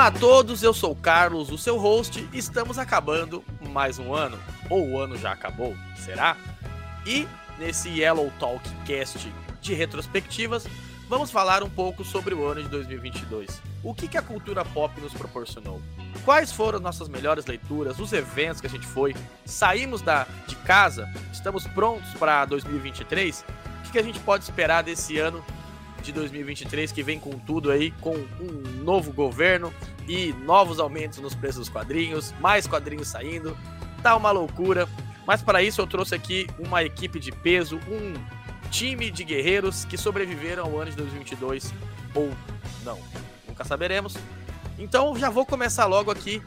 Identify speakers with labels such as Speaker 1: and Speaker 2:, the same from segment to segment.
Speaker 1: Olá a todos, eu sou o Carlos, o seu host. Estamos acabando mais um ano. Ou o ano já acabou, será? E nesse Yellow Talk Cast de retrospectivas, vamos falar um pouco sobre o ano de 2022. O que, que a cultura pop nos proporcionou? Quais foram as nossas melhores leituras, os eventos que a gente foi? Saímos da, de casa? Estamos prontos para 2023? O que, que a gente pode esperar desse ano de 2023 que vem com tudo aí, com um novo governo e novos aumentos nos preços dos quadrinhos, mais quadrinhos saindo, tá uma loucura. Mas para isso eu trouxe aqui uma equipe de peso, um time de guerreiros que sobreviveram ao ano de 2022 ou não, nunca saberemos. Então já vou começar logo aqui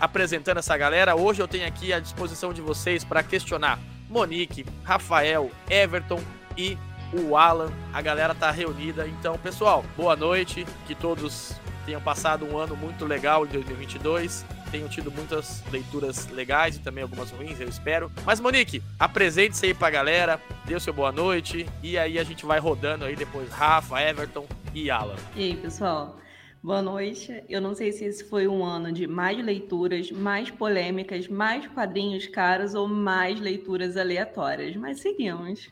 Speaker 1: apresentando essa galera. Hoje eu tenho aqui à disposição de vocês para questionar Monique, Rafael, Everton e o Alan. A galera tá reunida. Então, pessoal, boa noite. Que todos tenham passado um ano muito legal em 2022. Tenham tido muitas leituras legais e também algumas ruins, eu espero. Mas, Monique, apresente-se aí pra galera, dê o seu boa noite. E aí a gente vai rodando aí depois Rafa, Everton e Alan.
Speaker 2: E aí, pessoal? Boa noite. Eu não sei se esse foi um ano de mais leituras, mais polêmicas, mais quadrinhos caros ou mais leituras aleatórias, mas seguimos.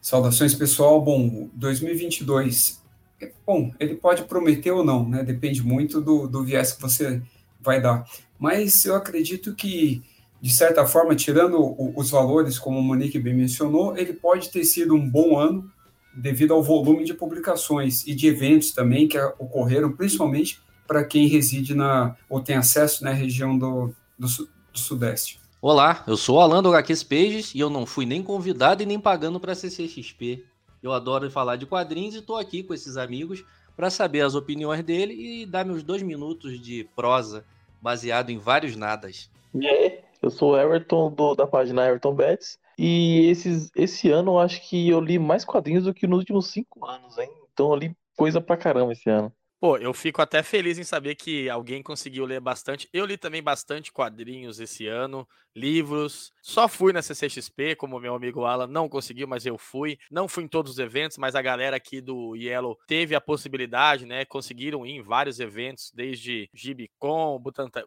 Speaker 3: Saudações, pessoal. Bom, 2022, bom, ele pode prometer ou não, né? Depende muito do, do viés que você vai dar. Mas eu acredito que, de certa forma, tirando os valores, como o Monique bem mencionou, ele pode ter sido um bom ano devido ao volume de publicações e de eventos também que ocorreram, principalmente para quem reside na ou tem acesso na região do, do, do Sudeste.
Speaker 4: Olá, eu sou o Alan do HQs Pages e eu não fui nem convidado e nem pagando para CCXP. Eu adoro falar de quadrinhos e estou aqui com esses amigos para saber as opiniões dele e dar meus dois minutos de prosa baseado em vários nadas.
Speaker 5: E aí, eu sou o Everton do, da página Everton Betts e esses, esse ano eu acho que eu li mais quadrinhos do que nos últimos cinco anos, hein? Então eu li coisa pra caramba esse ano.
Speaker 1: Pô, eu fico até feliz em saber que alguém conseguiu ler bastante. Eu li também bastante quadrinhos esse ano, livros. Só fui na CCXP, como meu amigo Alan não conseguiu, mas eu fui. Não fui em todos os eventos, mas a galera aqui do Yellow teve a possibilidade, né? Conseguiram ir em vários eventos, desde GibCon, Butantan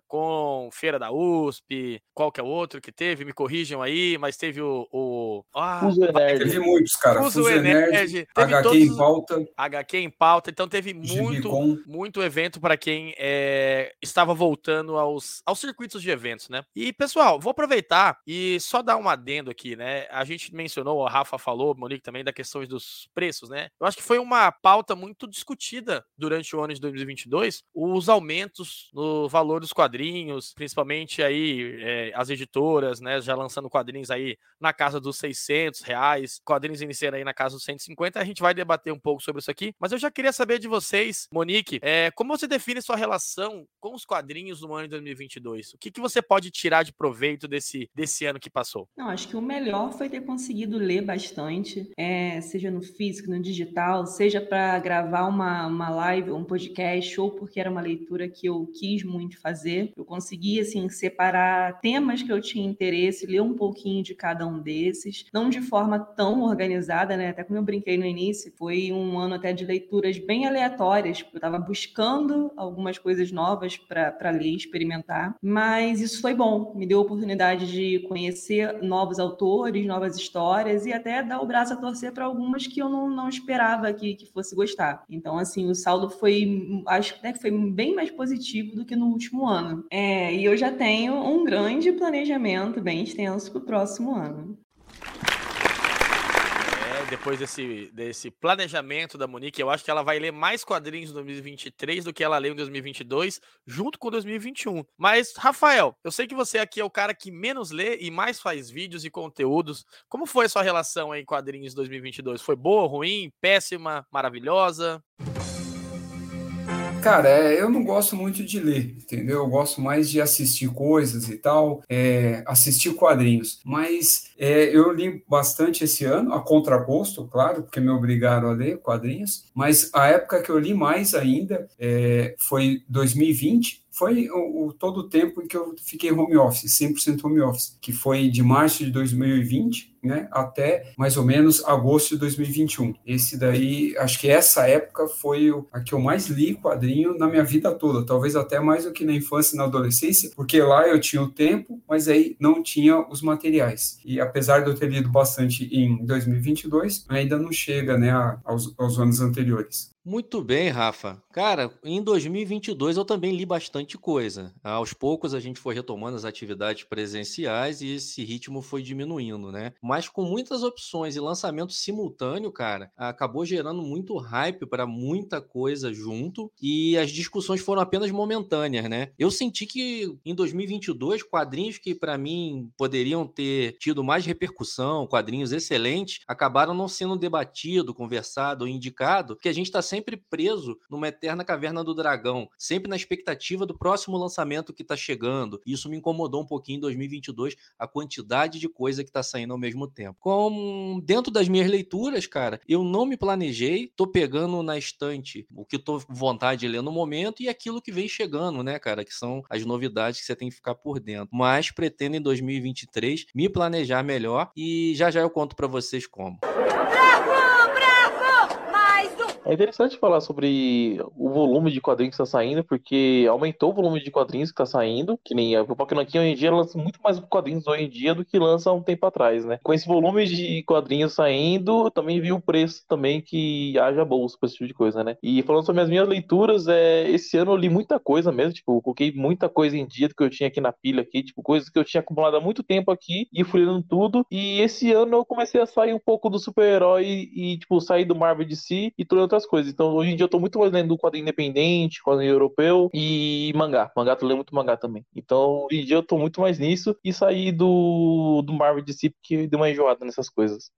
Speaker 1: Feira da USP, qualquer outro que teve, me corrijam aí, mas teve o. o...
Speaker 3: Ah, Fuso Teve muitos, cara. Fuso, Fuso Energy, HQ em pauta.
Speaker 1: HQ em pauta, então teve muito muito evento para quem é, estava voltando aos, aos circuitos de eventos, né? E, pessoal, vou aproveitar e só dar um adendo aqui, né? A gente mencionou, a Rafa falou, Monique também, da questão dos preços, né? Eu acho que foi uma pauta muito discutida durante o ano de 2022, os aumentos no valor dos quadrinhos, principalmente aí é, as editoras, né? Já lançando quadrinhos aí na casa dos 600 reais, quadrinhos iniciando aí na casa dos 150. A gente vai debater um pouco sobre isso aqui, mas eu já queria saber de vocês, Monique, Nick, é, como você define sua relação com os quadrinhos no ano de 2022? O que, que você pode tirar de proveito desse, desse ano que passou?
Speaker 2: Não, acho que o melhor foi ter conseguido ler bastante, é, seja no físico, no digital, seja para gravar uma, uma live, um podcast, ou porque era uma leitura que eu quis muito fazer. Eu consegui, assim, separar temas que eu tinha interesse, ler um pouquinho de cada um desses, não de forma tão organizada, né? Até como eu brinquei no início, foi um ano até de leituras bem aleatórias, estava buscando algumas coisas novas para ler, experimentar, mas isso foi bom, me deu a oportunidade de conhecer novos autores, novas histórias e até dar o braço a torcer para algumas que eu não, não esperava que, que fosse gostar. Então, assim, o saldo foi, acho que foi bem mais positivo do que no último ano. É, e eu já tenho um grande planejamento bem extenso para o próximo ano
Speaker 1: depois desse, desse planejamento da Monique, eu acho que ela vai ler mais quadrinhos em 2023 do que ela leu em 2022, junto com 2021. Mas, Rafael, eu sei que você aqui é o cara que menos lê e mais faz vídeos e conteúdos. Como foi a sua relação em quadrinhos 2022? Foi boa, ruim, péssima, maravilhosa?
Speaker 3: Cara, é, eu não gosto muito de ler, entendeu? Eu gosto mais de assistir coisas e tal, é, assistir quadrinhos. Mas é, eu li bastante esse ano, a contragosto, claro, porque me obrigaram a ler quadrinhos. Mas a época que eu li mais ainda é, foi 2020 foi o, o, todo o tempo em que eu fiquei home office, 100% home office, que foi de março de 2020 né, até mais ou menos agosto de 2021. Esse daí, acho que essa época foi a que eu mais li quadrinho na minha vida toda, talvez até mais do que na infância e na adolescência, porque lá eu tinha o tempo, mas aí não tinha os materiais. E apesar de eu ter lido bastante em 2022, ainda não chega né, aos, aos anos anteriores.
Speaker 4: Muito bem, Rafa. Cara, em 2022 eu também li bastante coisa. Aos poucos a gente foi retomando as atividades presenciais e esse ritmo foi diminuindo, né? Mas com muitas opções e lançamento simultâneo, cara, acabou gerando muito hype para muita coisa junto e as discussões foram apenas momentâneas, né? Eu senti que em 2022 quadrinhos que para mim poderiam ter tido mais repercussão, quadrinhos excelentes, acabaram não sendo debatido, conversado ou indicado, que a gente está sempre preso numa eterna caverna do dragão, sempre na expectativa do próximo lançamento que está chegando. Isso me incomodou um pouquinho em 2022, a quantidade de coisa que está saindo ao mesmo tempo. Como dentro das minhas leituras, cara, eu não me planejei, tô pegando na estante o que tô com vontade de ler no momento e aquilo que vem chegando, né, cara, que são as novidades que você tem que ficar por dentro. Mas pretendo em 2023 me planejar melhor e já já eu conto para vocês como.
Speaker 5: É interessante falar sobre o volume de quadrinhos que está saindo, porque aumentou o volume de quadrinhos que está saindo, que nem a Pipoca hoje em dia lança muito mais quadrinhos hoje em dia do que lança há um tempo atrás, né? Com esse volume de quadrinhos saindo, também vi o preço também que haja bolsa para esse tipo de coisa, né? E falando sobre as minhas leituras, é, esse ano eu li muita coisa mesmo, tipo, coloquei muita coisa em dia do que eu tinha aqui na pilha aqui, tipo, coisas que eu tinha acumulado há muito tempo aqui e fui lendo tudo. E esse ano eu comecei a sair um pouco do super-herói e, tipo, sair do Marvel de si e tô outras coisas. Então, hoje em dia eu tô muito mais lendo quadrinho independente, quadrinho europeu e mangá. Mangá, tô lendo muito mangá também. Então, hoje em dia eu tô muito mais nisso e saí do, do Marvel DC porque deu uma enjoada nessas coisas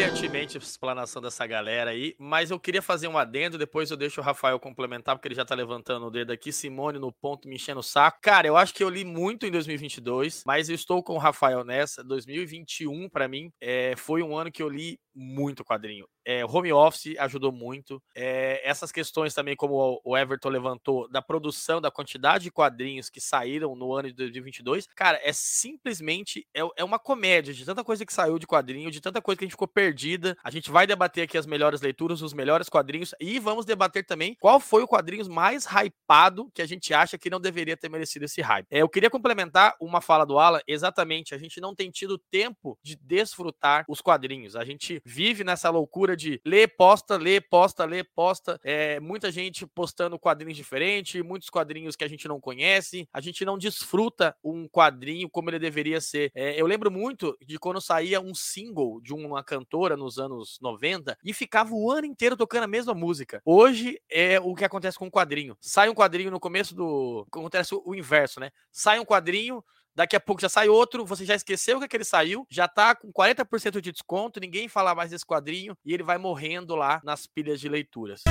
Speaker 1: brilhantemente a explanação dessa galera aí, mas eu queria fazer um adendo, depois eu deixo o Rafael complementar, porque ele já tá levantando o dedo aqui, Simone no ponto, me enchendo o saco. Cara, eu acho que eu li muito em 2022, mas eu estou com o Rafael nessa. 2021, para mim, é, foi um ano que eu li muito quadrinho. É, home office ajudou muito. É, essas questões também, como o Everton levantou, da produção, da quantidade de quadrinhos que saíram no ano de 2022, cara, é simplesmente é, é uma comédia de tanta coisa que saiu de quadrinho, de tanta coisa que a gente ficou perdida. A gente vai debater aqui as melhores leituras, os melhores quadrinhos e vamos debater também qual foi o quadrinho mais hypado que a gente acha que não deveria ter merecido esse hype. É, eu queria complementar uma fala do Alan, exatamente, a gente não tem tido tempo de desfrutar os quadrinhos. A gente vive nessa loucura de ler, posta, ler, posta, ler, posta. É, muita gente postando quadrinhos diferentes, muitos quadrinhos que a gente não conhece. A gente não desfruta um quadrinho como ele deveria ser. É, eu lembro muito de quando saía um single de uma cantora nos anos 90 e ficava o ano inteiro tocando a mesma música. Hoje é o que acontece com o quadrinho. Sai um quadrinho no começo do. Acontece o inverso, né? Sai um quadrinho Daqui a pouco já sai outro, você já esqueceu que aquele saiu, já tá com 40% de desconto, ninguém fala mais desse quadrinho e ele vai morrendo lá nas pilhas de leituras.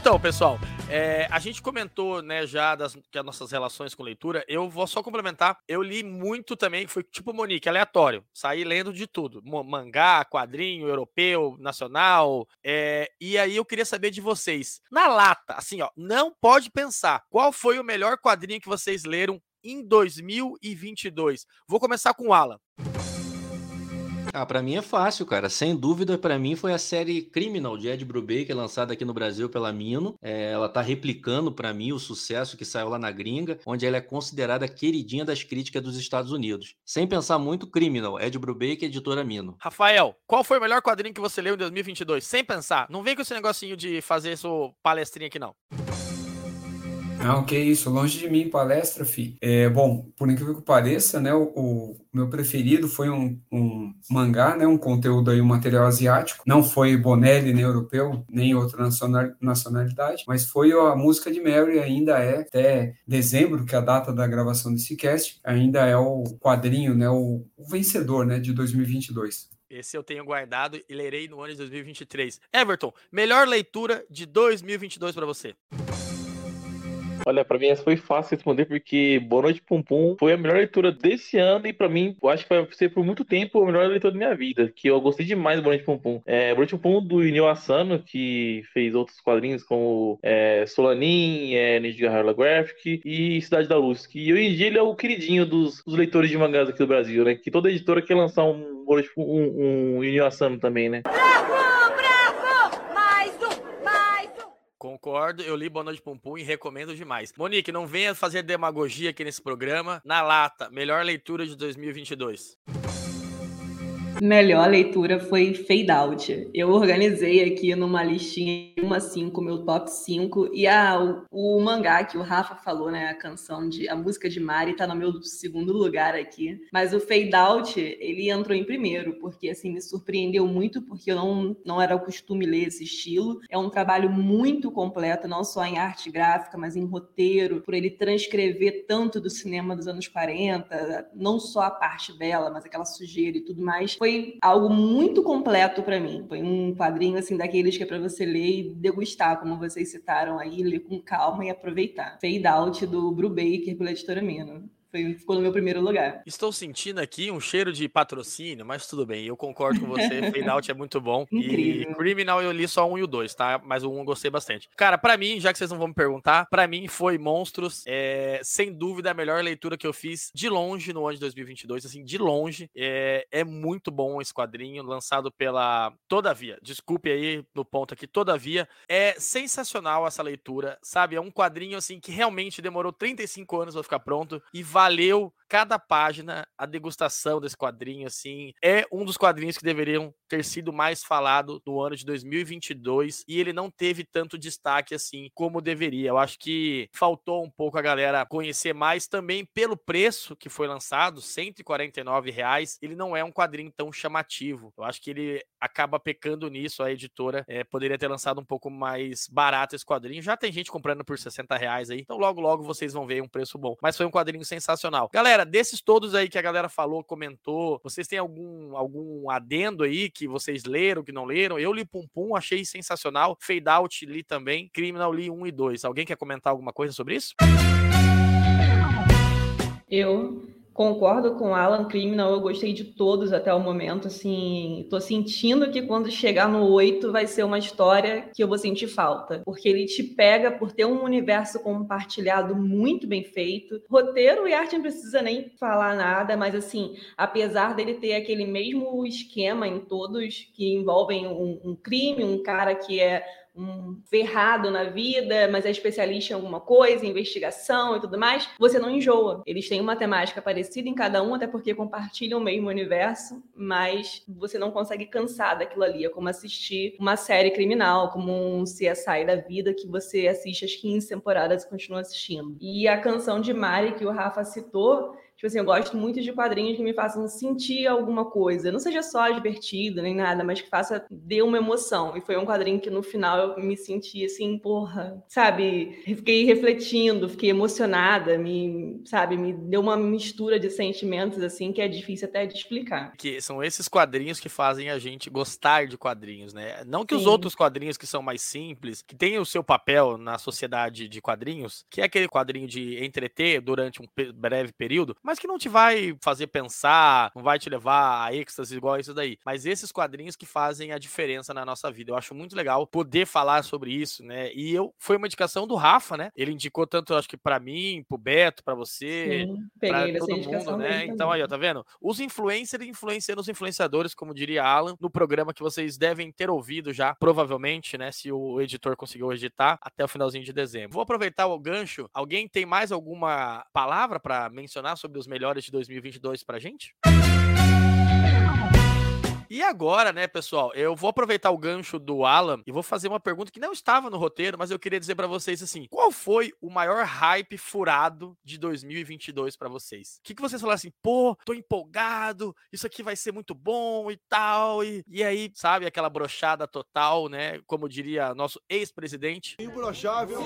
Speaker 1: Então, pessoal, é, a gente comentou, né, já das, das nossas relações com leitura. Eu vou só complementar. Eu li muito também, foi tipo Monique, aleatório. Saí lendo de tudo: mangá, quadrinho, europeu, nacional. É, e aí eu queria saber de vocês, na lata, assim, ó, não pode pensar. Qual foi o melhor quadrinho que vocês leram em 2022? Vou começar com o Alan.
Speaker 4: Ah, pra mim é fácil, cara. Sem dúvida, pra mim foi a série Criminal de Ed Brubaker, lançada aqui no Brasil pela Mino. É, ela tá replicando pra mim o sucesso que saiu lá na gringa, onde ela é considerada queridinha das críticas dos Estados Unidos. Sem pensar muito, Criminal, Ed Brubaker, editora Mino.
Speaker 1: Rafael, qual foi o melhor quadrinho que você leu em 2022? Sem pensar. Não vem com esse negocinho de fazer sua palestrinha aqui, não.
Speaker 3: Não, que isso, longe de mim palestra, fi. É, bom, por incrível que pareça, né, o, o meu preferido foi um, um, mangá, né, um conteúdo aí, um material asiático. Não foi Bonelli, nem europeu, nem outra nacionalidade, mas foi a música de Mary, ainda é, até dezembro, que é a data da gravação desse cast, ainda é o quadrinho, né, o, o vencedor, né, de 2022.
Speaker 1: Esse eu tenho guardado e lerei no ano de 2023. Everton, melhor leitura de 2022 para você?
Speaker 5: Olha, pra mim essa foi fácil responder, porque Boa Noite Pum Pum foi a melhor leitura desse ano e pra mim, eu acho que vai ser por muito tempo a melhor leitura da minha vida, que eu gostei demais do Boa Noite Pum Pum. É, Boa Noite Pum Pum do Inio Asano, que fez outros quadrinhos como é, Solanin, é, Nijiga Holographic e Cidade da Luz, que hoje em dia ele é o queridinho dos, dos leitores de mangás aqui do Brasil, né? Que toda editora quer lançar um, um, um, um Asano também, né?
Speaker 1: Concordo, eu li Boa Noite Pum Pum e recomendo demais. Monique, não venha fazer demagogia aqui nesse programa. Na lata, melhor leitura de 2022.
Speaker 2: Melhor leitura foi Fade Out. Eu organizei aqui numa listinha 1 a 5, meu top 5. E a, o, o, mangá que o Rafa falou, né? A canção de. A música de Mari tá no meu segundo lugar aqui. Mas o Fade Out, ele entrou em primeiro, porque assim, me surpreendeu muito, porque eu não, não era o costume ler esse estilo. É um trabalho muito completo, não só em arte gráfica, mas em roteiro, por ele transcrever tanto do cinema dos anos 40, não só a parte dela, mas aquela sujeira e tudo mais. Foi foi algo muito completo para mim. Foi um quadrinho assim daqueles que é para você ler e degustar, como vocês citaram aí, ler com calma e aproveitar. Fade Out do Brubaker pela editora Mino. Foi, ficou no meu primeiro lugar.
Speaker 1: Estou sentindo aqui um cheiro de patrocínio, mas tudo bem, eu concordo com você. Fade Out é muito bom. Incrível. E Criminal eu li só um e o dois, tá? Mas o um eu gostei bastante. Cara, para mim, já que vocês não vão me perguntar, para mim foi Monstros, é, sem dúvida a melhor leitura que eu fiz de longe no ano de 2022, assim, de longe. É, é muito bom esse quadrinho, lançado pela Todavia. Desculpe aí no ponto aqui, Todavia. É sensacional essa leitura, sabe? É um quadrinho, assim, que realmente demorou 35 anos pra ficar pronto e vai valeu cada página, a degustação desse quadrinho, assim, é um dos quadrinhos que deveriam ter sido mais falado no ano de 2022 e ele não teve tanto destaque assim como deveria. Eu acho que faltou um pouco a galera conhecer mais também pelo preço que foi lançado, 149 reais. Ele não é um quadrinho tão chamativo. Eu acho que ele acaba pecando nisso. A editora é, poderia ter lançado um pouco mais barato esse quadrinho. Já tem gente comprando por 60 reais aí, então logo logo vocês vão ver um preço bom. Mas foi um quadrinho sensacional. Galera, Galera, desses todos aí que a galera falou, comentou, vocês têm algum, algum adendo aí que vocês leram, que não leram? Eu li Pum Pum, achei sensacional. Fade Out li também. Criminal li 1 e 2. Alguém quer comentar alguma coisa sobre isso?
Speaker 2: Eu Concordo com Alan Criminal, eu gostei de todos até o momento, assim, tô sentindo que quando chegar no 8 vai ser uma história que eu vou sentir falta, porque ele te pega por ter um universo compartilhado muito bem feito. Roteiro e arte não precisa nem falar nada, mas assim, apesar dele ter aquele mesmo esquema em todos que envolvem um, um crime, um cara que é um ferrado na vida, mas é especialista em alguma coisa, investigação e tudo mais, você não enjoa. Eles têm uma temática parecida em cada um, até porque compartilham o mesmo universo, mas você não consegue cansar daquilo ali. É como assistir uma série criminal, como um CSI da vida que você assiste as 15 temporadas e continua assistindo. E a canção de Mari que o Rafa citou, Tipo assim, eu gosto muito de quadrinhos que me façam sentir alguma coisa. Não seja só divertido nem nada, mas que faça dê uma emoção. E foi um quadrinho que no final eu me senti assim, porra, sabe? Fiquei refletindo, fiquei emocionada, me, sabe, me deu uma mistura de sentimentos assim que é difícil até de explicar.
Speaker 1: Que são esses quadrinhos que fazem a gente gostar de quadrinhos, né? Não que Sim. os outros quadrinhos que são mais simples, que têm o seu papel na sociedade de quadrinhos, que é aquele quadrinho de entreter durante um breve período, mas mas que não te vai fazer pensar, não vai te levar a êxtase igual isso daí. Mas esses quadrinhos que fazem a diferença na nossa vida. Eu acho muito legal poder falar sobre isso, né? E eu foi uma indicação do Rafa, né? Ele indicou tanto, acho que para mim, pro Beto, para você, para todo mundo, né? Então aí, ó, tá vendo? Os influencers influenciando os influenciadores, como diria Alan, no programa que vocês devem ter ouvido já, provavelmente, né? Se o editor conseguiu editar até o finalzinho de dezembro. Vou aproveitar o gancho. Alguém tem mais alguma palavra para mencionar sobre os melhores de 2022 pra gente? E agora, né, pessoal, eu vou aproveitar o gancho do Alan e vou fazer uma pergunta que não estava no roteiro, mas eu queria dizer para vocês assim: qual foi o maior hype furado de 2022 para vocês? O que, que vocês falaram assim, pô, tô empolgado, isso aqui vai ser muito bom e tal, e, e aí, sabe, aquela brochada total, né, como diria nosso ex-presidente. Imbrochável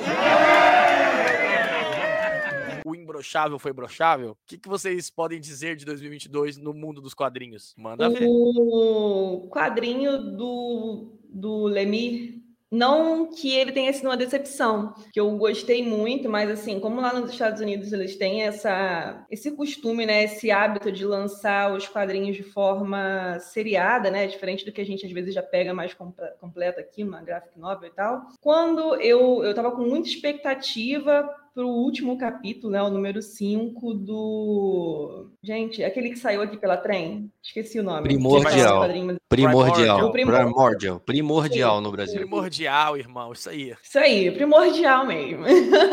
Speaker 1: o imbrochável foi brochável? O que, que vocês podem dizer de 2022 no mundo dos quadrinhos? Manda
Speaker 2: o ver. O quadrinho do, do Lemir Não que ele tenha sido uma decepção, que eu gostei muito, mas assim, como lá nos Estados Unidos eles têm essa, esse costume, né, esse hábito de lançar os quadrinhos de forma seriada, né, diferente do que a gente às vezes já pega mais completa aqui, uma graphic novel e tal. Quando eu eu tava com muita expectativa para o último capítulo, né, o número 5 do. Gente, aquele que saiu aqui pela trem. Esqueci o nome.
Speaker 4: Primordial. Primordial. Primordial. Primordial no Brasil.
Speaker 1: Primordial, irmão. Isso aí.
Speaker 2: Isso aí, primordial mesmo.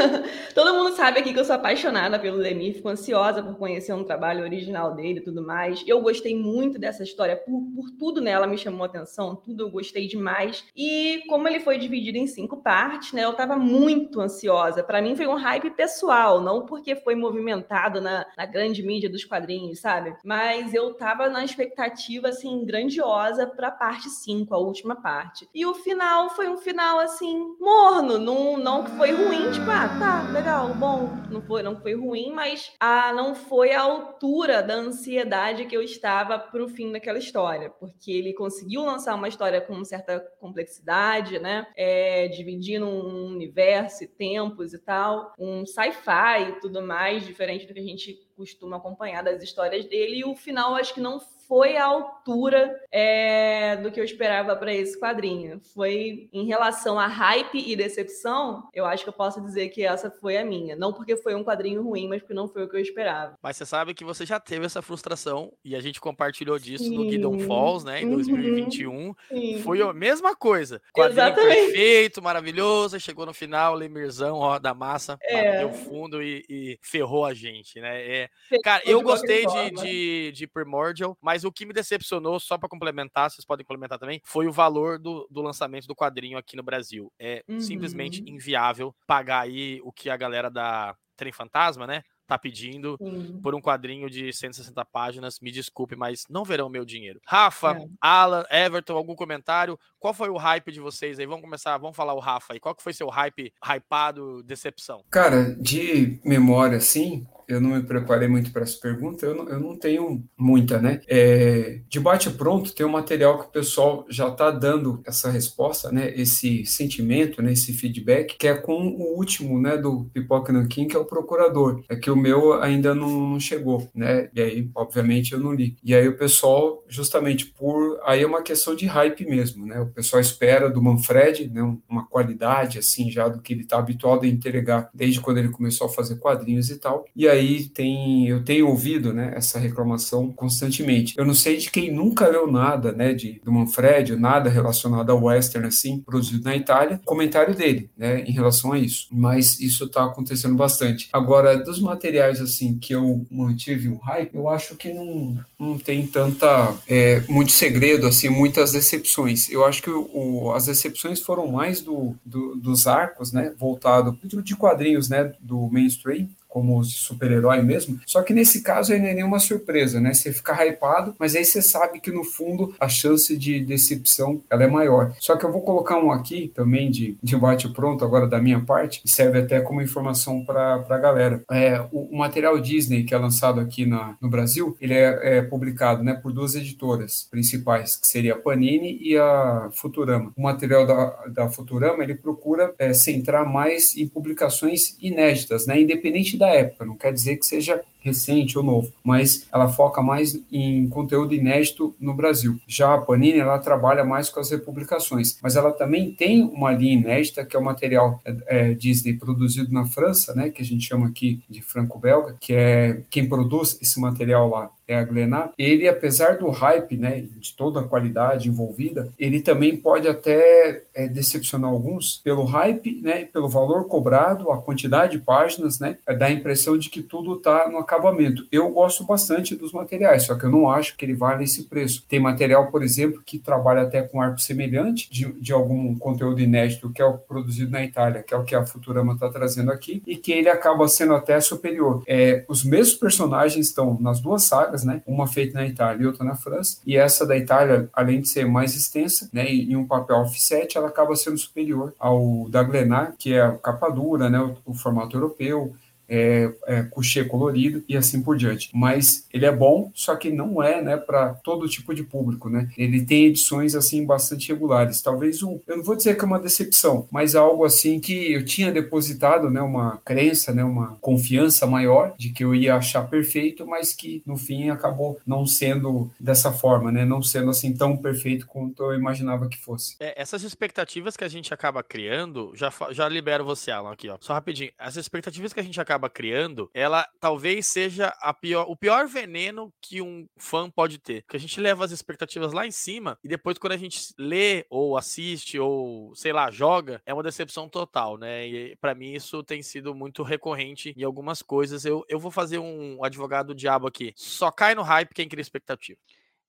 Speaker 2: Todo mundo sabe aqui que eu sou apaixonada pelo Lemir, fico ansiosa por conhecer um trabalho original dele e tudo mais. Eu gostei muito dessa história, por, por tudo nela me chamou a atenção, tudo eu gostei demais. E como ele foi dividido em cinco partes, né, eu estava muito ansiosa. Para mim foi um hype pessoal, não porque foi movimentado na, na grande mídia dos quadrinhos, sabe? Mas eu tava na expectativa, assim, grandiosa pra parte 5, a última parte. E o final foi um final, assim, morno, não, não que foi ruim, tipo, ah, tá, legal, bom, não foi, não foi ruim, mas ah, não foi a altura da ansiedade que eu estava pro fim daquela história, porque ele conseguiu lançar uma história com certa complexidade, né? É, dividindo um universo e tempos e tal, um sci-fi e tudo mais, diferente do que a gente costuma acompanhar das histórias dele. E o final, acho que não foi à altura é, do que eu esperava para esse quadrinho. Foi em relação a hype e decepção, eu acho que eu posso dizer que essa foi a minha. Não porque foi um quadrinho ruim, mas porque não foi o que eu esperava.
Speaker 1: Mas você sabe que você já teve essa frustração e a gente compartilhou disso Sim. no Gideon Falls, né, em uhum. 2021. Sim. Foi a mesma coisa. Quadrinho Exatamente. perfeito, maravilhoso, chegou no final, Lemirzão, ó, da massa, é. bateu fundo e, e, ferrou a gente, né? É, cara, eu gostei de, de, de Primordial, mas mas o que me decepcionou, só para complementar, vocês podem complementar também, foi o valor do, do lançamento do quadrinho aqui no Brasil. É uhum. simplesmente inviável pagar aí o que a galera da Trem Fantasma, né? tá pedindo Sim. por um quadrinho de 160 páginas. Me desculpe, mas não verão meu dinheiro. Rafa, é. Alan, Everton, algum comentário? Qual foi o hype de vocês aí? Vamos começar, vamos falar o Rafa aí. Qual que foi seu hype, hypado, decepção?
Speaker 3: Cara, de memória, assim, eu não me preparei muito para essa pergunta, eu não, eu não tenho muita, né? É, de bate-pronto, tem um material que o pessoal já está dando essa resposta, né? Esse sentimento, né? esse feedback, que é com o último, né? Do Pipoca Nankin, que é o procurador. É que o meu ainda não, não chegou, né? E aí, obviamente, eu não li. E aí o pessoal, justamente por... Aí é uma questão de hype mesmo, né? O pessoal espera do Manfred, né? Uma qualidade, assim, já do que ele está habituado a entregar desde quando ele começou a fazer quadrinhos e tal. E aí aí tem, eu tenho ouvido, né, essa reclamação constantemente. Eu não sei de quem nunca leu nada, né, de do Manfred, nada relacionado ao western assim, produzido na Itália, comentário dele, né, em relação a isso. Mas isso está acontecendo bastante. Agora, dos materiais assim que eu mantive um hype, eu acho que não, não tem tanta é, muito segredo assim, muitas decepções. Eu acho que o, as decepções foram mais do, do dos arcos, né, voltado de quadrinhos, né, do mainstream como super-herói mesmo. Só que nesse caso aí não é nenhuma surpresa, né? Você fica hypado, mas aí você sabe que no fundo a chance de decepção ela é maior. Só que eu vou colocar um aqui também de, de bate pronto agora da minha parte, e serve até como informação para a galera. É, o, o, material Disney que é lançado aqui na, no Brasil, ele é, é, publicado né, por duas editoras principais, que seria a Panini e a Futurama. O material da, da Futurama, ele procura é, centrar mais em publicações inéditas, né? Independente da época, não quer dizer que seja recente ou novo, mas ela foca mais em conteúdo inédito no Brasil. Já a Panini, ela trabalha mais com as republicações, mas ela também tem uma linha inédita, que é o material é, Disney produzido na França, né, que a gente chama aqui de franco-belga, que é quem produz esse material lá é a Glenar, ele, apesar do hype, né, de toda a qualidade envolvida, ele também pode até é, decepcionar alguns pelo hype, né, pelo valor cobrado, a quantidade de páginas, né, dá a impressão de que tudo está no acabamento. Eu gosto bastante dos materiais, só que eu não acho que ele vale esse preço. Tem material, por exemplo, que trabalha até com arco semelhante de, de algum conteúdo inédito que é o produzido na Itália, que é o que a Futurama está trazendo aqui, e que ele acaba sendo até superior. É, os mesmos personagens estão nas duas sagas, né? Uma feita na Itália e outra na França, e essa da Itália, além de ser mais extensa, né, em um papel offset, ela acaba sendo superior ao da Glenar, que é a capa dura, né, o, o formato europeu, é, é, coucher colorido e assim por diante. Mas ele é bom, só que não é, né, para todo tipo de público, né? Ele tem edições assim bastante regulares. Talvez um, eu não vou dizer que é uma decepção, mas algo assim que eu tinha depositado, né, uma crença, né, uma confiança maior de que eu ia achar perfeito, mas que no fim acabou não sendo dessa forma, né? Não sendo assim tão perfeito quanto eu imaginava que fosse.
Speaker 1: É, essas expectativas que a gente acaba criando, já já libero você, Alan, aqui, ó. Só rapidinho. As expectativas que a gente acaba acaba criando, ela talvez seja a pior, o pior veneno que um fã pode ter. Porque a gente leva as expectativas lá em cima e depois, quando a gente lê ou assiste ou, sei lá, joga, é uma decepção total, né? E para mim isso tem sido muito recorrente em algumas coisas. Eu, eu vou fazer um advogado diabo aqui. Só cai no hype quem cria expectativa.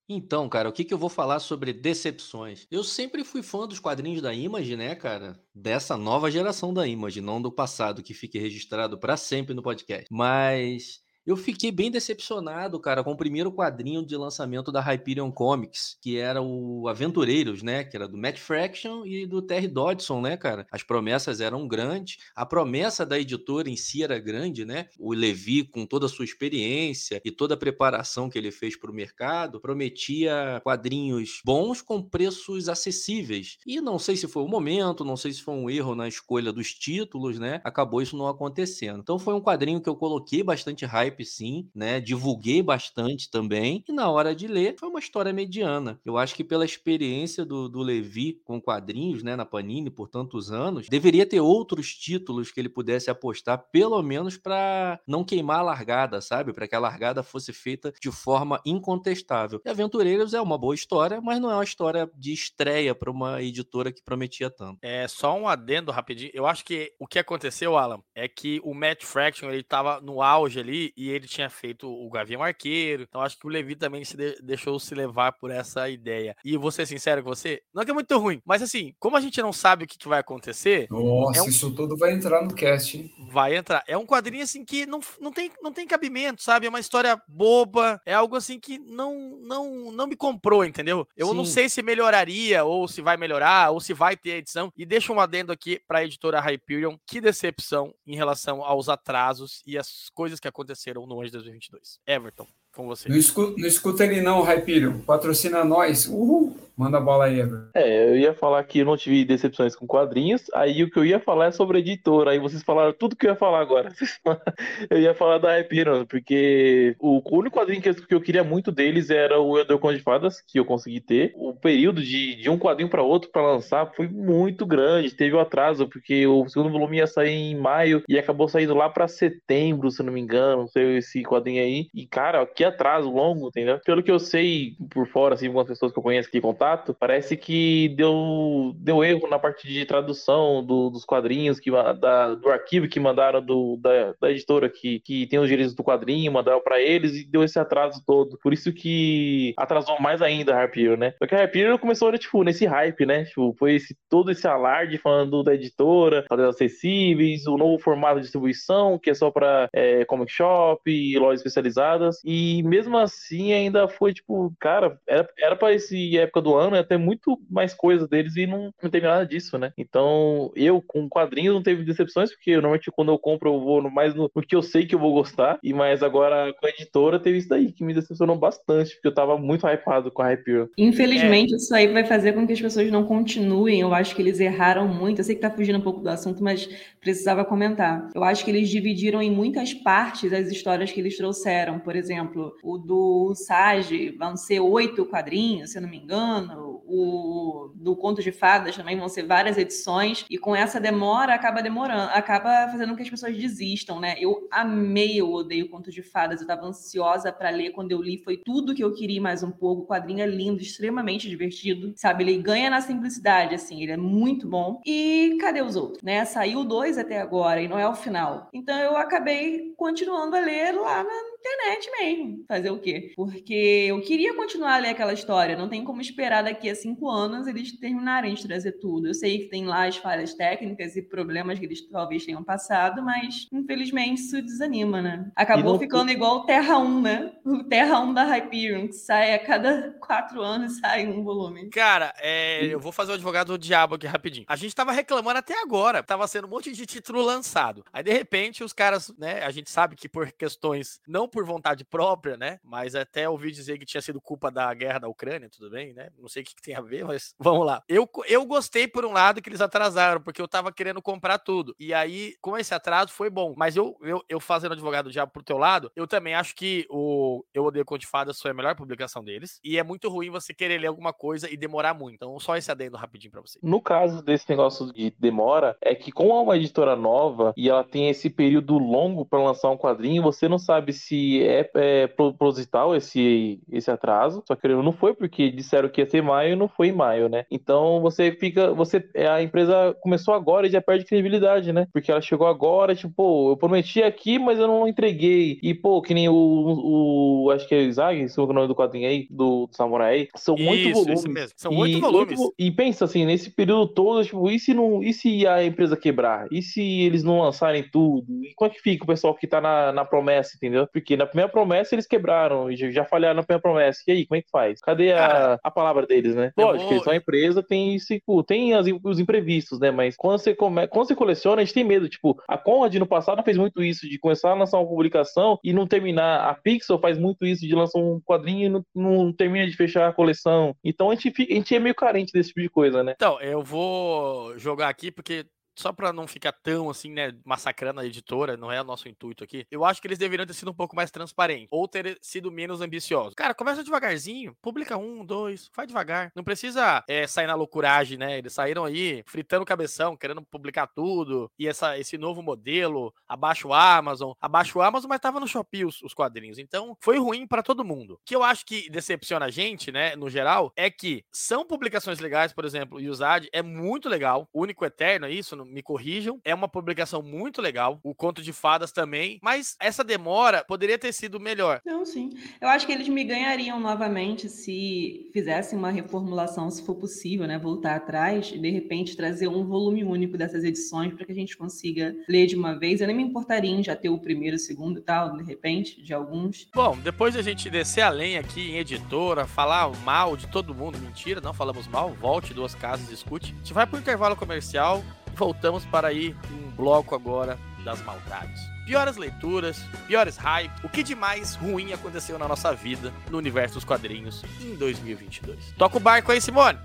Speaker 4: Então, cara, o que, que eu vou falar sobre decepções? Eu sempre fui fã dos quadrinhos da Image, né, cara? Dessa nova geração da Image, não do passado, que fique registrado para sempre no podcast. Mas eu fiquei bem decepcionado, cara, com o primeiro quadrinho de lançamento da Hyperion Comics, que era o Aventureiros, né? Que era do Matt Fraction e do Terry Dodson, né, cara? As promessas eram grandes, a promessa da editora em si era grande, né? O Levi, com toda a sua experiência e toda a preparação que ele fez para o mercado, prometia quadrinhos bons com preços acessíveis. E não sei se foi o momento, não sei se foi um erro na escolha dos títulos, né? Acabou isso não acontecendo. Então foi um quadrinho que eu coloquei bastante hype hype, sim, né? Divulguei bastante também. E na hora de ler, foi uma história mediana. Eu acho que pela experiência do, do Levi com quadrinhos, né, na Panini por tantos anos, deveria ter outros títulos que ele pudesse apostar, pelo menos para não queimar a largada, sabe? Para que a largada fosse feita de forma incontestável. E Aventureiros é uma boa história, mas não é uma história de estreia para uma editora que prometia tanto.
Speaker 1: É só um adendo rapidinho. Eu acho que o que aconteceu, Alan, é que o Matt Fraction ele tava no auge ali e ele tinha feito o Gavião Arqueiro. Então acho que o Levi também se de deixou se levar por essa ideia. E vou ser sincero com você, não é que é muito ruim, mas assim, como a gente não sabe o que, que vai acontecer.
Speaker 3: Nossa,
Speaker 1: é
Speaker 3: um... isso tudo vai entrar no cast, hein?
Speaker 1: Vai entrar. É um quadrinho assim que não, não, tem, não tem cabimento, sabe? É uma história boba, é algo assim que não não, não me comprou, entendeu? Eu Sim. não sei se melhoraria, ou se vai melhorar, ou se vai ter edição. E deixa um adendo aqui para a editora Hyperion. Que decepção em relação aos atrasos e as coisas que aconteceram aconteceram no de 2022. Everton, com você.
Speaker 3: Não escuta, não escuta ele não, Raipírio. Patrocina nós. Uhul. Manda a bola aí, Everton.
Speaker 5: É, eu ia falar que eu não tive decepções com quadrinhos, aí o que eu ia falar é sobre editora, aí vocês falaram tudo que eu ia falar agora. eu ia falar da Hyperion, porque o único quadrinho que eu queria muito deles era o Elder Conde de Fadas, que eu consegui ter. O período de, de um quadrinho para outro para lançar foi muito grande, teve o um atraso, porque o segundo volume ia sair em maio e acabou saindo lá para setembro, se não me engano, não sei esse quadrinho aí. E cara, que atraso longo, entendeu? Pelo que eu sei por fora, assim, algumas pessoas que eu conheço que contaram contato, parece que deu, deu erro na parte de tradução do, dos quadrinhos, que, da, do arquivo que mandaram do, da, da, editora que, que tem os direitos do quadrinho, mandaram para eles e deu esse atraso todo. Por isso que atrasou mais ainda a Harpier, né? Porque a Harpier começou, tipo, nesse hype, né? Tipo, foi esse, todo esse alarde falando da editora, quadrinhos acessíveis, o novo formato de distribuição, que é só para é, comic shop e lojas especializadas. E mesmo assim ainda foi, tipo, cara, era, era pra esse época do ano ia ter muito mais coisas deles e não, não teve nada disso, né? Então, eu com quadrinhos não teve decepções, porque normalmente quando eu compro eu vou mais no, no que eu sei que eu vou gostar, e mas agora com a editora teve isso daí, que me decepcionou bastante, porque eu tava muito hypado com a Hyperion.
Speaker 2: Infelizmente, é. isso aí vai fazer com que as pessoas não continuem, eu acho que eles erraram muito, eu sei que tá fugindo um pouco do assunto, mas precisava comentar. Eu acho que eles dividiram em muitas partes as histórias que eles trouxeram, por exemplo, o do Sage, vão ser oito quadrinhos, se eu não me engano, ano, o do Conto de Fadas também vão ser várias edições, e com essa demora acaba demorando, acaba fazendo com que as pessoas desistam, né? Eu amei, eu odeio Conto de Fadas, eu estava ansiosa para ler quando eu li, foi tudo que eu queria mais um pouco. O quadrinho é lindo, extremamente divertido, sabe? Ele ganha na simplicidade, assim, ele é muito bom. E cadê os outros, né? Saiu dois até agora e não é o final. Então eu acabei continuando a ler lá na internet mesmo. Fazer o quê? Porque eu queria continuar a ler aquela história. Não tem como esperar daqui a cinco anos eles terminarem de trazer tudo. Eu sei que tem lá as falhas técnicas e problemas que eles talvez tenham passado, mas infelizmente isso desanima, né? Acabou ficando igual o Terra 1, né? O Terra 1 da Hyperion, que sai a cada quatro anos sai um volume.
Speaker 1: Cara, é, eu vou fazer o advogado do diabo aqui rapidinho. A gente tava reclamando até agora, tava sendo um monte de título lançado. Aí de repente os caras, né, a gente sabe que por questões não por vontade própria, né, mas até ouvi dizer que tinha sido culpa da guerra da Ucrânia, tudo bem, né? Não sei o que, que tem a ver, mas vamos lá. Eu, eu gostei por um lado que eles atrasaram, porque eu tava querendo comprar tudo. E aí, com esse atraso foi bom, mas eu eu, eu fazendo advogado do diabo pro teu lado, eu também acho que o Eu Odeio Conte Fadas foi a melhor publicação deles, e é muito ruim você querer ler alguma coisa e demorar muito. Então, só esse adendo rapidinho para você.
Speaker 5: No caso desse negócio de demora, é que como é uma editora nova e ela tem esse período longo para lançar um quadrinho, você não sabe se é, é proposital esse, esse atraso. Só que não foi porque disseram que ia ser maio e não foi em maio, né? Então você fica, você a empresa começou agora e já perde credibilidade, né? Porque ela chegou agora, tipo, pô, eu prometi aqui, mas eu não entreguei. E pô, que nem o, o acho que é o Isaac, se é o nome do quadrinho aí, do, do Samurai, são
Speaker 1: Isso,
Speaker 5: muito volumes.
Speaker 1: isso mesmo. São oito volumes.
Speaker 5: e pensa assim, nesse período todo, tipo, e se, não, e se a empresa quebrar? E se eles não lançarem tudo? E como é que fica o pessoal que tá na, na promessa, entendeu? Porque na primeira promessa eles quebraram, e já falharam na primeira promessa. E aí, como é que faz? Cadê a, a palavra deles, né? Lógico,
Speaker 1: vou-
Speaker 5: eles são uma empresa, tem, esse, tem as- os imprevistos, né? Mas quando você, come, quando você coleciona, a gente tem medo. Tipo, a Conrad no passado fez muito isso, de começar a lançar uma publicação e não terminar. A Pixel faz muito isso, de lançar um quadrinho e não, não termina de fechar a coleção. Então a gente, a gente é meio carente desse tipo de coisa, né?
Speaker 1: Então, eu vou jogar aqui porque só pra não ficar tão assim, né, massacrando a editora, não é o nosso intuito aqui. Eu acho que eles deveriam ter sido um pouco mais transparentes ou ter sido menos ambiciosos. Cara, começa devagarzinho, publica um, dois, vai devagar. Não precisa é, sair na loucuragem, né? Eles saíram aí fritando o cabeção, querendo publicar tudo e essa, esse novo modelo, abaixo o Amazon, abaixo o Amazon, mas tava no Shopee os, os quadrinhos. Então, foi ruim pra todo mundo. O que eu acho que decepciona a gente, né, no geral, é que são publicações legais, por exemplo, o Usad é muito legal, Único Eterno é isso, me corrijam, é uma publicação muito legal, o Conto de Fadas também, mas essa demora poderia ter sido melhor.
Speaker 2: Não, sim. Eu acho que eles me ganhariam novamente se fizessem uma reformulação, se for possível, né? Voltar atrás e de repente trazer um volume único dessas edições para que a gente consiga ler de uma vez. Eu nem me importaria em já ter o primeiro, o segundo e tal, de repente, de alguns.
Speaker 1: Bom, depois de a gente descer a lenha aqui em editora, falar mal de todo mundo, mentira, não falamos mal, volte duas casas, escute. A gente vai pro intervalo comercial voltamos para aí um bloco agora das maldades. Piores leituras, piores hype, o que de mais ruim aconteceu na nossa vida no universo dos quadrinhos em 2022. Toca o barco aí, Simone!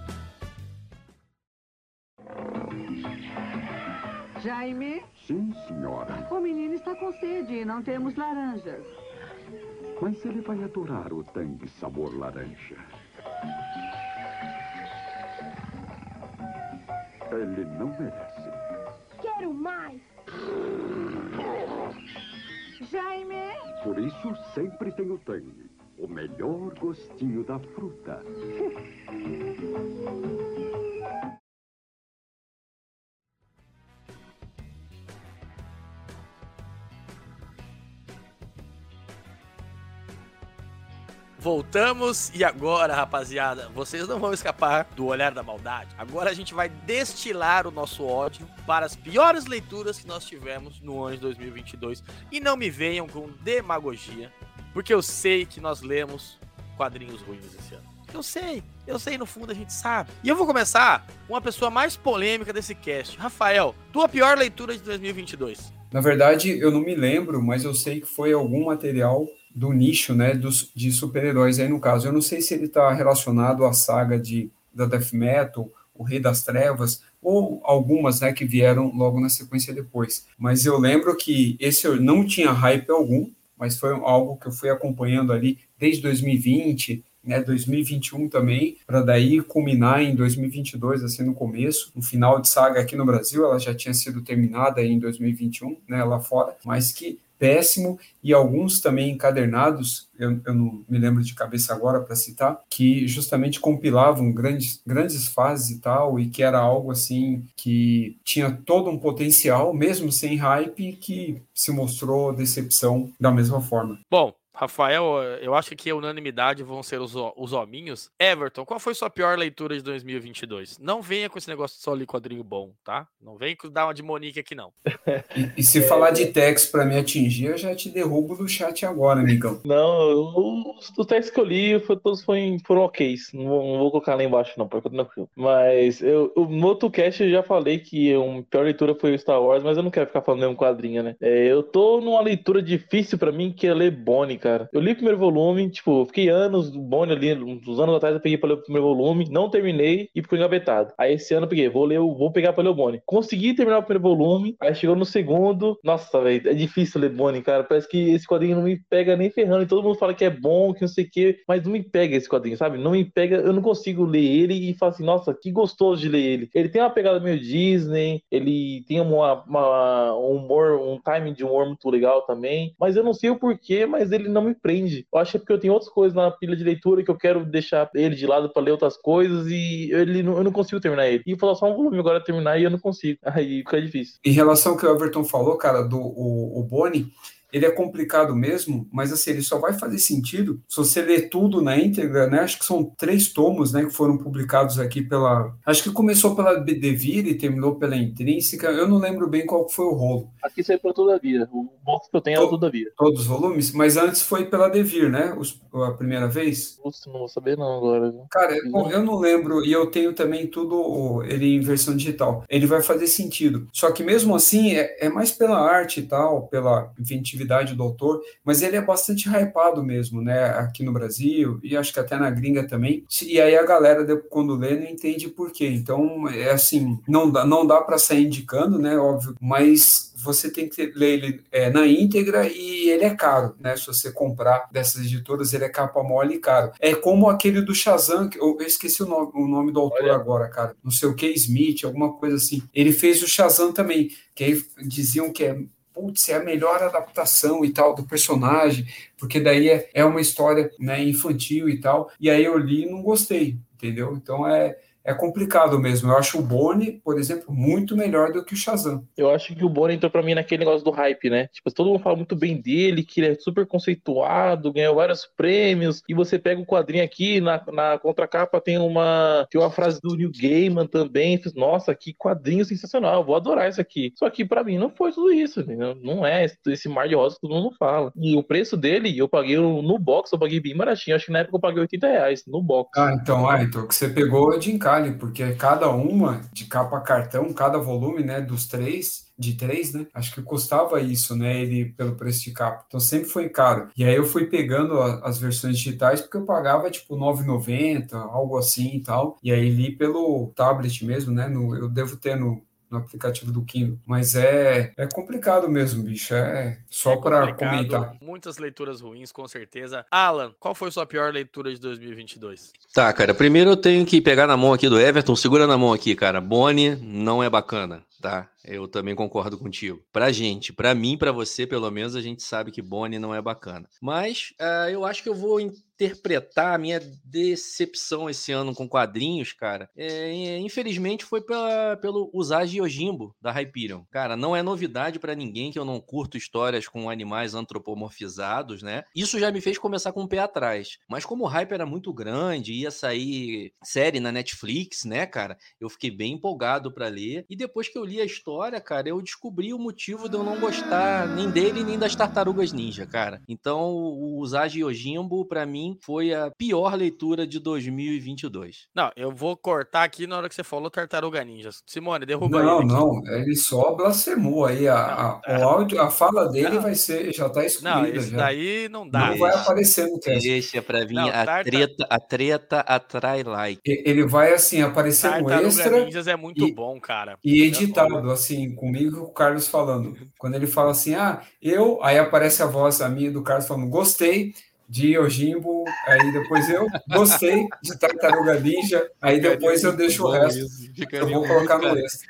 Speaker 6: Jaime,
Speaker 7: Sim, senhora.
Speaker 6: o menino está com sede e não temos laranjas.
Speaker 7: Mas ele vai adorar o tangue sabor laranja. Ele não merece.
Speaker 8: Quero mais!
Speaker 6: Jaime,
Speaker 7: Por isso, sempre tem o tangue. O melhor gostinho da fruta.
Speaker 1: Voltamos e agora, rapaziada, vocês não vão escapar do olhar da maldade. Agora a gente vai destilar o nosso ódio para as piores leituras que nós tivemos no ano de 2022. E não me venham com demagogia, porque eu sei que nós lemos quadrinhos ruins esse ano. Eu sei, eu sei, no fundo a gente sabe. E eu vou começar com a pessoa mais polêmica desse cast. Rafael, tua pior leitura de 2022.
Speaker 3: Na verdade, eu não me lembro, mas eu sei que foi algum material do nicho, né, dos, de super-heróis aí no caso. Eu não sei se ele está relacionado à saga de, da Death Metal, o Rei das Trevas, ou algumas, né, que vieram logo na sequência depois. Mas eu lembro que esse eu não tinha hype algum, mas foi algo que eu fui acompanhando ali desde 2020, né, 2021 também, para daí culminar em 2022, assim, no começo, no final de saga aqui no Brasil, ela já tinha sido terminada em 2021, né, lá fora, mas que péssimo, e alguns também encadernados, eu, eu não me lembro de cabeça agora para citar, que justamente compilavam grandes, grandes fases e tal, e que era algo assim que tinha todo um potencial, mesmo sem hype, que se mostrou decepção da mesma forma.
Speaker 1: Bom, Rafael, eu acho que aqui a unanimidade vão ser os, os hominhos. Everton, qual foi sua pior leitura de 2022? Não venha com esse negócio de só ler quadrinho bom, tá? Não vem com- dar uma de Monique aqui, não.
Speaker 3: E, e se falar de text para me atingir, eu já te derrubo do chat agora, amigão.
Speaker 5: Não, os, os textos que eu li foi- todos foram, foram ok. Não vou, não vou colocar lá embaixo, não, ficar tranquilo. Mas eu, eu- no outro cast eu já falei que a pior leitura foi o Star Wars, mas eu não quero ficar falando nenhum quadrinho, né? É, eu tô numa leitura difícil pra mim, que é ler Bonnie, cara. Eu li o primeiro volume, tipo, fiquei anos do Bonnie ali, uns anos atrás eu peguei pra ler o primeiro volume, não terminei e ficou engavetado. Aí esse ano eu peguei, vou ler, vou pegar pra ler o Bonnie. Consegui terminar o primeiro volume, aí chegou no segundo, nossa, velho, é difícil ler Bonnie, cara. Parece que esse quadrinho não me pega nem ferrando, e todo mundo fala que é bom, que não sei o quê, mas não me pega esse quadrinho, sabe? Não me pega, eu não consigo ler ele e falar assim, nossa, que gostoso de ler ele. Ele tem uma pegada meio Disney, ele tem uma, uma- um humor, um timing de humor muito legal também, mas eu não sei o porquê, mas ele não me prende. Eu acho que é porque eu tenho outras coisas na pilha de leitura que eu quero deixar ele de lado pra ler outras coisas e ele não- eu não consigo terminar ele. E falar só um volume agora terminar e eu não consigo. Aí fica difícil.
Speaker 3: Em relação ao que o Everton falou, cara, do o, o Boni, ele é complicado mesmo, mas assim, ele só vai fazer sentido se você ler tudo na íntegra, né? Acho que são três tomos, né, que foram publicados aqui pela. Acho que começou pela Devir e terminou pela Intrínseca. Eu não lembro bem qual foi o rolo.
Speaker 5: Aqui saiu pra Todavia. O box que eu tenho é o Todavia.
Speaker 3: Todos os volumes, mas antes foi pela Devir, né? Os- a primeira vez.
Speaker 5: Putz, não vou saber não agora. viu?
Speaker 3: Cara, eu, eu não lembro, e eu tenho também tudo ele em versão digital. Ele vai fazer sentido. Só que mesmo assim, é, é mais pela arte e tal, pela inventividade do autor, mas ele é bastante hypado mesmo, né? Aqui no Brasil, e acho que até na gringa também. E aí a galera, quando lê, não entende por quê. Então, é assim, não dá, não dá para sair indicando, né? Óbvio, mas você tem que ler ele é, na íntegra e ele é caro, né? Se você comprar dessas editoras, ele é capa mole e caro. É como aquele do Shazam, eu eu esqueci o nome, o nome do autor
Speaker 5: Olha.
Speaker 3: agora, cara. Não sei o que, Smith, alguma coisa assim. Ele fez o Shazam também, que aí diziam que é. Putz, é a melhor adaptação e tal do personagem, porque daí é, é uma história né, infantil e tal. E aí eu li e não gostei, entendeu? Então é, é complicado mesmo. Eu acho o Boni, por exemplo, muito melhor do que o Shazam.
Speaker 5: Eu acho que o Bonnie entrou pra mim naquele negócio do hype, né? Tipo, todo mundo fala muito bem dele, que ele é super conceituado, ganhou vários prêmios. E você pega o quadrinho aqui, na, na contracapa tem uma, tem uma frase do Neil Gaiman também. Fiz, Nossa, que quadrinho sensacional, vou adorar isso aqui. Só que pra mim não foi tudo isso, entendeu? Não é esse- mar de rosa que todo mundo fala. E o preço dele, eu paguei no box, eu paguei bem baratinho. Acho que na época eu paguei 80 reais no box.
Speaker 3: Ah, então, ah, então o que você pegou é de encalhe, porque cada uma, de capa cartão, cada volume, né, dos três, de três, né, acho que custava isso, né, ele, pelo preço de capa. Então sempre foi caro. E aí eu fui pegando a- as versões digitais, porque eu pagava, tipo, R$ 9,90, algo assim e tal. E aí li pelo tablet mesmo, né, no, eu devo ter no, no aplicativo do Kindle. Mas é, é complicado mesmo, bicho, é só
Speaker 1: É
Speaker 3: para comentar.
Speaker 1: Muitas leituras ruins, com certeza. Alan, qual foi sua pior leitura de 2022?
Speaker 4: Tá, cara, primeiro eu tenho que pegar na mão aqui do Everton, segura na mão aqui, cara. Boni não é bacana, tá? Eu também concordo contigo. Pra gente, pra mim, pra você, pelo menos, a gente sabe que Boni não é bacana. Mas ah, eu acho que eu vou interpretar a minha decepção esse ano com quadrinhos, cara. É, infelizmente foi pela, pelo Usagi Yojimbo, da Hyperion. Cara, não é novidade pra ninguém que eu não curto histórias com animais antropomorfizados, né? Isso já me fez começar com o pé atrás. Mas como o hype era muito grande, ia sair série na Netflix, né, cara? Eu fiquei bem empolgado pra ler. E depois que eu li a história, cara, eu descobri o motivo de eu não gostar nem dele nem das Tartarugas Ninja, cara. Então, o Usagi Yojimbo, pra mim, foi a pior leitura de 2022.
Speaker 1: Não, eu vou cortar aqui na hora que você falou Tartaruga Ninjas. Simone, derruba
Speaker 3: Não,
Speaker 1: ele. aqui.
Speaker 3: não, ele só blasfemou aí. A, a-
Speaker 1: Não,
Speaker 3: o áudio, a fala dele
Speaker 1: Não.
Speaker 3: vai ser, já está
Speaker 1: Não,
Speaker 3: excluída.
Speaker 1: esse
Speaker 3: já.
Speaker 1: daí não dá.
Speaker 3: Não vai aparecer no teste.
Speaker 4: Deixa pra vir
Speaker 1: Não,
Speaker 4: a
Speaker 1: tarta-
Speaker 4: treta, a treta atrai like.
Speaker 3: Ele vai assim aparecer um
Speaker 1: Tartaruga
Speaker 3: extra
Speaker 1: Ninjas é muito
Speaker 3: e-
Speaker 1: bom, cara.
Speaker 3: e editado, assim, comigo e com o Carlos falando. Quando ele fala assim, ah, eu, aí aparece a voz a minha do Carlos falando, gostei de Yojimbo, aí depois eu gostei de Tartaruga Ninja, aí depois eu deixo o resto. Eu vou colocar no extra.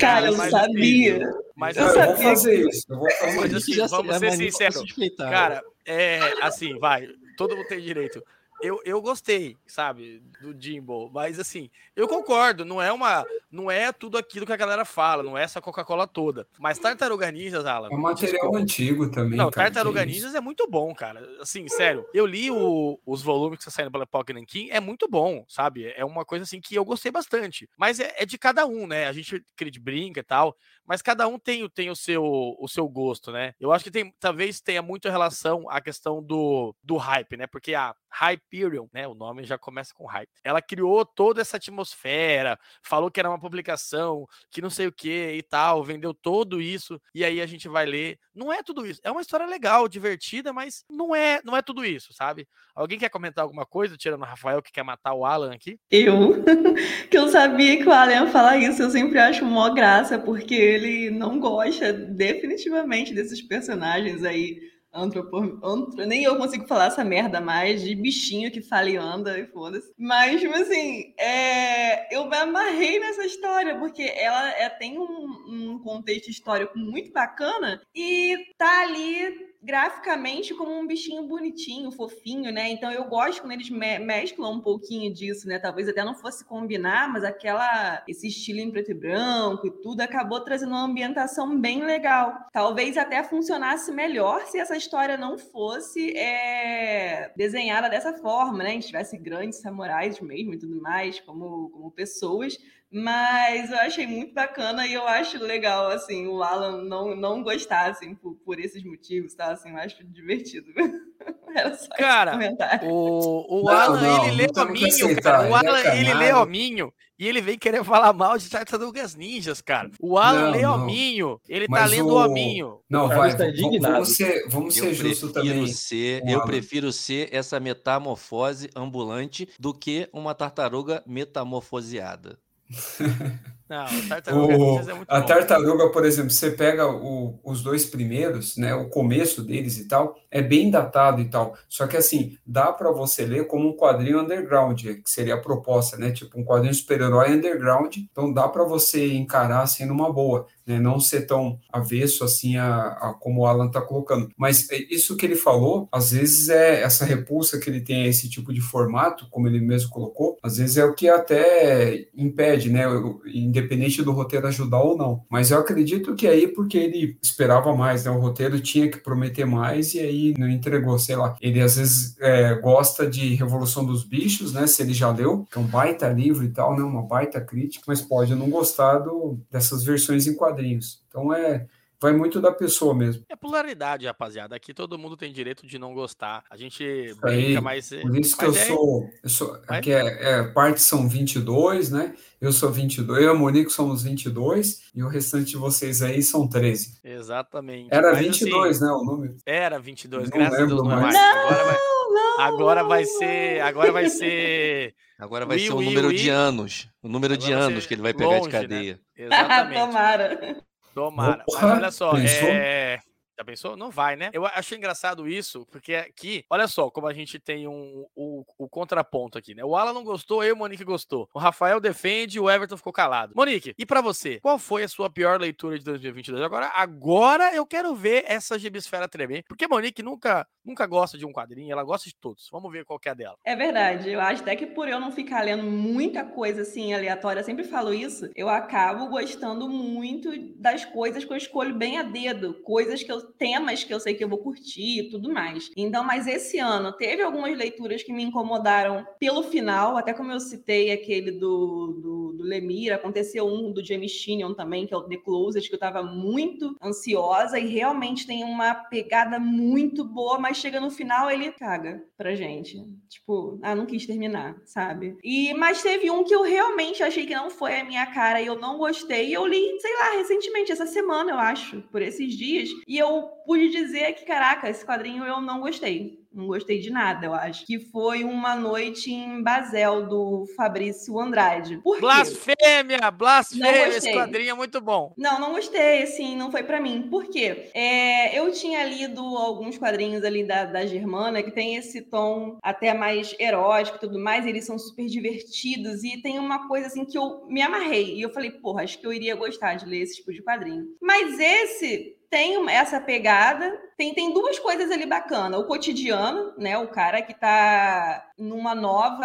Speaker 2: Cara, eu
Speaker 1: mas
Speaker 2: sabia.
Speaker 1: Mas
Speaker 2: Eu
Speaker 3: Não, eu vou
Speaker 2: sabia
Speaker 3: fazer isso. Eu vou fazer
Speaker 1: Mas
Speaker 3: isso.
Speaker 1: assim, vamos
Speaker 4: é
Speaker 1: ser sinceros. Cara, é assim, vai. Todo mundo tem direito. Eu, eu gostei, sabe, do Jimbo, mas assim, eu concordo, não é uma, não é tudo aquilo que a galera fala, não é essa Coca-Cola toda, mas Tartaruga Ninjas, Alan.
Speaker 3: É um material desculpa. antigo também,
Speaker 1: Não, cara, Tartaruga Ninjas é muito bom, cara. Assim, sério, eu li o, os volumes que estão saindo pela Pokémon King, é muito bom, sabe? É uma coisa assim que eu gostei bastante, mas é, é de cada um, né? A gente brinca e tal, mas cada um tem, tem o, seu, o seu gosto, né? Eu acho que tem, talvez tenha muito relação à questão do, do hype, né? Porque a Hyperion, né? O nome já começa com hype. Ela criou toda essa atmosfera, falou que era uma publicação, que não sei o que e tal, vendeu tudo isso, e aí a gente vai ler. Não é tudo isso. É uma história legal, divertida, mas não é, não é tudo isso, sabe? Alguém quer comentar alguma coisa, tirando o Rafael que quer matar o Alan aqui?
Speaker 2: Eu, que eu sabia que o Alan ia falar isso, eu sempre acho mó graça, porque ele não gosta definitivamente desses personagens aí Antropo... Antro... Nem eu consigo falar essa merda mais de bichinho que fala e anda e foda-se. Mas, tipo assim, é... eu me amarrei nessa história, porque ela é... tem um, um contexto histórico muito bacana e tá ali graficamente como um bichinho bonitinho, fofinho, né? Então eu gosto quando eles me mesclam um pouquinho disso, né? Talvez até não fosse combinar, mas aquela esse estilo em preto e branco e tudo acabou trazendo uma ambientação bem legal. Talvez até funcionasse melhor se essa história não fosse é, desenhada dessa forma, né? A gente tivesse grandes samurais mesmo e tudo mais, como, como pessoas mas eu achei muito bacana e eu acho legal, assim, o Alan não, não gostar, assim, por, por esses motivos, tá? Assim, eu acho divertido.
Speaker 1: Era só cara, o, o não, Alan, não, ele lê hominho, cara. O Alan, é ele lê hominho e ele vem querer falar mal de Tartarugas Ninjas, cara. O Alan não, lê hominho, ele tá lendo o hominho.
Speaker 3: Não, vai, tá vamos ser, vamos ser justos também.
Speaker 4: Ser, eu prefiro ser essa metamorfose ambulante do que uma tartaruga metamorfoseada.
Speaker 3: Não, tartaruga o, é a tartaruga, por exemplo, você pega o, os dois primeiros, né, o começo deles e tal, é bem datado e tal. Só que assim, dá para você ler como um quadrinho underground, que seria a proposta, né? Tipo um quadrinho super-herói underground. Então dá para você encarar assim numa boa né, não ser tão avesso assim a, a como o Alan está colocando. Mas é, isso que ele falou, às vezes é essa repulsa que ele tem a esse tipo de formato, como ele mesmo colocou, às vezes é o que até impede, né, independente do roteiro ajudar ou não. Mas eu acredito que aí porque ele esperava mais, né, o roteiro tinha que prometer mais e aí não entregou, sei lá. Ele às vezes é, gosta de Revolução dos Bichos, né, se ele já leu, que é um baita livro e tal, né, uma baita crítica, mas pode não gostar do, dessas versões em quadrinhos quadrinhos. Então é vai muito da pessoa mesmo.
Speaker 1: É polaridade, rapaziada. Aqui todo mundo tem direito de não gostar. A gente isso brinca, aí, mas.
Speaker 3: Por isso que eu, é... sou, eu sou. Aqui é, é, parte são 22, né? Eu sou 22, eu e a Monique somos 22 e o restante de vocês aí são 13.
Speaker 1: Exatamente.
Speaker 3: Era mas, 22, assim, né? O número.
Speaker 1: Era 22, não graças a Deus não é mais. Não, agora vai, não, agora vai ser. Agora vai ser.
Speaker 4: Agora vai ser o número de anos. O número agora de anos que ele vai pegar longe, de né? cadeia.
Speaker 2: Né? Exatamente. Tomara.
Speaker 1: Tomara. Mas olha só, é... Já pensou? Não vai, né? Eu achei engraçado isso, porque aqui, olha só como a gente tem um, o, contraponto aqui, né? O Alan não gostou, eu e o Monique gostou. O Rafael defende, o Everton ficou calado. Monique, e para você? Qual foi a sua pior leitura de 2022? Agora, agora eu quero ver essa gibisfera tremer, porque Monique nunca, nunca gosta de um quadrinho, ela gosta de todos. Vamos ver qual que é a dela.
Speaker 2: É verdade. Eu acho até que por eu não ficar lendo muita coisa assim aleatória, eu sempre falo isso, eu acabo gostando muito das coisas que eu escolho bem a dedo, coisas que eu temas que eu sei que eu vou curtir e tudo mais. Então, mas esse ano teve algumas leituras que me incomodaram pelo final, até como eu citei aquele do, do, do Lemir, aconteceu um do James Chinion também, que é o The Closet, que eu tava muito ansiosa e realmente tem uma pegada muito boa, mas chega no final ele caga pra gente. Tipo, ah, não quis terminar, sabe? E mas teve um que eu realmente achei que não foi a minha cara e eu não gostei. E eu li, sei lá, recentemente, essa semana, eu acho, por esses dias, e eu pude dizer que, caraca, esse quadrinho eu não gostei não gostei de nada, eu acho. Que foi Uma Noite em Basel, do Fabrício Andrade. Por
Speaker 1: blasfêmia! Blasfêmia! Esse quadrinho é muito bom.
Speaker 2: Não, não gostei, assim, não foi para mim. Por quê? É, eu tinha lido alguns quadrinhos ali da, da Germana que tem esse tom até mais erótico e tudo mais, eles são super divertidos e tem uma coisa assim que eu me amarrei. E eu falei, porra, acho que eu iria gostar de ler esse tipo de quadrinho. Mas esse tem essa pegada. Tem, tem duas coisas ali bacana. O cotidiano, né? O cara que tá numa nova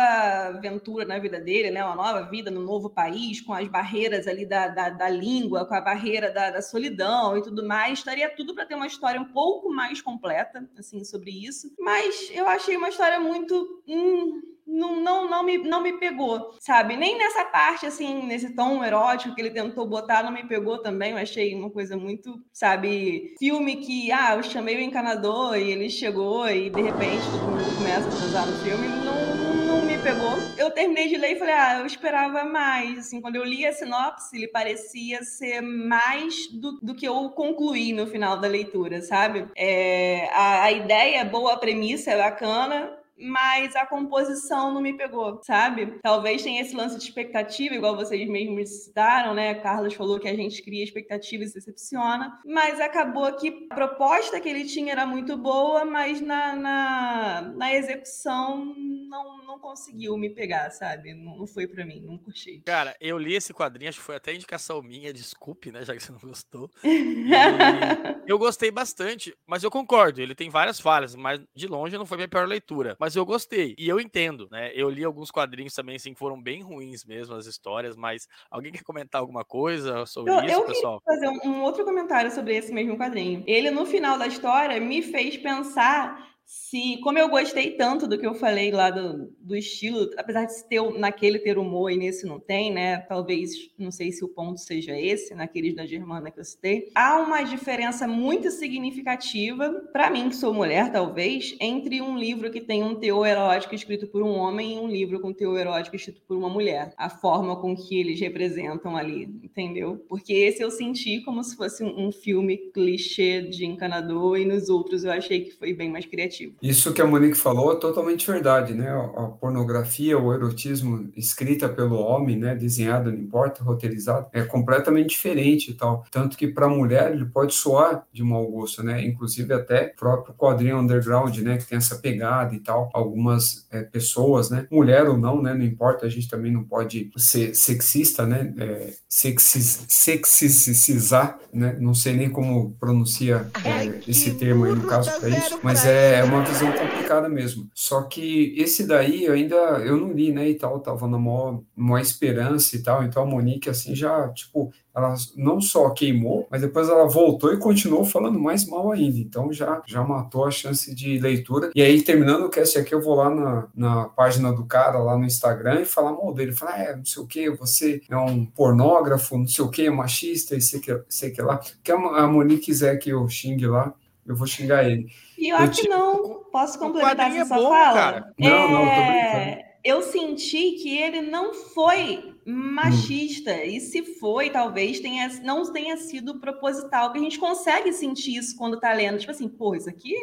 Speaker 2: aventura na vida dele, né? Uma nova vida no novo país, com as barreiras ali da, da, da língua, com a barreira da, da solidão e tudo mais. Estaria tudo para ter uma história um pouco mais completa, assim, sobre isso. Mas eu achei uma história muito. hum, não, não, não, me, não me pegou, sabe? Nem nessa parte, assim, nesse tom erótico que ele tentou botar, não me pegou também. Eu achei uma coisa muito, sabe? Filme que, ah, eu chamei o encanador e ele chegou e de repente todo mundo começa a transar no filme. Não, não me pegou. Eu terminei de ler e falei, ah, eu esperava mais. Assim, quando eu li a sinopse, ele parecia ser mais do, do que eu concluí no final da leitura, sabe? É, a, a ideia é boa, a premissa é bacana, mas a composição não me pegou, sabe? Talvez tenha esse lance de expectativa, igual vocês mesmos citaram, né? Carlos falou que a gente cria expectativa e se decepciona, mas acabou que a proposta que ele tinha era muito boa, mas na, na, na execução não, não conseguiu me pegar, sabe? Não, não foi pra mim, não curti.
Speaker 1: Cara, eu li esse quadrinho, acho que foi até indicação minha, desculpe, né, já que você não gostou. E eu gostei bastante, mas eu concordo, ele tem várias falhas, mas de longe não foi minha pior leitura. Mas eu gostei, e eu entendo, né? Eu li alguns quadrinhos também, assim, que foram bem ruins mesmo, as histórias, mas alguém quer comentar alguma coisa sobre
Speaker 2: Eu,
Speaker 1: isso,
Speaker 2: eu
Speaker 1: pessoal?
Speaker 2: queria fazer um, um outro comentário sobre esse mesmo quadrinho. Ele, no final da história, me fez pensar se, como eu gostei tanto do que eu falei lá do, do estilo, apesar de ter, naquele ter humor e nesse não tem, né? Talvez, não sei se o ponto seja esse, naqueles da Germana que eu citei. Há uma diferença muito significativa, para mim, que sou mulher, talvez, entre um livro que tem um teor erótico escrito por um homem e um livro com teor erótico escrito por uma mulher. A forma com que eles representam ali, entendeu? Porque esse eu senti como se fosse um, um filme clichê de encanador, e nos outros eu achei que foi bem mais criativo.
Speaker 3: Isso que a Monique falou é totalmente verdade, né? A pornografia, o erotismo escrita pelo homem, né, desenhado, não importa, roteirizado, é completamente diferente e tal. Tanto que para a mulher ele pode soar de mau gosto, né? Inclusive até o próprio quadrinho underground, né, que tem essa pegada e tal. Algumas é, pessoas, né, mulher ou não, né, não importa, a gente também não pode ser sexista, né? É, sexis, sexicizar, né? Não sei nem como pronuncia é, esse termo aí no caso para isso, mas é uma visão complicada mesmo. Só que esse daí eu ainda eu não li, né, e tal, tava na maior, maior esperança e tal, então a Monique assim já, tipo, ela não só queimou, mas depois ela voltou e continuou falando mais mal ainda. Então já, já matou a chance de leitura. E aí, terminando o cast aqui, eu vou lá na, na página do cara, lá no Instagram, e falar mal dele. Falar, é, não sei o que, você é um pornógrafo, não sei o que, é machista, e sei que, sei que lá. Que a Monique quiser que eu xingue lá, eu vou xingar ele.
Speaker 2: E eu, que
Speaker 3: te-
Speaker 2: não. Posso complementar essa
Speaker 1: é bom,
Speaker 2: fala?
Speaker 1: cara.
Speaker 3: Não, não, tô
Speaker 2: É,
Speaker 3: brincando.
Speaker 2: Eu senti que ele não foi machista. E se foi, talvez tenha, não tenha sido proposital. Porque a gente consegue sentir isso quando tá lendo. Tipo assim, pô, isso aqui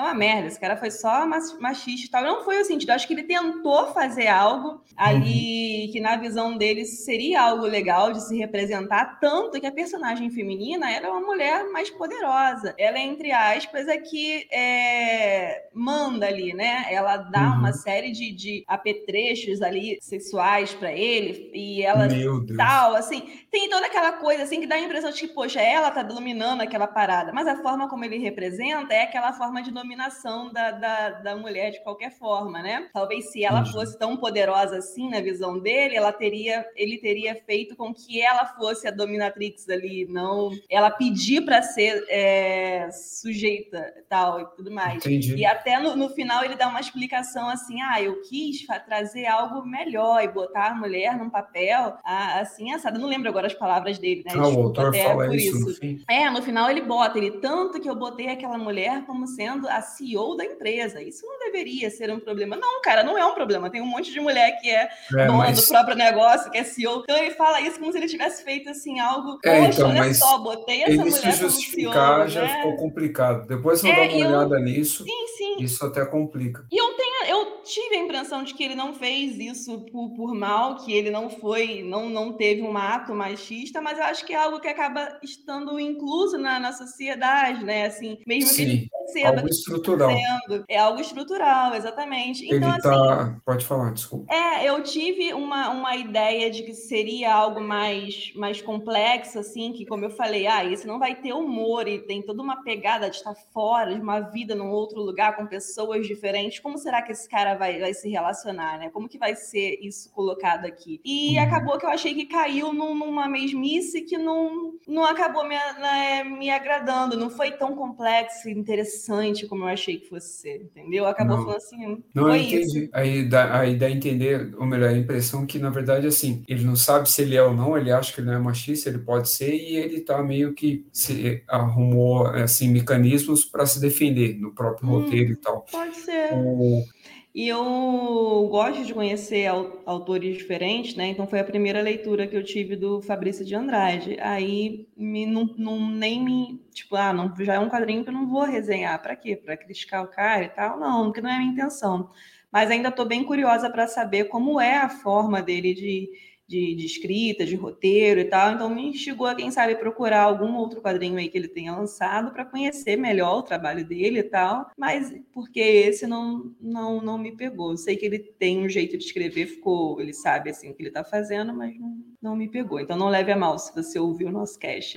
Speaker 2: é uma merda. Esse cara foi só machista e tal. Não foi o sentido. Acho que ele tentou fazer algo ali que, na visão dele, seria algo legal de se representar. Tanto que a personagem feminina era uma mulher mais poderosa. Ela, entre aspas, é que é, manda ali, né? Ela dá
Speaker 3: Uhum.
Speaker 2: uma série de, de apetrechos ali sexuais para ele e ela tal, assim, tem toda aquela coisa assim que dá a impressão de que, poxa, ela tá dominando aquela parada, mas a forma como ele representa é aquela forma de dominação da, da, da mulher de qualquer forma, né? Talvez se ela fosse tão poderosa assim na visão dele, ela teria, ele teria feito com que ela fosse a dominatrix ali, não ela pedir para ser é, sujeita tal e tudo mais.
Speaker 3: Entendi.
Speaker 2: E até no, no final ele dá uma explicação assim: ah, eu quis trazer algo melhor e botar a mulher num papel ah, assim, assado. Eu não lembro agora as palavras dele, né?
Speaker 3: Ah, o
Speaker 2: Desculpa
Speaker 3: autor
Speaker 2: até
Speaker 3: fala isso,
Speaker 2: isso.
Speaker 3: no fim.
Speaker 2: É, no final ele bota ele tanto que eu botei aquela mulher como sendo a CEO da empresa. Isso não deveria ser um problema. Não, cara, não é um problema. Tem um monte de mulher que é
Speaker 3: É,
Speaker 2: dona
Speaker 3: mas-
Speaker 2: do próprio negócio, que é CEO. Então ele fala isso como se ele tivesse feito assim algo.
Speaker 3: É,
Speaker 2: Poxa,
Speaker 3: então,
Speaker 2: olha
Speaker 3: mas
Speaker 2: só, botei essa mulher
Speaker 3: se
Speaker 2: como
Speaker 3: justificar
Speaker 2: CEO,
Speaker 3: já
Speaker 2: né?
Speaker 3: ficou complicado. Depois eu
Speaker 2: É,
Speaker 3: dar uma
Speaker 2: eu-
Speaker 3: olhada nisso,
Speaker 2: Sim, sim.
Speaker 3: isso até complica.
Speaker 2: E eu, tenho, eu tive a impressão de que ele não fez isso por, por mal, que ele não foi, não, não teve um ato machista, mas eu acho que é algo que acaba estando incluso na, na sociedade, né? Assim, mesmo que ele
Speaker 3: Sim.
Speaker 2: tivesse perceba
Speaker 3: algo
Speaker 2: tá
Speaker 3: estrutural.
Speaker 2: acontecendo. É algo estrutural, exatamente. Então, assim,
Speaker 3: tá. Pode falar, desculpa.
Speaker 2: é, eu tive uma, uma ideia de que seria algo mais, mais complexo, assim, que, como eu falei, ah, esse não vai ter humor e tem toda uma pegada de estar fora, de uma vida num outro lugar com pessoas diferentes. Como será que esse cara vai, vai se relacionar, né? Como que vai ser isso colocado aqui? E
Speaker 3: Uhum.
Speaker 2: acabou que eu achei que caiu num- numa mesmice que não, não acabou me, né, me agradando. Não foi tão complexo e interessante como eu achei que fosse ser, entendeu? Acabou
Speaker 3: Não.
Speaker 2: falando assim,
Speaker 3: Não, eu
Speaker 2: foi isso.
Speaker 3: entendi. Aí dá, aí dá a entender, ou melhor, a impressão que, na verdade, assim, ele não sabe se ele é ou não, ele acha que ele não é machista, ele pode ser, e ele tá meio que se arrumou, assim, mecanismos para se defender no próprio
Speaker 2: Hum.
Speaker 3: roteiro e tal.
Speaker 2: Pode ser.
Speaker 3: O,
Speaker 2: E eu gosto de conhecer au- autores diferentes, né? Então foi a primeira leitura que eu tive do Fabrício de Andrade. Aí me, não, não- nem me. Tipo, ah, não, já é um quadrinho que eu não vou resenhar. Para quê? Para criticar o cara e tal? Não, porque não é a minha intenção. Mas ainda estou bem curiosa para saber como é a forma dele de, de, de escrita, de roteiro e tal. Então me instigou a, quem sabe, procurar algum outro quadrinho aí que ele tenha lançado para conhecer melhor o trabalho dele e tal. Mas porque esse não, não, não me pegou. Sei que ele tem um jeito de escrever, ficou, ele sabe assim o que ele está fazendo, mas não, não me pegou. Então não leve a mal se você ouviu o nosso cast.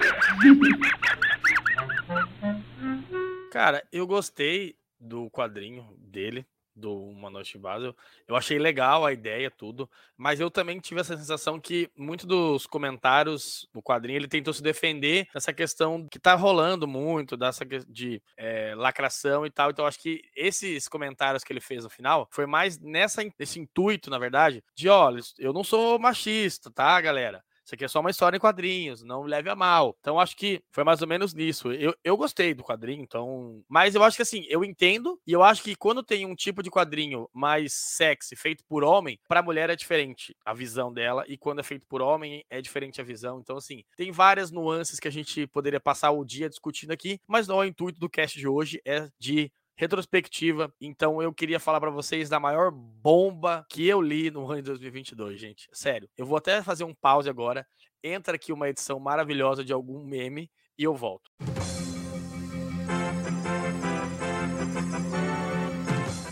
Speaker 1: Cara, eu gostei do quadrinho dele, do Uma Noite em Basel. Eu achei legal a ideia, tudo. Mas eu também tive essa sensação que muito dos comentários do quadrinho ele tentou se defender dessa questão que tá rolando muito, dessa de eh, lacração e tal. Então, acho que esses comentários que ele fez no final foi mais nessa, nesse intuito, na verdade, de olha, eu não sou machista, tá, galera? Isso aqui é só uma história em quadrinhos, não leve a mal. Então, acho que foi mais ou menos nisso. Eu, eu gostei do quadrinho, então. Mas eu acho que assim, eu entendo, e eu acho que quando tem um tipo de quadrinho mais sexy, feito por homem, pra mulher é diferente a visão dela, e quando é feito por homem, é diferente a visão. Então, assim, tem várias nuances que a gente poderia passar o dia discutindo aqui, mas não é o intuito do cast de hoje, é de retrospectiva. Então eu queria falar pra vocês da maior bomba que eu li no ano de 2022, gente. Sério. Eu vou até fazer um pause agora. Entra aqui uma edição maravilhosa de algum meme e eu volto.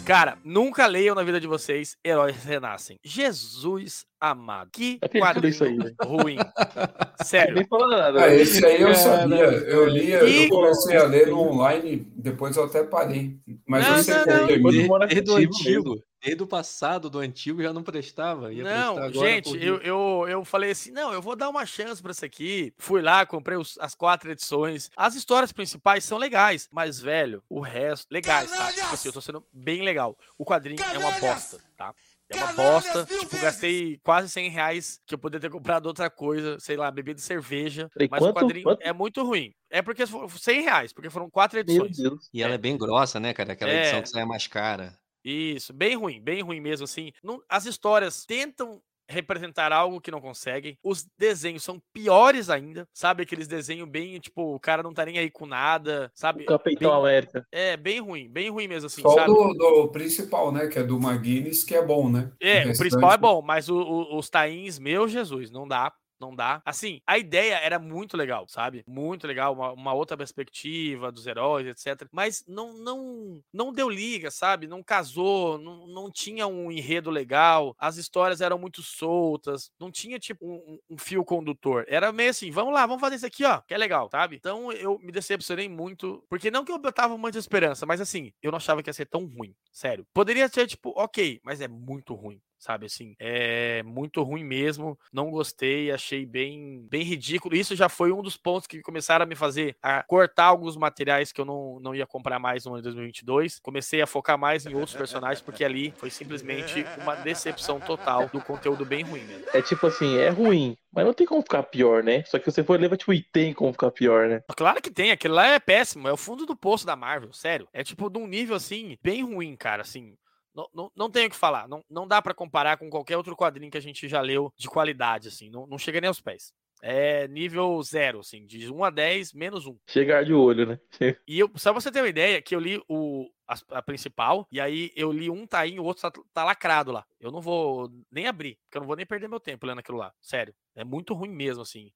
Speaker 1: Cara, nunca leiam na vida de vocês Heróis Renascem. Jesus amado. Que
Speaker 5: Acredito nisso aí,
Speaker 1: quadrinho
Speaker 5: velho.
Speaker 1: ruim.
Speaker 5: Não
Speaker 1: Sério.
Speaker 5: nem falando nada.
Speaker 3: ah,
Speaker 5: velho.
Speaker 3: esse aí eu sabia, eu li,
Speaker 1: E-
Speaker 3: eu comecei a ler no online, depois eu até parei. Mas
Speaker 1: Não,
Speaker 3: eu sei
Speaker 1: não,
Speaker 3: como
Speaker 1: não.
Speaker 5: do
Speaker 4: Desde, desde o antigo, desde o passado do antigo já não prestava. Ia
Speaker 1: Não,
Speaker 4: prestar agora
Speaker 1: gente, eu, eu, eu falei assim: não, eu vou dar uma chance pra isso aqui. Fui lá, comprei os- as quatro edições. As histórias principais são legais, mas, velho, o resto, legais, tá? Tipo assim, eu tô sendo bem legal. O quadrinho é uma bosta, tá? É uma bosta. Tipo, gastei quase 100 reais que eu poderia ter comprado outra coisa, sei lá, bebida de cerveja.
Speaker 5: Peraí,
Speaker 1: Mas o
Speaker 5: quanto?
Speaker 1: quadrinho
Speaker 5: Quanto?
Speaker 1: é muito ruim. É porque foram 100 reais, porque foram quatro
Speaker 5: Meu
Speaker 1: edições.
Speaker 5: Deus.
Speaker 4: E ela é bem grossa, né, cara? Aquela
Speaker 1: É.
Speaker 4: edição que sai mais cara.
Speaker 1: Isso, bem ruim, bem ruim mesmo, assim. Não- as histórias tentam representar algo que não conseguem. Os desenhos são piores ainda, sabe? Aqueles desenhos bem, tipo, o cara não tá nem aí com nada, sabe?
Speaker 5: O Capitão
Speaker 1: Bem-
Speaker 5: América.
Speaker 1: é, bem ruim, bem ruim mesmo, assim,
Speaker 3: Só o
Speaker 1: sabe?
Speaker 3: do, do principal, né? Que é do McGuinness, que é bom, né?
Speaker 1: É, o
Speaker 3: restante-
Speaker 1: principal é bom, mas o- o- os tains, meu Jesus, não dá. Não dá. Assim, a ideia era muito legal, sabe? Muito legal, uma, uma outra perspectiva dos heróis, etc. Mas não não não deu liga, sabe? Não casou, não, não tinha um enredo legal, as histórias eram muito soltas, não tinha tipo um, um- fio condutor. Era meio assim, vamos lá, vamos fazer isso aqui, ó, que é legal, sabe? Então eu me decepcionei muito, porque não que eu botava muita esperança, mas assim, eu não achava que ia ser tão ruim, sério. Poderia ser tipo, ok, mas é muito ruim sabe assim, é muito ruim mesmo, não gostei, achei bem bem ridículo. Isso já foi um dos pontos que começaram a me fazer a cortar alguns materiais que eu não, não ia comprar mais no ano de 2022. Comecei a focar mais em outros personagens porque ali foi simplesmente uma decepção total do conteúdo bem ruim mesmo.
Speaker 5: É tipo assim, é ruim, mas não tem como ficar pior, né? Só que você for levar, tipo, e tem como ficar pior, né?
Speaker 1: Claro que tem, aquele lá é péssimo, é o fundo do poço da Marvel, sério. É tipo de um nível assim, bem ruim, cara, assim. Não, não, não tenho o que falar, não, não dá pra comparar com qualquer outro quadrinho que a gente já leu de qualidade, assim, não, não chega nem aos pés. É nível zero, assim, de 1 a 10, menos 1.
Speaker 5: Chegar de olho, né?
Speaker 1: E eu, só pra você ter uma ideia, que eu li o, a, a principal, e aí eu li um tainho, o outro tá, tá lacrado lá. Eu não vou nem abrir, porque eu não vou nem perder meu tempo lendo aquilo lá. Sério. É muito ruim mesmo, assim.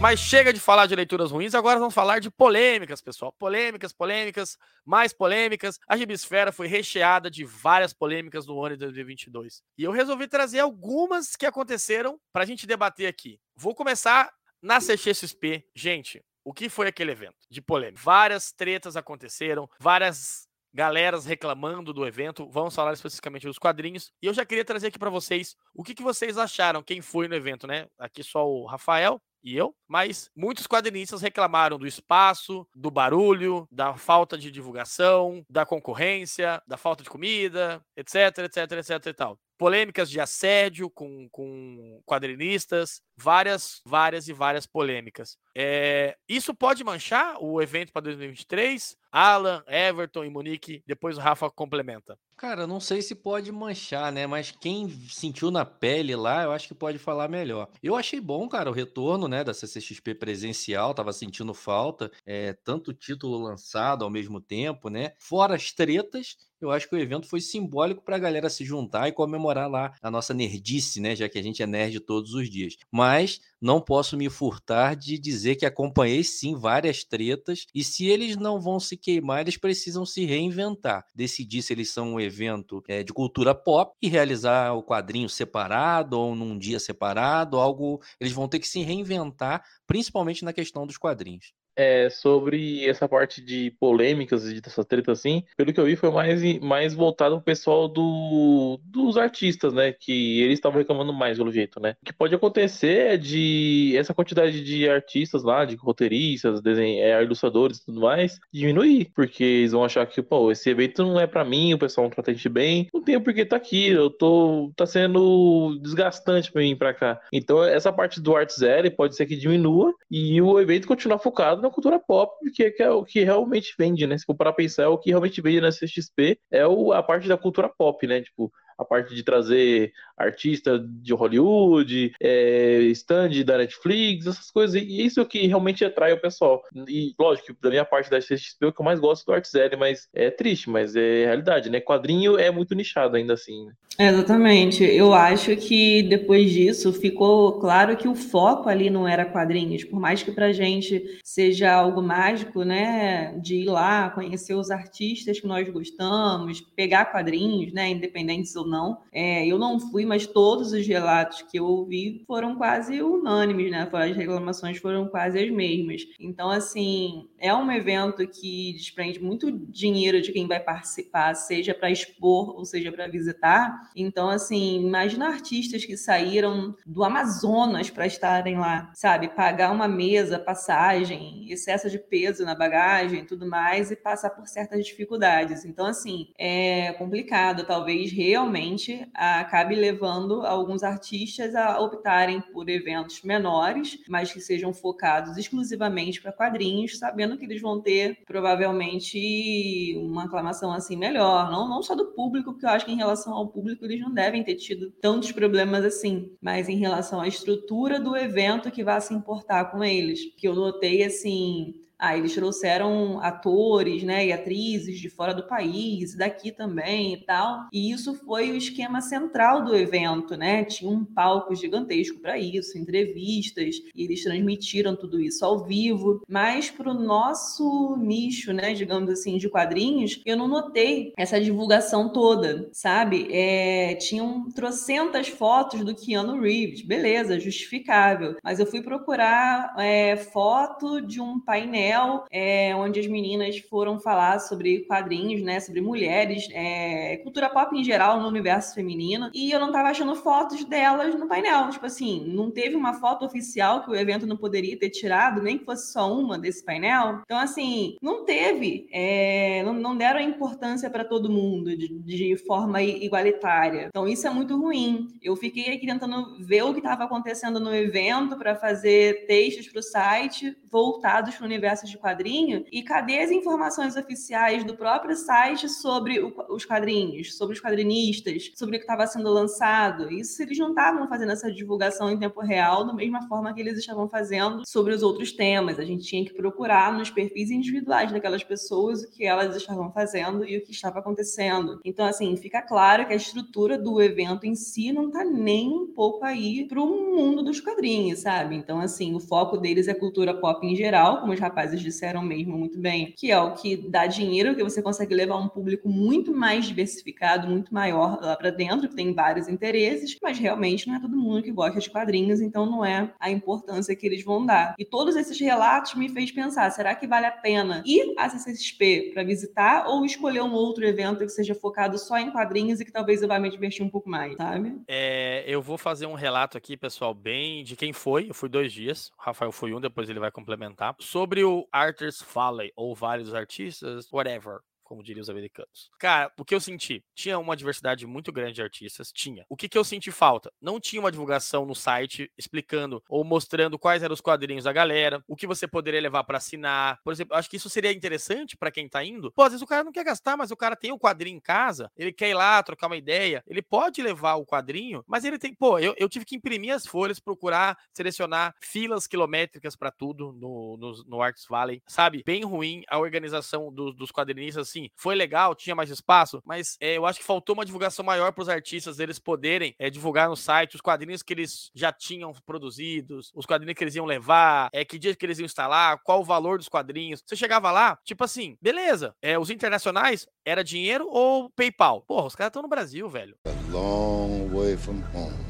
Speaker 1: Mas chega de falar de leituras ruins, agora vamos falar de polêmicas, pessoal. Polêmicas, polêmicas, mais polêmicas. A Gibisfera foi recheada de várias polêmicas no ano de 2022. E eu resolvi trazer algumas que aconteceram para a gente debater aqui. Vou começar na CXP. Gente, o que foi aquele evento de polêmica? Várias tretas aconteceram, várias galeras reclamando do evento. Vamos falar especificamente dos quadrinhos. E eu já queria trazer aqui para vocês o que, que vocês acharam, quem foi no evento, né? Aqui só o Rafael e eu, mas muitos quadrinistas reclamaram do espaço, do barulho, da falta de divulgação, da concorrência, da falta de comida, etc, etc, etc e tal. Polêmicas de assédio com, com quadrinistas, várias, várias e várias polêmicas. É, isso pode manchar o evento para 2023? Alan, Everton e Monique, depois o Rafa complementa.
Speaker 4: Cara, não sei se pode manchar, né? Mas quem sentiu na pele lá, eu acho que pode falar melhor. Eu achei bom, cara, o retorno, né, da CCXP presencial, tava sentindo falta, é, tanto título lançado ao mesmo tempo, né? Fora as tretas, eu acho que o evento foi simbólico para a galera se juntar e comemorar lá a nossa nerdice, né? Já que a gente é nerd todos os dias. Mas não posso me furtar de dizer que acompanhei sim várias tretas e se eles não vão se queimar, eles precisam se reinventar. Decidir se eles são um evento é, de cultura pop e realizar o quadrinho separado ou num dia separado, algo. Eles vão ter que se reinventar, principalmente na questão dos quadrinhos
Speaker 5: é, sobre essa parte de polêmicas e dessa treta assim, pelo que eu vi foi mais, mais voltado pro pessoal do, dos artistas, né? Que eles estavam reclamando mais, pelo jeito, né? O que pode acontecer é de essa quantidade de artistas lá, de roteiristas, desenho, é, ilustradores e tudo mais, diminuir, porque eles vão achar que, pô, esse evento não é para mim, o pessoal não trata a gente bem, não tenho por que tá aqui, eu tô, tá sendo desgastante para mim pra cá. Então, essa parte do Art Zero pode ser que diminua e o evento continuar focado na cultura pop, porque é o que realmente vende, né? Se for para pensar, é o que realmente vende na CXP é o, a parte da cultura pop, né? Tipo, a parte de trazer artista de Hollywood, é, stand da Netflix, essas coisas. E isso é o que realmente atrai o pessoal. E, lógico, da minha parte da CXP, o que eu mais gosto do Art Zero, mas é triste, mas é realidade, né? Quadrinho é muito nichado ainda assim. Né?
Speaker 2: Exatamente. Eu acho que depois disso ficou claro que o foco ali não era quadrinhos, por mais que pra gente seja algo mágico, né? De ir lá, conhecer os artistas que nós gostamos, pegar quadrinhos, né? Independentes ou não. É, eu não fui, mas todos os relatos que eu ouvi foram quase unânimes, né? As reclamações foram quase as mesmas. Então, assim, é um evento que desprende muito dinheiro de quem vai participar, seja para expor ou seja para visitar. Então, assim, imagina artistas que saíram do Amazonas para estarem lá, sabe? Pagar uma mesa, passagem, excesso de peso na bagagem, tudo mais, e passar por certas dificuldades. Então, assim, é complicado. Talvez realmente acabe levando alguns artistas a optarem por eventos menores, mas que sejam focados exclusivamente para quadrinhos, sabendo que eles vão ter provavelmente uma aclamação assim melhor, não, não só do público, porque eu acho que em relação ao público eles não devem ter tido tantos problemas assim, mas em relação à estrutura do evento que vai se importar com eles, que eu notei assim ah, eles trouxeram atores, né, e atrizes de fora do país, daqui também e tal. E isso foi o esquema central do evento, né? Tinha um palco gigantesco para isso, entrevistas, e eles transmitiram tudo isso ao vivo. Mas para o nosso nicho, né, digamos assim, de quadrinhos, eu não notei essa divulgação toda, sabe? É, tinham trocentas fotos do Keanu Reeves, beleza, justificável. Mas eu fui procurar é, foto de um painel painel é, onde as meninas foram falar sobre quadrinhos, né? Sobre mulheres, é, cultura pop em geral no universo feminino. E eu não tava achando fotos delas no painel. Tipo assim, não teve uma foto oficial que o evento não poderia ter tirado, nem que fosse só uma desse painel. Então, assim, não teve. É, não, não, deram importância para todo mundo de, de forma igualitária. Então, isso é muito ruim. Eu fiquei aqui tentando ver o que estava acontecendo no evento para fazer textos para o site voltados para o universo peças de quadrinho e cadê as informações oficiais do próprio site sobre o, os quadrinhos, sobre os quadrinistas, sobre o que estava sendo lançado? Isso eles não estavam fazendo essa divulgação em tempo real da mesma forma que eles estavam fazendo sobre os outros temas. A gente tinha que procurar nos perfis individuais daquelas pessoas o que elas estavam fazendo e o que estava acontecendo. Então, assim, fica claro que a estrutura do evento em si não está nem um pouco aí para o mundo dos quadrinhos, sabe? Então, assim, o foco deles é cultura pop em geral, como os rapazes disseram mesmo muito bem, que é o que dá dinheiro, que você consegue levar um público muito mais diversificado, muito maior lá para dentro, que tem vários interesses, mas realmente não é todo mundo que gosta de quadrinhos, então não é a importância que eles vão dar. E todos esses relatos me fez pensar, será que vale a pena ir à CCXP para visitar ou escolher um outro evento que seja focado só em quadrinhos e que talvez eu vá me divertir um pouco mais, sabe?
Speaker 1: É, eu vou fazer um relato aqui, pessoal, bem de quem foi. Eu fui dois dias, o Rafael foi um, depois ele vai complementar. Sobre o Arthurs Valley, ou vários artistas, whatever como diriam os americanos. Cara, o que eu senti? Tinha uma diversidade muito grande de artistas, tinha. O que, que eu senti falta? Não tinha uma divulgação no site explicando ou mostrando quais eram os quadrinhos da galera, o que você poderia levar para assinar. Por exemplo, acho que isso seria interessante para quem tá indo. Pô, às vezes o cara não quer gastar, mas o cara tem o quadrinho em casa, ele quer ir lá trocar uma ideia, ele pode levar o quadrinho, mas ele tem, pô, eu, eu tive que imprimir as folhas, procurar, selecionar filas quilométricas para tudo no, no, no Arts Valley, sabe? Bem ruim a organização do, dos quadrinistas, assim, foi legal, tinha mais espaço, mas é, eu acho que faltou uma divulgação maior para os artistas, eles poderem é, divulgar no site os quadrinhos que eles já tinham produzidos, os quadrinhos que eles iam levar, é, que dia que eles iam instalar, qual o valor dos quadrinhos. Você chegava lá, tipo assim, beleza, é, os internacionais era dinheiro ou PayPal? Porra, os caras estão no Brasil, velho.
Speaker 9: A long way from home.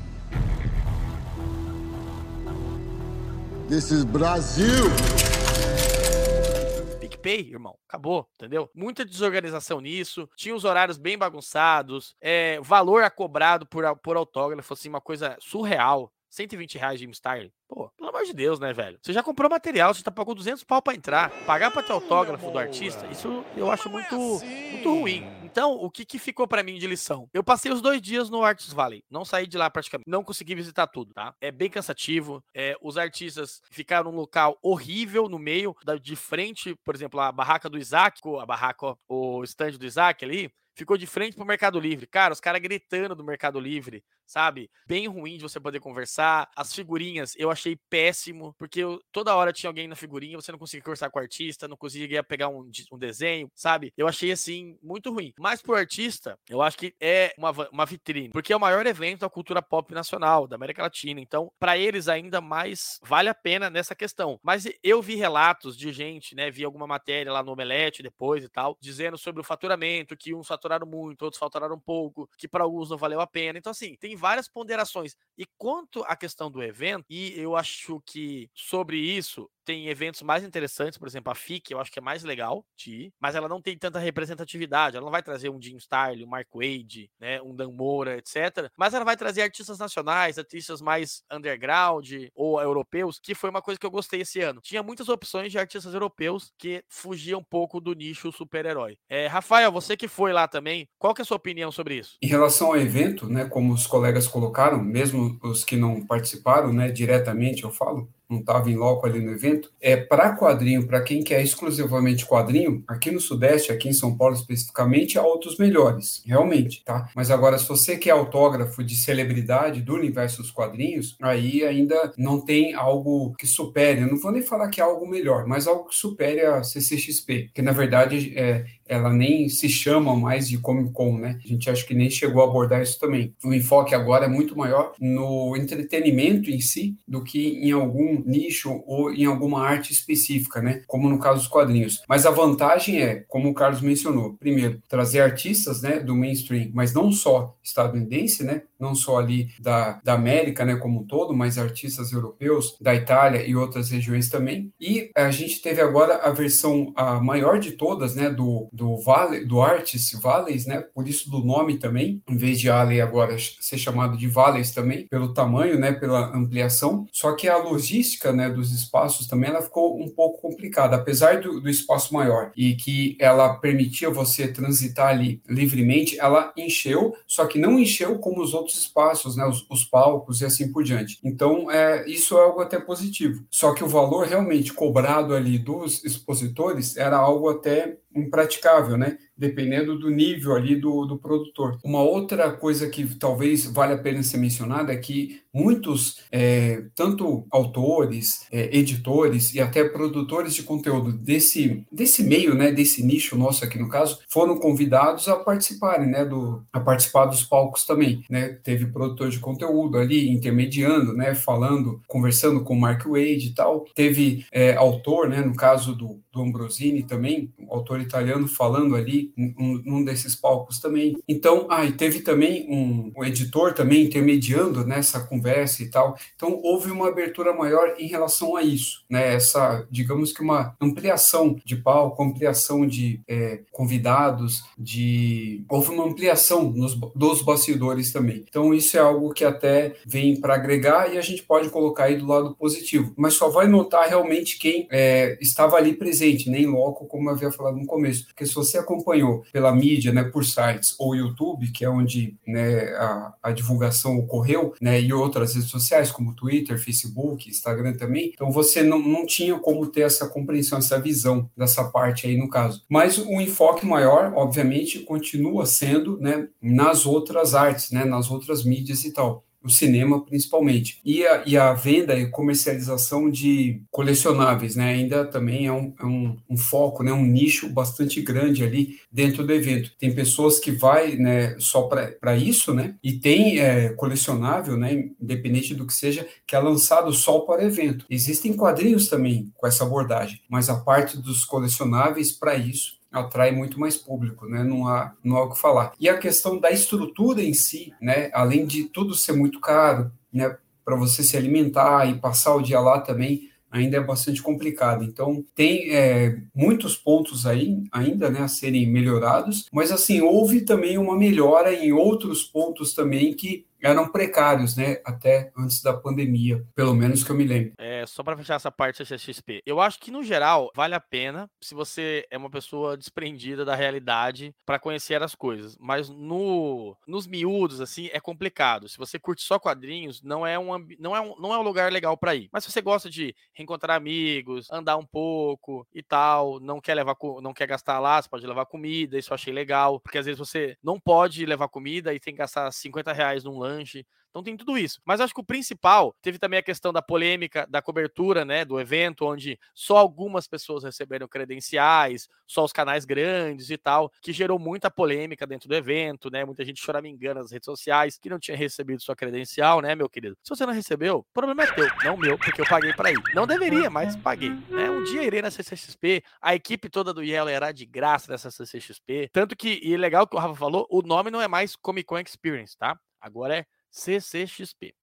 Speaker 9: This is Brasil.
Speaker 1: PicPay, irmão. Acabou, entendeu? Muita desorganização nisso. Tinha os horários bem bagunçados. É, valor a cobrado por, por autógrafo, assim, uma coisa surreal. 120 reais de Style. Pô, pelo amor de Deus, né, velho? Você já comprou material, você tá pagou 200 pau pra entrar. Pagar pra ter autógrafo do artista, isso eu acho muito, muito ruim. Então, o que, que ficou para mim de lição? Eu passei os dois dias no Arts Valley. Não saí de lá praticamente. Não consegui visitar tudo, tá? É bem cansativo. É, os artistas ficaram num local horrível no meio, da, de frente, por exemplo, a barraca do Isaac, a barraca, ó, o stand do Isaac ali, ficou de frente pro Mercado Livre. Cara, os caras gritando do Mercado Livre, sabe? Bem ruim de você poder conversar. As figurinhas eu achei péssimo, porque eu, toda hora tinha alguém na figurinha, você não conseguia conversar com o artista, não conseguia pegar um, um desenho, sabe? Eu achei assim, muito ruim. Mas pro artista, eu acho que é uma, uma vitrine, porque é o maior evento da cultura pop nacional, da América Latina. Então, para eles, ainda mais vale a pena nessa questão. Mas eu vi relatos de gente, né? Vi alguma matéria lá no Omelete depois e tal, dizendo sobre o faturamento, que uns faturaram muito, outros faturaram pouco, que para alguns não valeu a pena. Então, assim, tem várias ponderações. E quanto à questão do evento, e eu acho que sobre isso tem eventos mais interessantes, por exemplo, a FIC, eu acho que é mais legal de ir, mas ela não tem tanta representatividade. Ela não vai trazer um Jim Starlin, um Mark Wade, né, um Dan Moura, etc. Mas ela vai trazer artistas nacionais, artistas mais underground ou europeus, que foi uma coisa que eu gostei esse ano. Tinha muitas opções de artistas europeus que fugiam um pouco do nicho super-herói. É, Rafael, você que foi lá também, qual que é a sua opinião sobre isso?
Speaker 3: Em relação ao evento, né, como os colegas colocaram, mesmo os que não participaram, né, diretamente eu falo, não estava em loco ali no evento, é para quadrinho, para quem quer exclusivamente quadrinho, aqui no Sudeste, aqui em São Paulo especificamente, há outros melhores, realmente, tá? Mas agora, se você quer autógrafo de celebridade do universo dos quadrinhos, aí ainda não tem algo que supere, eu não vou nem falar que é algo melhor, mas algo que supere a CCXP, que na verdade é, ela nem se chama mais de Comic Con, né? A gente acha que nem chegou a abordar isso também. O enfoque agora é muito maior no entretenimento em si do que em algum nicho ou em alguma arte específica, né? Como no caso dos quadrinhos. Mas a vantagem é, como o Carlos mencionou, primeiro, trazer artistas, né, do mainstream, mas não só estadunidense, né? Não só ali da, da América, né, como um todo, mas artistas europeus, da Itália e outras regiões também. E a gente teve agora a versão a maior de todas, né, do do Vale, do Artis Valleys, né? Por isso do nome também, em vez de Alley agora ser chamado de Valleys também, pelo tamanho, né? Pela ampliação. Só que a logística, né? Dos espaços também ela ficou um pouco complicada, apesar do, do espaço maior e que ela permitia você transitar ali livremente, ela encheu, só que não encheu como os outros espaços, né? Os, os palcos e assim por diante. Então, é, isso é algo até positivo. Só que o valor realmente cobrado ali dos expositores era algo até impraticável, né? Dependendo do nível ali do, do produtor. Uma outra coisa que talvez vale a pena ser mencionada é que muitos, é, tanto autores, é, editores e até produtores de conteúdo desse, desse meio, né, desse nicho nosso aqui no caso, foram convidados a participarem, né, do, a participar dos palcos também, né, teve produtor de conteúdo ali intermediando, né, falando, conversando com o Mark Wade e tal, teve é, autor, né, no caso do, do Ambrosini também, autor italiano falando ali num, desses palcos também. Então, ah, e teve também um, um editor também intermediando nessa conversa e tal. Então, houve uma abertura maior em relação a isso, né? Essa, digamos que uma ampliação de palco, ampliação de é, convidados, de houve uma ampliação nos, dos bastidores também. Então, isso é algo que até vem para agregar e a gente pode colocar aí do lado positivo. Mas só vai notar realmente quem é, estava ali presente, nem loco, como eu havia falado no começo. Porque se você acompanhou pela mídia, né, por sites ou YouTube, que é onde né, a, a divulgação ocorreu, né, e outras redes sociais, como Twitter, Facebook, Instagram também, então você não, não tinha como ter essa compreensão, essa visão dessa parte aí no caso. Mas o enfoque maior, obviamente, continua sendo né, nas outras artes, né, nas outras mídias e tal o cinema principalmente. E a, e a venda e comercialização de colecionáveis, né? Ainda também é um, é um, um foco, né? Um nicho bastante grande ali dentro do evento. Tem pessoas que vai, né? Só para isso, né? E tem é, colecionável, né? Independente do que seja, que é lançado só para evento. Existem quadrinhos também com essa abordagem, mas a parte dos colecionáveis para isso atrai muito mais público, né? Não há, não há o que falar. E a questão da estrutura em si, né? Além de tudo ser muito caro, né? Para você se alimentar e passar o dia lá também, ainda é bastante complicado. Então, tem é, muitos pontos aí ainda né, a serem melhorados, mas assim, houve também uma melhora em outros pontos também que eram precários, né? Até antes da pandemia, pelo menos que eu me lembro.
Speaker 1: É, só para fechar essa parte da CXP. Eu acho que, no geral, vale a pena se você é uma pessoa desprendida da realidade para conhecer as coisas. Mas no, nos miúdos, assim, é complicado. Se você curte só quadrinhos, não é um, não é um, não é um lugar legal para ir. Mas se você gosta de reencontrar amigos, andar um pouco e tal, não quer levar, não quer gastar lá, você pode levar comida, isso eu achei legal. Porque às vezes você não pode levar comida e tem que gastar 50 reais num lanche. Então tem tudo isso. Mas acho que o principal teve também a questão da polêmica da cobertura, né, do evento, onde só algumas pessoas receberam credenciais, só os canais grandes e tal, que gerou muita polêmica dentro do evento, né? Muita gente choramingando nas redes sociais que não tinha recebido sua credencial, né, meu querido? Se você não recebeu, o problema é teu, não meu, porque eu paguei para ir. Não deveria, mas paguei, né? Um dia irei na CCXP, a equipe toda do Yellow era de graça nessa CCXP, tanto que e é legal que o Rafa falou, o nome não é mais Comic Con Experience, tá? Agora é CCXP.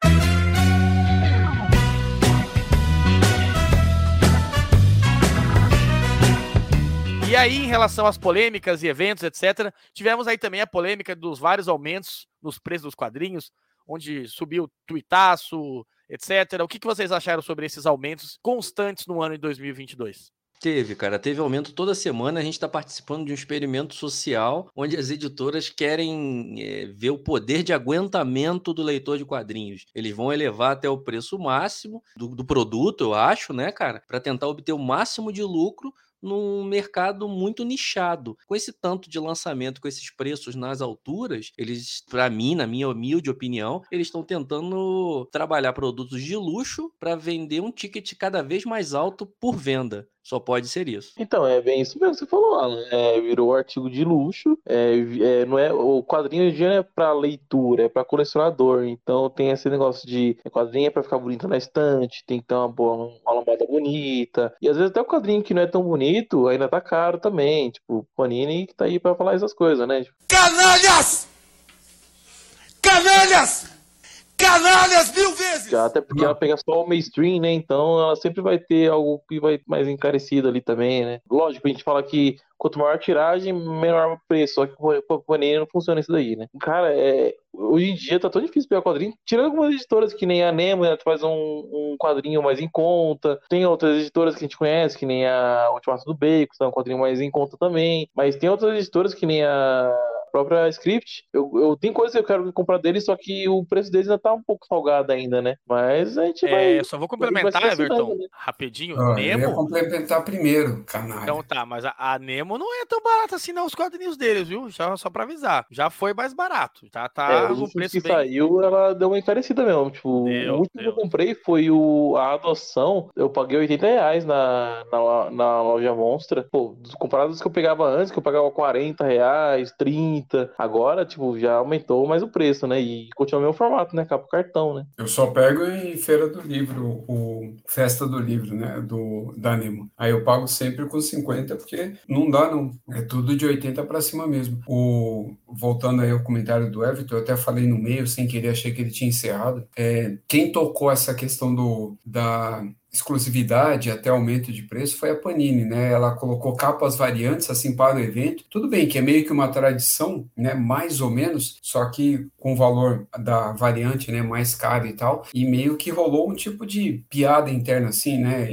Speaker 1: E aí, em relação às polêmicas e eventos, etc., tivemos aí também a polêmica dos vários aumentos nos preços dos quadrinhos, onde subiu tuitaço, etc. O que vocês acharam sobre esses aumentos constantes no ano de 2022?
Speaker 4: Teve, cara, teve aumento toda semana. A gente está participando de um experimento social onde as editoras querem é, ver o poder de aguentamento do leitor de quadrinhos. Eles vão elevar até o preço máximo do, do produto, eu acho, né, cara, para tentar obter o máximo de lucro num mercado muito nichado. Com esse tanto de lançamento, com esses preços nas alturas, eles, para mim, na minha humilde opinião, eles estão tentando trabalhar produtos de luxo para vender um ticket cada vez mais alto por venda. Só pode ser isso.
Speaker 5: Então, é bem isso mesmo que você falou, Alan. É, virou artigo de luxo. É, é, não é, o quadrinho hoje é para leitura, é para colecionador. Então tem esse negócio de quadrinho é para ficar bonito na estante, tem que ter uma boa uma lombada bonita. E às vezes até o quadrinho que não é tão bonito ainda tá caro também. Tipo, Panini que tá aí para falar essas coisas, né?
Speaker 10: Canalhas! Canalhas!
Speaker 9: Canalhas mil vezes!
Speaker 5: Até porque ela pega só o mainstream, né? Então ela sempre vai ter algo que vai mais encarecido ali também, né? Lógico, a gente fala que quanto maior a tiragem, menor o preço. Só que com a Panini não funciona isso daí, né? Cara, é, hoje em dia tá tão difícil pegar quadrinho. Tirando algumas editoras que nem a Nemo, né, faz um, um, quadrinho mais em conta. Tem outras editoras que a gente conhece, que nem a Ultimato do Bacon, que tá um quadrinho mais em conta também. Mas tem outras editoras que nem a própria Script. Eu, eu tenho coisas que eu quero comprar deles, só que o preço deles ainda tá um pouco salgado ainda, né? Mas a gente vai.
Speaker 1: É, só vou complementar, Everton, né? rapidinho.
Speaker 3: Ah,
Speaker 1: Nemo.
Speaker 3: Eu ia complementar primeiro, canal.
Speaker 1: Então tá, mas a, a, Nemo não é tão barata assim, não, os quadrinhos deles, viu? Já, só pra avisar. Já foi mais barato. Já tá
Speaker 5: é,
Speaker 1: no preço
Speaker 5: que
Speaker 1: bem...
Speaker 5: saiu, ela deu uma encarecida mesmo. Tipo,
Speaker 1: deu,
Speaker 5: o último deu. que eu comprei foi o, a adoção. Eu paguei 80 reais na, na, na loja Monstra. Pô, comparado dos que eu pegava antes, que eu pagava 40 reais, 30. Agora, tipo, já aumentou mais o preço, né? E continua o mesmo formato, né? Capa cartão, né?
Speaker 3: Eu só pego em Feira do Livro, o Festa do Livro, né? Do, da Nemo. Aí eu pago sempre com 50, porque não dá, não. É tudo de 80 para cima mesmo. O, voltando aí ao comentário do Everton, eu até falei no meio, sem querer, achei que ele tinha encerrado. É, quem tocou essa questão do, da exclusividade até aumento de preço foi a Panini, né? Ela colocou capas variantes assim para o evento. Tudo bem que é meio que uma tradição, né? Mais ou menos, só que com o valor da variante, né? Mais caro e tal. E meio que rolou um tipo de piada interna assim, né?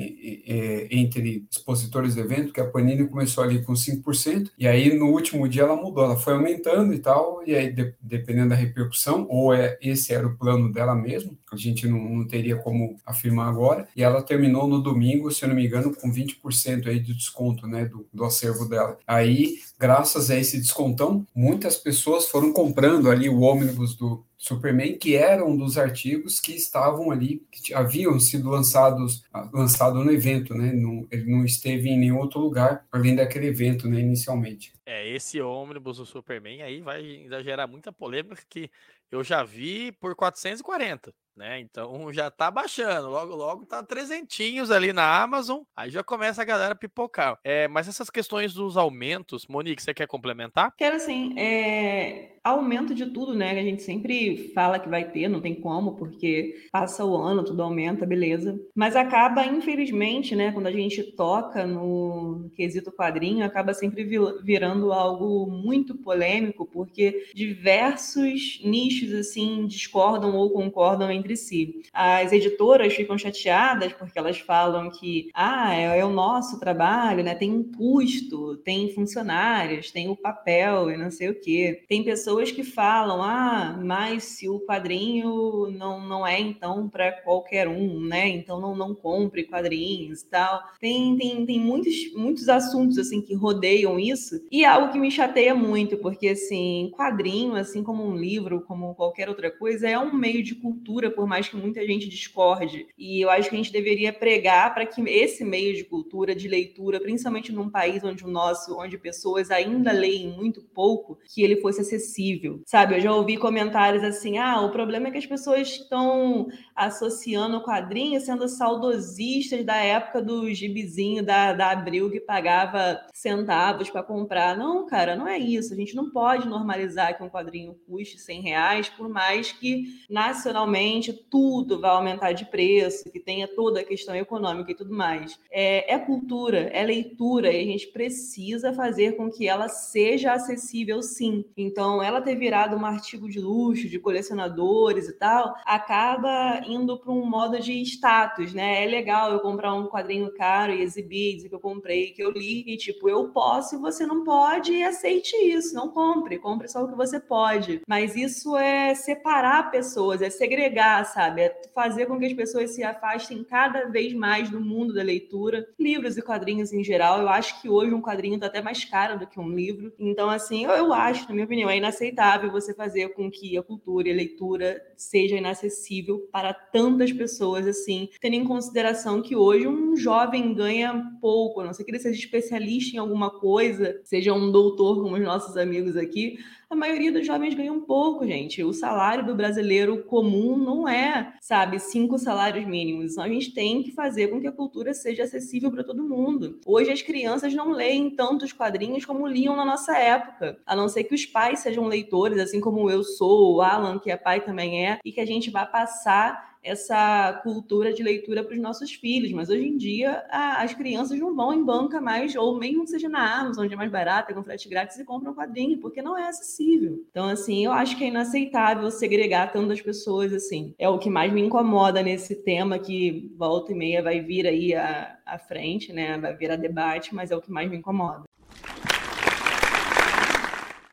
Speaker 3: Entre expositores do evento, que a Panini começou ali com 5%, e aí no último dia ela mudou, ela foi aumentando e tal, e aí de, dependendo da repercussão, ou é esse era o plano dela mesmo, a gente não, não teria como afirmar agora, e ela terminou no domingo, se eu não me engano, com 20% aí de desconto, né, do, do acervo dela. Aí, graças a esse descontão, muitas pessoas foram comprando ali o ônibus do Superman, que era um dos artigos que estavam ali, que haviam sido lançados lançado no evento, né? Ele não esteve em nenhum outro lugar além daquele evento, né? Inicialmente.
Speaker 1: É, esse ônibus do Superman aí vai gerar muita polêmica que eu já vi por 440 né? Então já tá baixando, logo logo tá trezentinhos ali na Amazon, aí já começa a galera pipocar. É, mas essas questões dos aumentos, Monique, você quer complementar?
Speaker 2: Quero sim. É, aumento de tudo, né? A gente sempre fala que vai ter, não tem como, porque passa o ano, tudo aumenta, beleza. Mas acaba, infelizmente, né? Quando a gente toca no quesito quadrinho, acaba sempre virando algo muito polêmico, porque diversos nichos assim discordam ou concordam entre si. As editoras ficam chateadas porque elas falam que ah, é, é o nosso trabalho, né? Tem um custo, tem funcionários, tem o papel e não sei o quê. Tem pessoas que falam, ah, mas se o quadrinho não, não é então para qualquer um, né? Então não, não compre quadrinhos e tal. Tem, tem, tem muitos, muitos assuntos assim que rodeiam isso e é algo que me chateia muito, porque assim, quadrinho, assim como um livro, como qualquer outra coisa, é um meio de cultura por mais que muita gente discorde. E eu acho que a gente deveria pregar para que esse meio de cultura, de leitura, principalmente num país onde o nosso, onde pessoas ainda leem muito pouco, que ele fosse acessível. Sabe, eu já ouvi comentários assim: "Ah, o problema é que as pessoas estão associando o quadrinho sendo saudosistas da época do gibizinho da, da Abril que pagava centavos para comprar". Não, cara, não é isso. A gente não pode normalizar que um quadrinho custe 100 reais, por mais que nacionalmente tudo vai aumentar de preço, que tenha toda a questão econômica e tudo mais. É, é cultura, é leitura, e a gente precisa fazer com que ela seja acessível sim. Então, ela ter virado um artigo de luxo, de colecionadores e tal, acaba indo para um modo de status, né? É legal eu comprar um quadrinho caro e exibir, dizer que eu comprei, que eu li, e tipo, eu posso e você não pode, e aceite isso, não compre, compre só o que você pode. Mas isso é separar pessoas, é segregar, sabe? É fazer com que as pessoas se afastem cada vez mais do mundo da leitura, livros e quadrinhos em geral. Eu acho que hoje um quadrinho está até mais caro do que um livro. Então, assim, eu, eu acho, na minha opinião, é inaceitável você fazer com que a cultura e a leitura seja inacessível para tantas pessoas, assim, tendo em consideração que hoje um jovem ganha pouco, a não sei que ele seja especialista em alguma coisa, seja um doutor, como os nossos amigos aqui, a maioria dos jovens ganha um pouco, gente. O salário do brasileiro comum não é, sabe, cinco salários mínimos. Então a gente tem que fazer com que a cultura seja acessível para todo mundo. Hoje as crianças não leem tantos quadrinhos como liam na nossa época, a não ser que os pais sejam leitores, assim como eu sou, o Alan, que é pai também é, e que a gente vá passar essa cultura de leitura para os nossos filhos, mas hoje em dia a, as crianças não vão em banca mais, ou mesmo que seja na Amazon, onde é mais barata, com frete grátis, e compram um quadrinho, porque não é acessível. Então, assim, eu acho que é inaceitável segregar tantas pessoas assim. É o que mais me incomoda nesse tema que volta e meia vai vir aí à, à frente, né? Vai vir a debate, mas é o que mais me incomoda.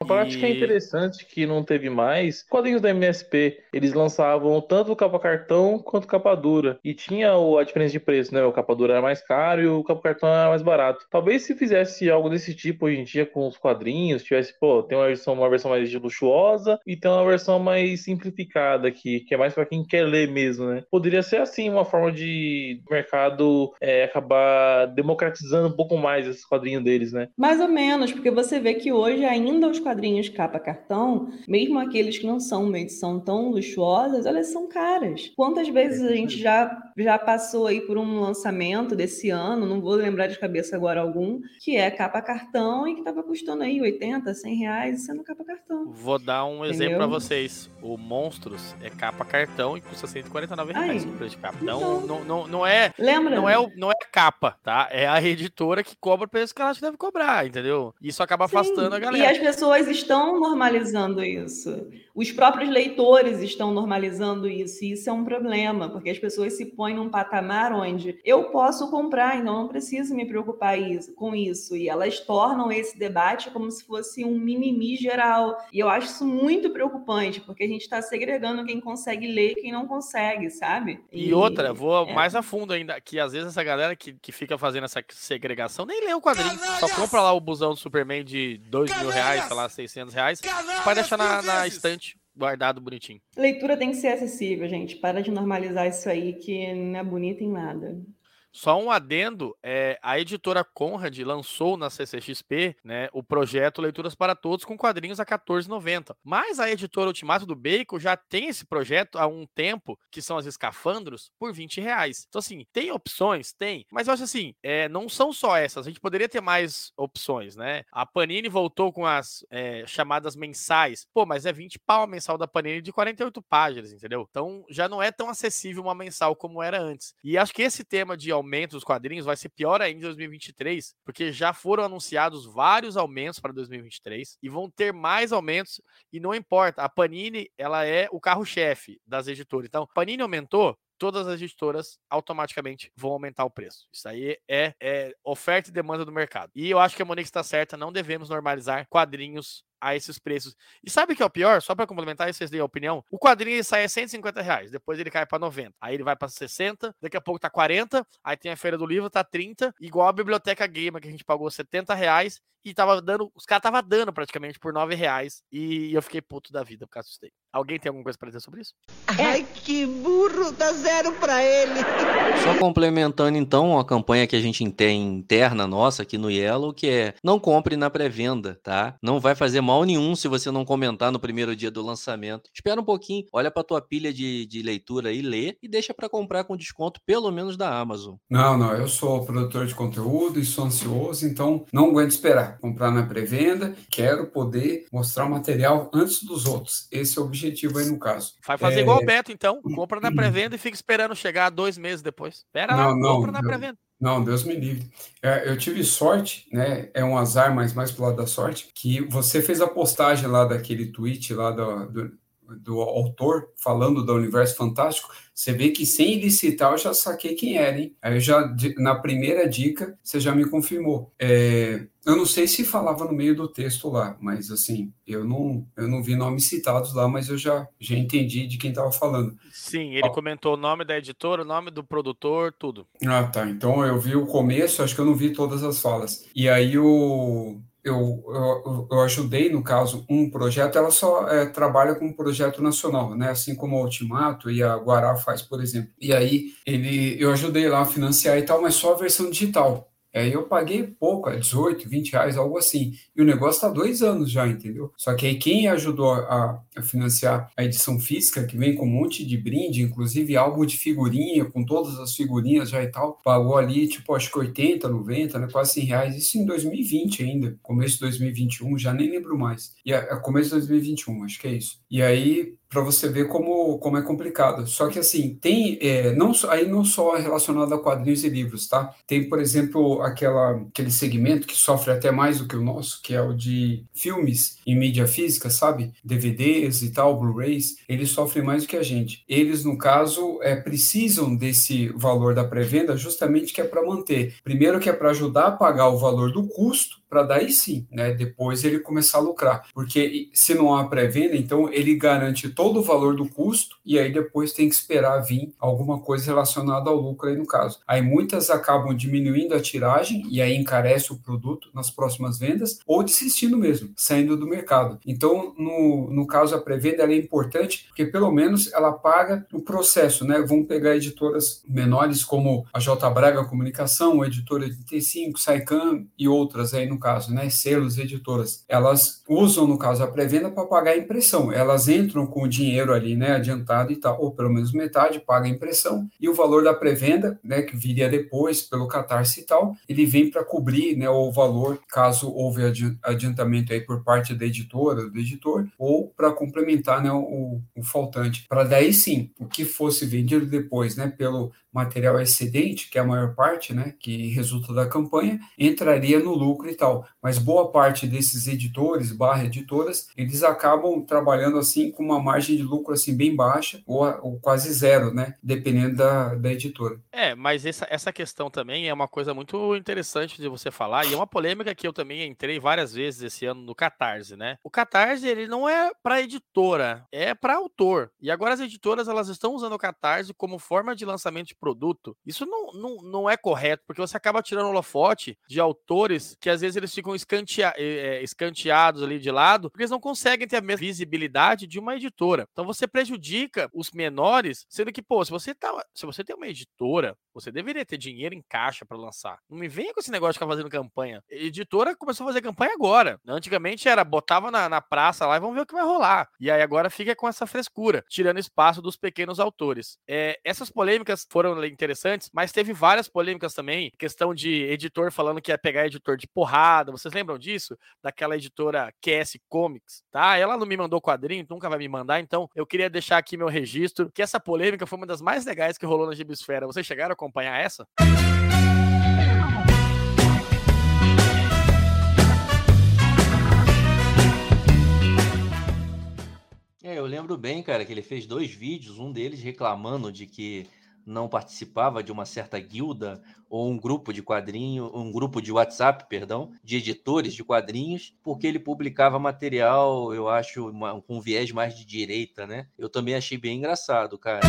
Speaker 5: Prática
Speaker 1: E-
Speaker 5: interessante que não teve mais, quadrinhos da MSP, eles lançavam tanto o capa cartão quanto capa dura. E tinha a diferença de preço, né? O capa dura era mais caro e o capa cartão era mais barato. Talvez se fizesse algo desse tipo hoje em dia com os quadrinhos, tivesse, pô, tem uma versão, uma versão mais luxuosa e tem uma versão mais simplificada aqui, que é mais para quem quer ler mesmo, né? Poderia ser assim uma forma de mercado é, acabar democratizando um pouco mais esses quadrinhos deles, né?
Speaker 2: Mais ou menos, porque você vê que hoje ainda os quadrinhos capa cartão, mesmo aqueles que não são uma edição tão luxuosas, elas são caras. Quantas vezes a gente já, já passou aí por um lançamento desse ano, não vou lembrar de cabeça agora algum, que é capa cartão e que estava custando aí 80, 100 reais sendo capa cartão.
Speaker 1: Vou dar um exemplo pra
Speaker 2: Entendeu?
Speaker 1: vocês. O Monstros é capa cartão e custa 149 reais o preço de capa. Então,
Speaker 2: Então.
Speaker 1: não, não, não é.
Speaker 2: Lembra?
Speaker 1: Não é, não é capa, tá? É a editora que cobra o preço que ela deve cobrar, entendeu? Isso acaba afastando a
Speaker 2: Sim,
Speaker 1: galera.
Speaker 2: E as pessoas estão normalizando isso. Os próprios leitores estão normalizando isso. E isso é um problema, porque as pessoas se põem num patamar onde eu posso comprar, então não preciso me preocupar isso- com isso. E elas tornam esse debate como se fosse um mimimi geral. E eu acho isso muito preocupante, porque a gente está segregando quem consegue ler e quem não consegue, sabe?
Speaker 1: E outra, vou
Speaker 2: é.
Speaker 1: mais a fundo ainda, que às vezes essa galera que, que fica fazendo essa segregação nem lê o quadrinho. Só compra lá o busão do Superman de 2 mil reais, sei lá, 600 reais, pra deixar na, na estante guardado bonitinho.
Speaker 2: Leitura tem que ser acessível, gente. Para de normalizar isso aí, que não é bonito em nada.
Speaker 1: Só um adendo, é, a editora Conrad lançou na CCXP né, o projeto Leituras para Todos com quadrinhos a R$ 14,90. Mas a editora Ultimato do Bacon já tem esse projeto há um tempo, que são as escafandros, por 20 reais. Então, assim, tem opções? Tem. Mas eu acho assim, é, não são só essas. A gente poderia ter mais opções, né? A Panini voltou com as é, chamadas mensais. Pô, mas é 20 pau mensal da Panini de 48 páginas, entendeu? Então já não é tão acessível uma mensal como era antes. E acho que esse tema de aumento dos quadrinhos vai ser pior ainda em 2023, porque já foram anunciados vários aumentos para 2023 e vão ter mais aumentos e não importa. A Panini, ela é o carro-chefe das editoras. Então, Panini aumentou, todas as editoras automaticamente vão aumentar o preço. Isso aí é, é oferta e demanda do mercado. E eu acho que a Monique está certa, não devemos normalizar quadrinhos a esses preços. E sabe o que é o pior? Só para complementar, e vocês deem a opinião. O quadrinho ele sai a 150 reais, depois ele cai para 90. Aí ele vai para 60, daqui a pouco tá 40, aí tem a Feira do Livro, tá 30, igual a Biblioteca Gamer, que a gente pagou 70 reais e tava dando, os caras tava dando praticamente por 9 reais. E eu fiquei puto da vida por causa disso daí. Alguém tem alguma coisa para dizer sobre isso?
Speaker 10: Ai, que burro, dá zero pra ele.
Speaker 4: Só complementando então a campanha que a gente tem interna nossa aqui no Yellow, que é não compre na pré-venda, tá? Não vai fazer mal nenhum se você não comentar no primeiro dia do lançamento. Espera um pouquinho, olha pra tua pilha de, de leitura aí, lê e deixa pra comprar com desconto pelo menos da Amazon.
Speaker 3: Não, não, eu sou produtor de conteúdo e sou ansioso, então não aguento esperar. Comprar na pré-venda, quero poder mostrar o material antes dos outros. Esse é o objetivo aí no caso.
Speaker 1: Vai fazer
Speaker 3: É,
Speaker 1: igual o Beto, então. Compra na pré-venda e fica esperando chegar dois meses depois. Espera lá,
Speaker 3: Não, não,
Speaker 1: compra na
Speaker 3: não.
Speaker 1: pré-venda.
Speaker 3: Não, Deus me livre. É, eu tive sorte, né? É um azar, mas mais pro lado da sorte, que você fez a postagem lá daquele tweet lá do, do, do autor falando do Universo Fantástico. Você vê que sem ele citar, eu já saquei quem era, hein? Aí eu já, na primeira dica, você já me confirmou. É, eu não sei se falava no meio do texto lá, mas assim, eu não, eu não vi nomes citados lá, mas eu já, já entendi de quem estava falando.
Speaker 1: Sim, ele comentou o nome da editora, o nome do produtor, tudo.
Speaker 3: Ah, tá. Então eu vi o começo, acho que eu não vi todas as falas. E aí o, eu, eu, eu ajudei, no caso, um projeto, ela só é, trabalha com um projeto nacional, né? Assim como a Ultimato e a Guará faz, por exemplo. E aí ele, eu ajudei lá a financiar e tal, mas só a versão digital. Aí eu paguei pouco, 18, 20 reais, algo assim. E o negócio tá dois anos já, entendeu? Só que aí quem ajudou a, a, financiar a edição física, que vem com um monte de brinde, inclusive álbum de figurinha, com todas as figurinhas já e tal, pagou ali, tipo, acho que 80, 90, né? Quase 100 reais. Isso em 2020 ainda, começo de 2021, já nem lembro mais. E a, a começo de 2021, acho que é isso. E aí, para você ver como, como é complicado. Só que assim, tem é, não aí não só relacionado a quadrinhos e livros, tá? Tem, por exemplo, aquela, aquele segmento que sofre até mais do que o nosso, que é o de filmes em mídia física, sabe? DVDs e tal, Blu-rays, eles sofrem mais do que a gente. Eles, no caso, é, precisam desse valor da pré-venda justamente que é para manter. Primeiro que é para ajudar a pagar o valor do custo, para daí sim, né? Depois ele começar a lucrar. Porque se não há pré-venda, então ele garante todo o valor do custo e aí depois tem que esperar vir alguma coisa relacionada ao lucro aí no caso. Aí muitas acabam diminuindo a tiragem e aí encarece o produto nas próximas vendas ou desistindo mesmo, saindo do mercado. Então, no, no caso a pré-venda é importante porque pelo menos ela paga o processo, né? Vamos pegar editoras menores como a J Braga Comunicação, a editora 85, Saicam e outras aí no caso, né? Selos, editoras. Elas usam no caso a pré-venda para pagar a impressão. Elas entram com dinheiro ali, né, adiantado e tal, ou pelo menos metade, paga a impressão, e o valor da pré-venda, né, que viria depois pelo Catarse e tal, ele vem para cobrir, né, o valor, caso houve adiantamento aí por parte da editora, do editor, ou para complementar, né, o, o faltante, para daí sim, o que fosse vendido depois, né, pelo material excedente, que é a maior parte, né, que resulta da campanha, entraria no lucro e tal. Mas boa parte desses editores, barra editoras, eles acabam trabalhando assim com uma margem de lucro assim bem baixa ou, ou quase zero, né, dependendo da, da editora.
Speaker 1: É, mas essa, essa questão também é uma coisa muito interessante de você falar e é uma polêmica que eu também entrei várias vezes esse ano no Catarse, né? O Catarse, ele não é para editora, é para autor. E agora as editoras, elas estão usando o Catarse como forma de lançamento de produto, isso não, não, não é correto, porque você acaba tirando o holofote de autores que às vezes eles ficam escantea, é, escanteados ali de lado, porque eles não conseguem ter a mesma visibilidade de uma editora. Então você prejudica os menores, sendo que, pô, se você, tá, se você tem uma editora, você deveria ter dinheiro em caixa para lançar. Não me venha com esse negócio de ficar fazendo campanha. A editora começou a fazer campanha agora. Antigamente era, botava na, na praça lá e vamos ver o que vai rolar. E aí agora fica com essa frescura, tirando espaço dos pequenos autores. É, essas polêmicas foram interessantes, mas teve várias polêmicas também. Questão de editor falando que ia pegar editor de porrada. Vocês lembram disso? Daquela editora QS Comics, tá? Ela não me mandou quadrinho, nunca vai me mandar, então eu queria deixar aqui meu registro que essa polêmica foi uma das mais legais que rolou na Gibisfera. Vocês chegaram a acompanhar essa?
Speaker 4: É, eu lembro bem, cara, que ele fez dois vídeos, um deles reclamando de que não participava de uma certa guilda ou um grupo de quadrinho, um grupo de WhatsApp, perdão, de editores de quadrinhos, porque ele publicava material, eu acho, uma, com viés mais de direita, né? Eu também achei bem engraçado, cara.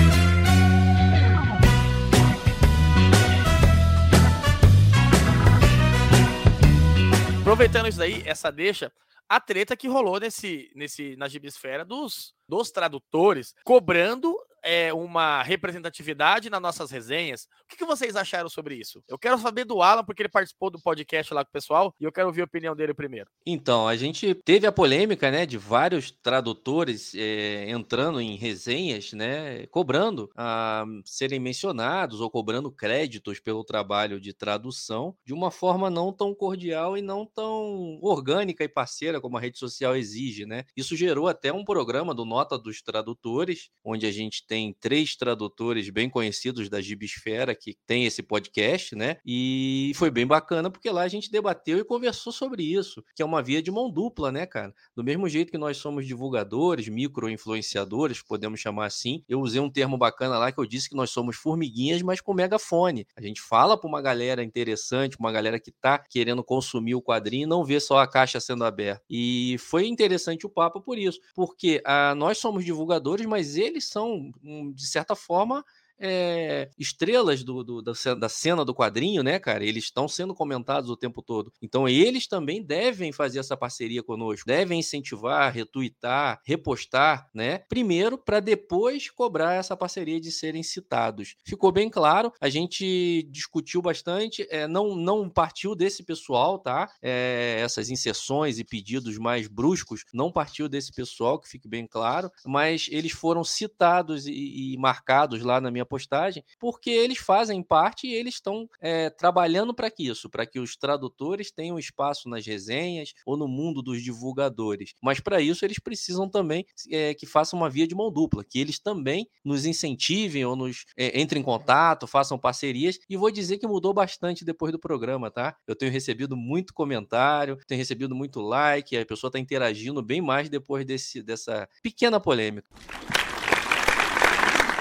Speaker 1: Aproveitando isso daí, essa deixa, a treta que rolou nesse, nesse na gibisfera dos, dos tradutores cobrando é, uma representatividade nas nossas resenhas. O que, que, vocês acharam sobre isso? Eu quero saber do Alan, porque ele participou do podcast lá com o pessoal, e eu quero ouvir a opinião dele primeiro.
Speaker 4: Então, a gente teve a polêmica, né, de vários tradutores é, entrando em resenhas, né, cobrando a serem mencionados ou cobrando créditos pelo trabalho de tradução de uma forma não tão cordial e não tão orgânica e parceira como a rede social exige, né? Isso gerou até um programa do Nota dos Tradutores, onde a gente tem três tradutores bem conhecidos da Gibisfera que tem esse podcast, né? E foi bem bacana porque lá a gente debateu e conversou sobre isso, que é uma via de mão dupla, né, cara? Do mesmo jeito que nós somos divulgadores, micro-influenciadores, podemos chamar assim, eu usei um termo bacana lá que eu disse que nós somos formiguinhas, mas com megafone. A gente fala para uma galera interessante, uma galera que tá querendo consumir o quadrinho e não vê só a caixa sendo aberta. E foi interessante o papo por isso, porque a, ah, nós somos divulgadores, mas eles são de certa forma, é, estrelas do, do, da cena do quadrinho, né, cara? Eles estão sendo comentados o tempo todo. Então eles também devem fazer essa parceria conosco, devem incentivar, retuitar, repostar, né? Primeiro, para depois cobrar essa parceria de serem citados. Ficou bem claro, a gente discutiu bastante, é, não, não partiu desse pessoal, tá? É, essas inserções e pedidos mais bruscos não partiu desse pessoal, que fique bem claro, mas eles foram citados e, e marcados lá na minha postagem, porque eles fazem parte e eles estão é, trabalhando para que isso, para que os tradutores tenham espaço nas resenhas ou no mundo dos divulgadores. Mas para isso eles precisam também é, que façam uma via de mão dupla, que eles também nos incentivem ou nos é, entrem em contato, façam parcerias. E vou dizer que mudou bastante depois do programa, tá? Eu tenho recebido muito comentário, tenho recebido muito like, a pessoa está interagindo bem mais depois desse, dessa pequena polêmica.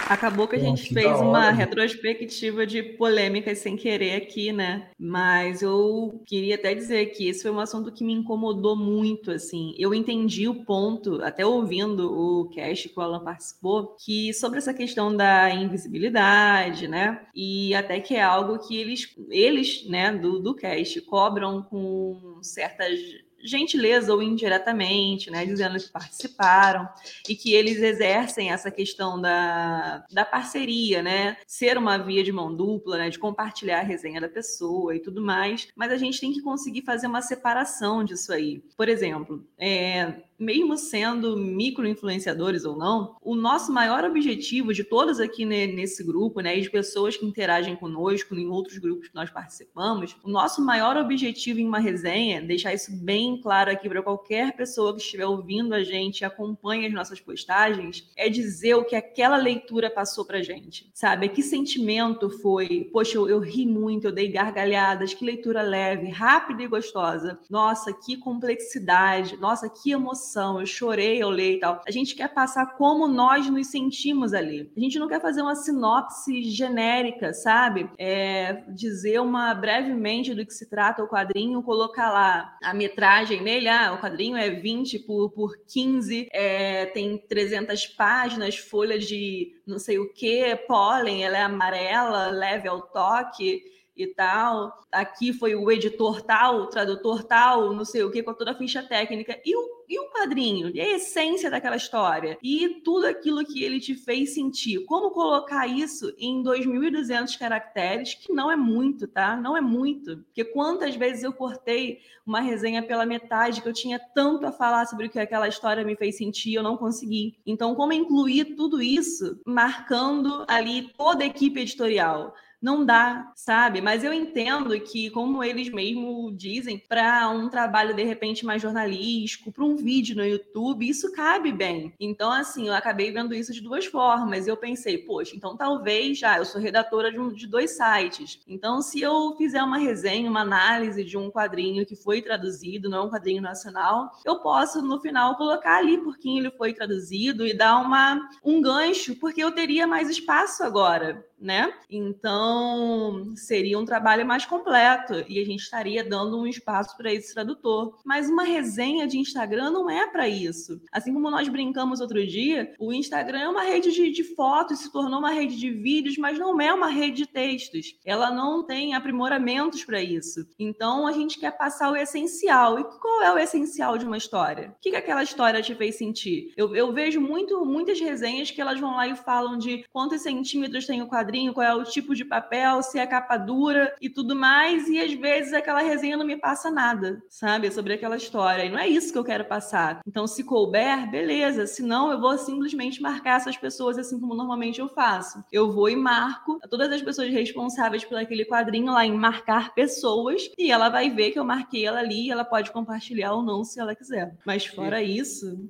Speaker 2: Acabou que a gente que fez uma retrospectiva de polêmicas sem querer aqui, né? Mas eu queria até dizer que esse foi um assunto que me incomodou muito, assim. Eu entendi o ponto, até ouvindo o cast que o Alan participou, que sobre essa questão da invisibilidade, né? E até que é algo que eles, eles né, do, do cast, cobram com certas gentileza ou indiretamente, né, dizendo que participaram e que eles exercem essa questão da, da parceria, né, ser uma via de mão dupla, né, de compartilhar a resenha da pessoa e tudo mais, mas a gente tem que conseguir fazer uma separação disso aí. Por exemplo, é, mesmo sendo micro-influenciadores ou não, o nosso maior objetivo de todos aqui né, nesse grupo, né, e de pessoas que interagem conosco em outros grupos que nós participamos, o nosso maior objetivo em uma resenha, deixar isso bem claro aqui para qualquer pessoa que estiver ouvindo a gente e acompanhe as nossas postagens, é dizer o que aquela leitura passou pra gente, sabe? Que sentimento foi? Poxa, eu, eu ri muito, eu dei gargalhadas, que leitura leve, rápida e gostosa. Nossa, que complexidade, nossa, que emoção emoção, eu chorei, eu leio e tal. A gente quer passar como nós nos sentimos ali. A gente não quer fazer uma sinopse genérica, sabe? É, dizer uma brevemente do que se trata o quadrinho, colocar lá a metragem nele, ah, o quadrinho é 20 por, por 15, é, tem 300 páginas, folha de não sei o que, pólen, ela é amarela, leve ao toque e tal. Aqui foi o editor tal, o tradutor tal, não sei o que, com toda a ficha técnica. E o, e o padrinho? E a essência daquela história? E tudo aquilo que ele te fez sentir. Como colocar isso em 2.200 caracteres, que não é muito, tá? Não é muito. Porque quantas vezes eu cortei uma resenha pela metade, que eu tinha tanto a falar sobre o que aquela história me fez sentir, eu não consegui. Então, como incluir tudo isso, marcando ali toda a equipe editorial? Não dá, sabe? Mas eu entendo que, como eles mesmo dizem, para um trabalho de repente mais jornalístico, para um vídeo no YouTube, isso cabe bem. Então, assim, eu acabei vendo isso de duas formas. Eu pensei, poxa, então talvez já eu sou redatora de, um, de dois sites. Então, se eu fizer uma resenha, uma análise de um quadrinho que foi traduzido, não é um quadrinho nacional, eu posso no final colocar ali por quem ele foi traduzido e dar uma, um gancho, porque eu teria mais espaço agora né? Então, seria um trabalho mais completo e a gente estaria dando um espaço para esse tradutor. Mas uma resenha de Instagram não é para isso. Assim como nós brincamos outro dia, o Instagram é uma rede de, de fotos, se tornou uma rede de vídeos, mas não é uma rede de textos. Ela não tem aprimoramentos para isso. Então, a gente quer passar o essencial. E qual é o essencial de uma história? O que, que aquela história te fez sentir? Eu, eu vejo muito, muitas resenhas que elas vão lá e falam de quantos centímetros tem o quadrinho quadrinho, qual é o tipo de papel, se é capa dura e tudo mais, e às vezes aquela resenha não me passa nada, sabe, sobre aquela história. E não é isso que eu quero passar. Então, se couber, beleza. Se não, eu vou simplesmente marcar essas pessoas assim como normalmente eu faço. Eu vou e marco todas as pessoas responsáveis por aquele quadrinho lá em marcar pessoas, e ela vai ver que eu marquei ela ali e ela pode compartilhar ou não se ela quiser. Mas fora isso.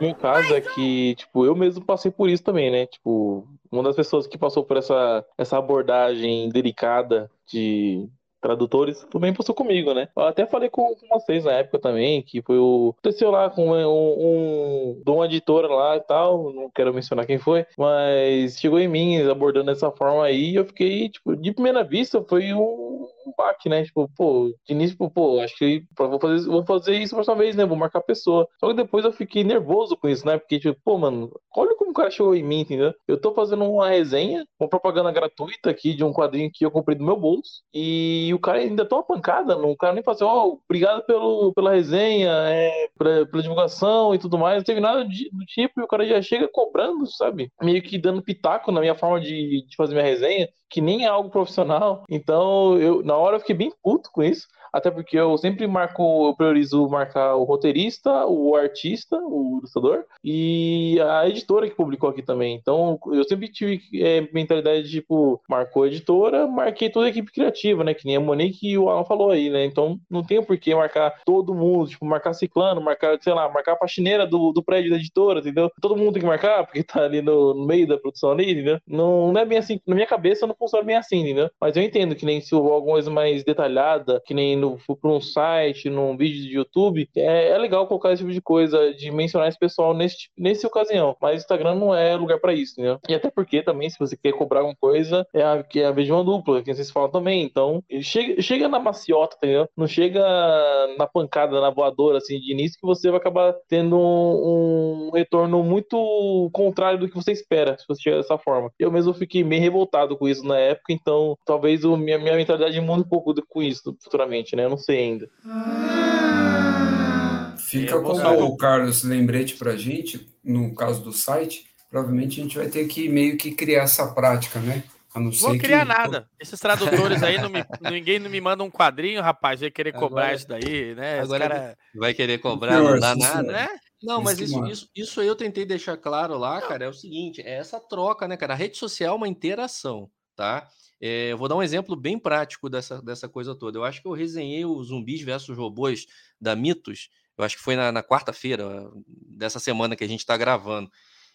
Speaker 5: Um caso é que, tipo, eu mesmo passei por isso também, né? Tipo, uma das pessoas que passou por essa, essa abordagem delicada de tradutores também passou comigo, né? Eu até falei com, com, vocês na época também, que foi o. Aconteceu lá com um, um, de uma editora lá e tal, não quero mencionar quem foi, mas chegou em mim abordando dessa forma aí e eu fiquei, tipo, de primeira vista foi um um baque, né? Tipo, pô, de início, tipo, pô, acho que vou fazer, vou fazer isso próxima vez, né? Vou marcar a pessoa. Só que depois eu fiquei nervoso com isso, né? Porque, tipo, pô, mano, olha como o cara chegou em mim, entendeu? Eu tô fazendo uma resenha, uma propaganda gratuita aqui de um quadrinho que eu comprei do meu bolso. E o cara ainda toma pancada, o cara nem fala assim, ó, oh, obrigado pelo, pela resenha, é, pela, pela divulgação e tudo mais. Não teve nada do tipo, e o cara já chega cobrando, sabe? Meio que dando pitaco na minha forma de, de fazer minha resenha, que nem é algo profissional. Então, eu, na hora eu fiquei bem puto com isso até porque eu sempre marco, eu priorizo marcar o roteirista, o artista, o ilustrador e a editora que publicou aqui também. Então, eu sempre tive é, mentalidade de, tipo, marcou a editora, marquei toda a equipe criativa, né? Que nem a Monique e o Alan falou aí, né? Então, não tem por que marcar todo mundo, tipo, marcar ciclano, marcar, sei lá, marcar a faxineira do, do prédio da editora, entendeu? Todo mundo tem que marcar, porque tá ali no, no meio da produção ali, entendeu? Não, não é bem assim, na minha cabeça não funciona bem assim, entendeu? Mas eu entendo que nem se alguma coisa mais detalhada, que nem no, for para um site, num vídeo de YouTube, é, é, legal colocar esse tipo de coisa, de mencionar esse pessoal nesse, nesse ocasião. Mas Instagram não é lugar para isso, né? E até porque também, se você quer cobrar alguma coisa, é a, que é a vez de uma dupla, que vocês falam também. Então, chega, chega na maciota, entendeu? Não chega na pancada, na voadora, assim, de início, que você vai acabar tendo um, um retorno muito contrário do que você espera, se você chegar dessa forma. Eu mesmo fiquei meio revoltado com isso na época, então talvez o, minha, minha mentalidade mude um pouco com isso futuramente, né? Eu não sei ainda.
Speaker 3: Fica como o Carlos lembrete para a gente, no caso do site, provavelmente a gente vai ter que meio que criar essa prática, né?
Speaker 1: A não Vou criar que... nada. Esses tradutores aí, não me, ninguém não me manda um quadrinho, rapaz, vai querer cobrar agora, isso daí, né?
Speaker 4: Agora cara... vai querer cobrar, não dá nada, né? Não, mas isso, isso, isso aí eu tentei deixar claro lá, cara, é o seguinte, é essa troca, né, cara? A rede social é uma interação, tá? É, eu vou dar um exemplo bem prático dessa, dessa coisa toda. Eu acho que eu resenhei o Zumbis versus Robôs da Mitos, eu acho que foi na, na quarta-feira dessa semana que a gente está gravando.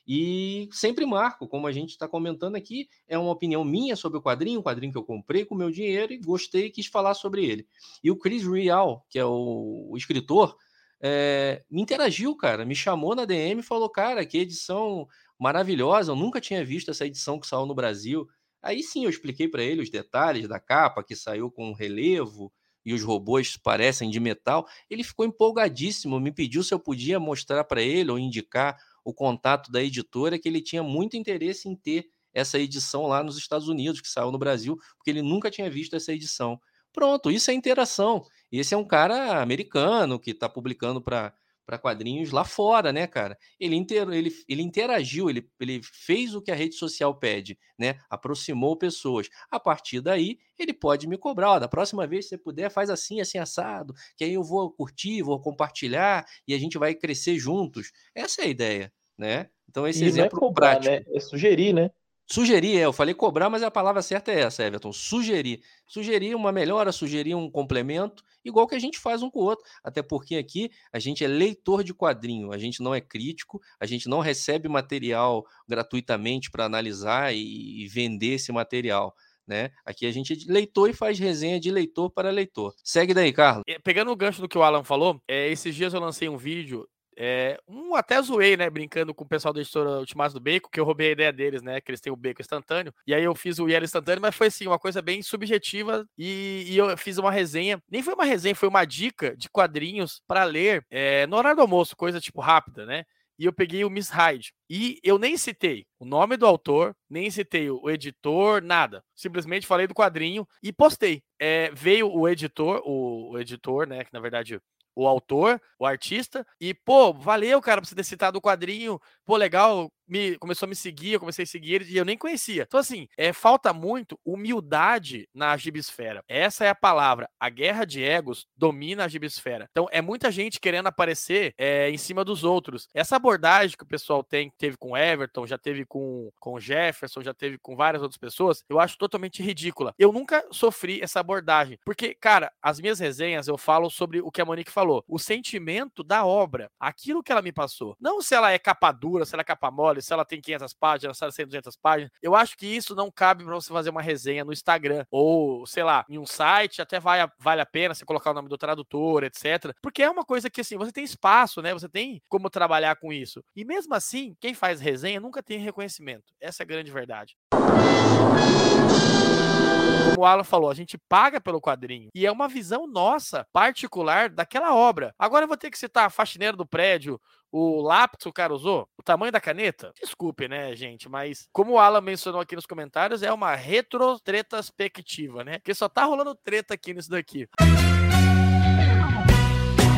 Speaker 4: E sempre marco, como a gente está comentando aqui, é uma opinião minha sobre o quadrinho, um quadrinho que eu comprei com meu dinheiro e gostei e quis falar sobre ele. E o Chris Real, que é o, o escritor, é, me interagiu, cara, me chamou na DM e falou: Cara, que edição maravilhosa, eu nunca tinha visto essa edição que saiu no Brasil. Aí sim eu expliquei para ele os detalhes da capa, que saiu com relevo e os robôs parecem de metal. Ele ficou empolgadíssimo, me pediu se eu podia mostrar para ele ou indicar o contato da editora, que ele tinha muito interesse em ter essa edição lá nos Estados Unidos, que saiu no Brasil, porque ele nunca tinha visto essa edição. Pronto, isso é interação. Esse é um cara americano que está publicando para para quadrinhos lá fora, né, cara? Ele, inter, ele, ele interagiu, ele, ele fez o que a rede social pede, né? Aproximou pessoas. A partir daí, ele pode me cobrar. Ó, da próxima vez, se você puder, faz assim, assim, assado, que aí eu vou curtir, vou compartilhar e a gente vai crescer juntos. Essa é a ideia, né? Então, esse e exemplo
Speaker 5: não é cobrar,
Speaker 4: prático.
Speaker 5: Né? É sugerir, né?
Speaker 4: Sugerir, é, eu falei cobrar, mas a palavra certa é essa, Everton. Sugerir. Sugerir uma melhora, sugerir um complemento, igual que a gente faz um com o outro. Até porque aqui a gente é leitor de quadrinho, a gente não é crítico, a gente não recebe material gratuitamente para analisar e, e vender esse material. Né? Aqui a gente é leitor e faz resenha de leitor para leitor. Segue daí, Carlos.
Speaker 1: Pegando o gancho do que o Alan falou, é, esses dias eu lancei um vídeo é, um até zoei, né? Brincando com o pessoal da editora Ultimato do Beco, que eu roubei a ideia deles, né? Que eles têm o beco instantâneo. E aí eu fiz o Yellow instantâneo, mas foi assim, uma coisa bem subjetiva. E, e, eu fiz uma resenha. Nem foi uma resenha, foi uma dica de quadrinhos para ler é, no horário do almoço, coisa tipo rápida, né? E eu peguei o Miss Hyde. E eu nem citei o nome do autor, nem citei o editor, nada. Simplesmente falei do quadrinho e postei. É, veio o editor, o, o editor, né? Que na verdade o autor, o artista, e, pô, valeu, cara, por você ter citado o quadrinho, pô, legal, me, começou a me seguir, eu comecei a seguir ele e eu nem conhecia. Então, assim, é, falta muito humildade na gibisfera. Essa é a palavra. A guerra de egos domina a gibisfera. Então, é muita gente querendo aparecer é, em cima dos outros. Essa abordagem que o pessoal tem, teve com Everton, já teve com, com Jefferson, já teve com várias outras pessoas, eu acho totalmente ridícula. Eu nunca sofri essa abordagem. Porque, cara, as minhas resenhas eu falo sobre o que a Monique falou. O sentimento da obra. Aquilo que ela me passou. Não se ela é capa dura, se ela é capa mole, se ela tem 500 páginas, se ela tem 200 páginas. Eu acho que isso não cabe para você fazer uma resenha no Instagram ou, sei lá, em um site, até vai, vale a pena você colocar o nome do tradutor, etc. Porque é uma coisa que, assim, você tem espaço, né? Você tem como trabalhar com isso. E mesmo assim, quem faz resenha nunca tem reconhecimento. Essa é a grande verdade. O Alan falou, a gente paga pelo quadrinho. E é uma visão nossa, particular, daquela obra. Agora eu vou ter que citar a faxineira do prédio, o lápis que o cara usou, o tamanho da caneta. Desculpe, né, gente, mas como o Alan mencionou aqui nos comentários, é uma retrotretaspectiva, né? Porque só tá rolando treta aqui nisso daqui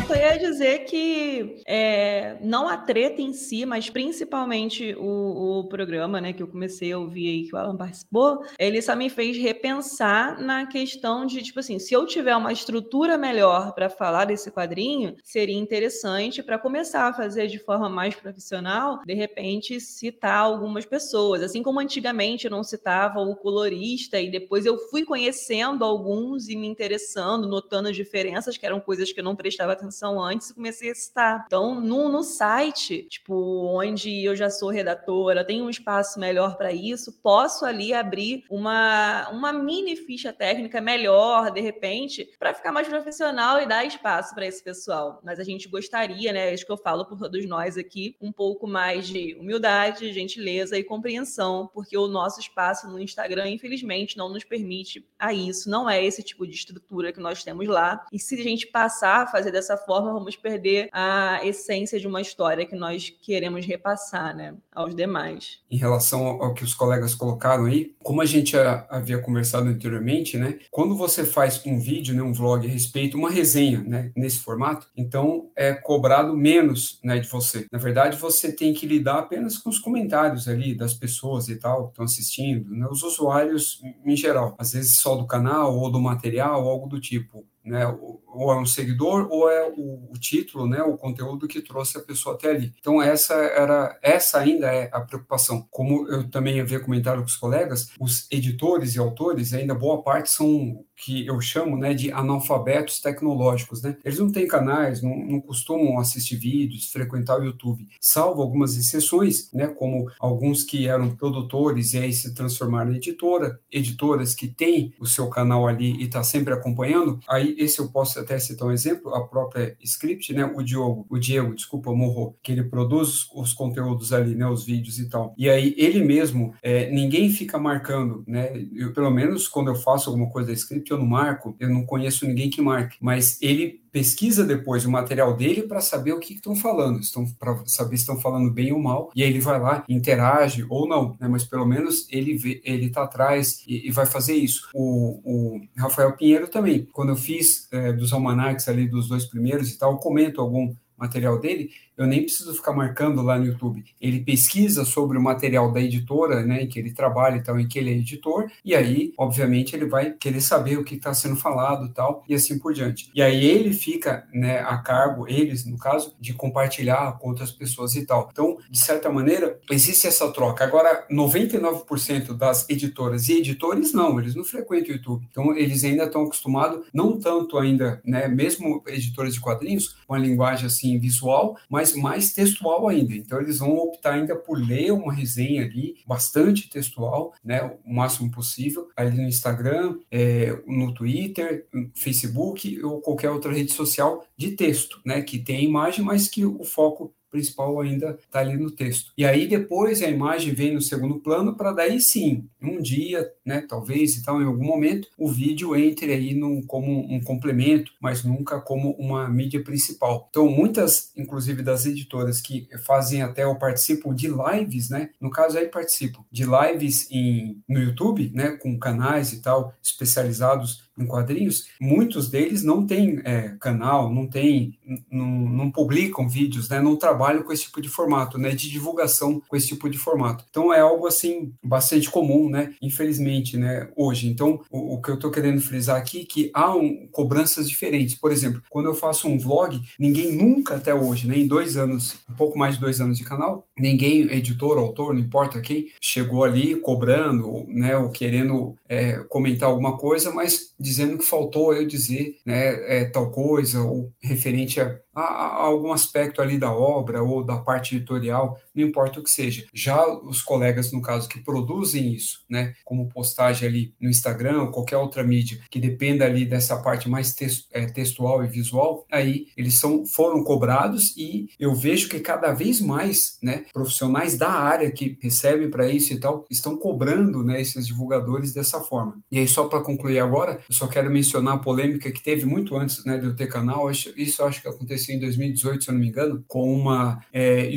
Speaker 2: só ia dizer que é, não a treta em si, mas principalmente o, o, programa, né, que eu comecei a ouvir aí, que o Alan participou, ele só me fez repensar na questão de, tipo assim, se eu tiver uma estrutura melhor para falar desse quadrinho, seria interessante para começar a fazer de forma mais profissional, de repente citar algumas pessoas, assim como antigamente eu não citava o colorista e depois eu fui conhecendo alguns e me interessando, notando diferenças que eram coisas que eu não prestava atenção antes e comecei a citar. Então, no, no site, tipo, onde eu já sou redatora, tenho um espaço melhor para isso, posso ali abrir uma, uma mini ficha técnica melhor, de repente, para ficar mais profissional e dar espaço para esse pessoal. Mas a gente gostaria, né? Isso que eu falo por todos nós aqui, um pouco mais de humildade, gentileza e compreensão, porque o nosso espaço no Instagram, infelizmente, não nos permite a isso. Não é esse tipo de estrutura que nós temos lá. E se a gente passar a fazer dessa forma, vamos perder a essência de uma história que nós queremos repassar né, aos demais.
Speaker 3: Em relação ao que os colegas colocaram aí, como a gente havia conversado anteriormente, né, quando você faz um vídeo, né, um vlog a respeito, uma resenha né, nesse formato, então é cobrado menos né, de você. Na verdade, você tem que lidar apenas com os comentários ali das pessoas e tal, que estão assistindo, né, os usuários em geral, às vezes só do canal ou do material, algo do tipo né? Ou é um seguidor ou é o, o, título, né? O conteúdo que trouxe a pessoa até ali. Então essa era, essa ainda é a preocupação. Como eu também havia comentado com os colegas, os editores e autores ainda boa parte são que eu chamo né, de analfabetos tecnológicos. Né? Eles não têm canais, não, não, costumam assistir vídeos, frequentar o YouTube, salvo algumas exceções, né, como alguns que eram produtores e aí se transformaram em editora, editoras que têm o seu canal ali e está sempre acompanhando. Aí esse eu posso até citar um exemplo, a própria Script, né, o Diogo, o Diego, desculpa, Morro, que ele produz os conteúdos ali, né, os vídeos e tal. E aí ele mesmo, é, ninguém fica marcando, né, eu, pelo menos quando eu faço alguma coisa da Script, eu não marco, eu não conheço ninguém que marque, mas ele pesquisa depois o material dele para saber o que estão falando, estão para saber se estão falando bem ou mal, e aí ele vai lá, interage ou não, né? mas pelo menos ele vê, ele está atrás e, e, vai fazer isso. O, o, Rafael Pinheiro também, quando eu fiz é, dos almanacs ali dos dois primeiros e tal, comento algum material dele, eu nem preciso ficar marcando lá no YouTube. Ele pesquisa sobre o material da editora, né, em que ele trabalha, então, em que ele é editor, e aí, obviamente, ele vai querer saber o que está sendo falado tal, e assim por diante. E aí ele fica, né, a cargo, eles, no caso, de compartilhar com outras pessoas e tal. Então, de certa maneira, existe essa troca. Agora, 99% das editoras e editores, não, eles não frequentam o YouTube. Então, eles ainda estão acostumados, não tanto ainda, né, mesmo editores de quadrinhos, com a linguagem assim visual, mas mais textual ainda. Então, eles vão optar ainda por ler uma resenha ali, bastante textual, né, o máximo possível, ali no Instagram, é, no Twitter, no Facebook ou qualquer outra rede social de texto, né, que tem imagem, mas que o foco principal ainda está ali no texto. E aí depois a imagem vem no segundo plano para daí sim, um dia, né, talvez e tal, em algum momento, o vídeo entre aí no, como um complemento, mas nunca como uma mídia principal. Então muitas, inclusive das editoras que fazem até ou participam de lives, né, no caso aí participo de lives em, no YouTube, né, com canais e tal especializados em quadrinhos, muitos deles não têm é, canal, não tem, não, publicam vídeos, né, não trabalham com esse tipo de formato, né, de divulgação com esse tipo de formato. Então é algo assim bastante comum, né, infelizmente, né, hoje. Então o, o que eu estou querendo frisar aqui é que há um, cobranças diferentes. Por exemplo, quando eu faço um vlog, ninguém nunca até hoje, né, em dois anos, um pouco mais de dois anos de canal, ninguém, editor, autor, não importa quem, chegou ali cobrando, né, ou querendo é, comentar alguma coisa, mas dizendo que faltou eu dizer né, é, tal coisa, ou referente a, a, a algum aspecto ali da obra ou da parte editorial, não importa o que seja. Já os colegas, no caso, que produzem isso, né, como postagem ali no Instagram ou qualquer outra mídia que dependa ali dessa parte mais é, textual e visual, aí eles são, foram cobrados e eu vejo que cada vez mais, né, profissionais da área que recebem para isso e tal, estão cobrando, né, esses divulgadores dessa forma. E aí, só para concluir agora, eu só quero mencionar a polêmica que teve muito antes, né, de eu ter canal, isso eu acho que aconteceu em 2018, se eu não me engano, com uma, é,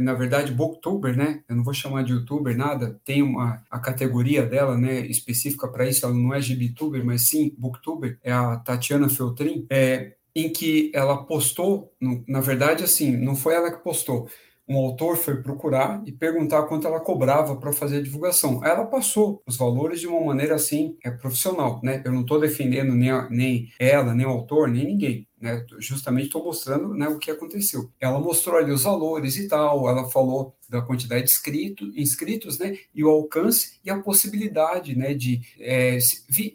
Speaker 3: na verdade, booktuber, né, eu não vou chamar de youtuber nada, tem uma, a categoria dela, né, específica para isso, ela não é GBtuber, mas sim booktuber, é a Tatiana Feltrin, é, em que ela postou, na verdade, assim, não foi ela que postou, um autor foi procurar e perguntar quanto ela cobrava para fazer a divulgação. Ela passou os valores de uma maneira assim, é profissional, né? Eu não estou defendendo nem, a, nem ela, nem o autor, nem ninguém. Né, justamente estou mostrando né, o que aconteceu. Ela mostrou ali os valores e tal, ela falou da quantidade de inscrito, inscritos, né, e o alcance e a possibilidade, né, de é,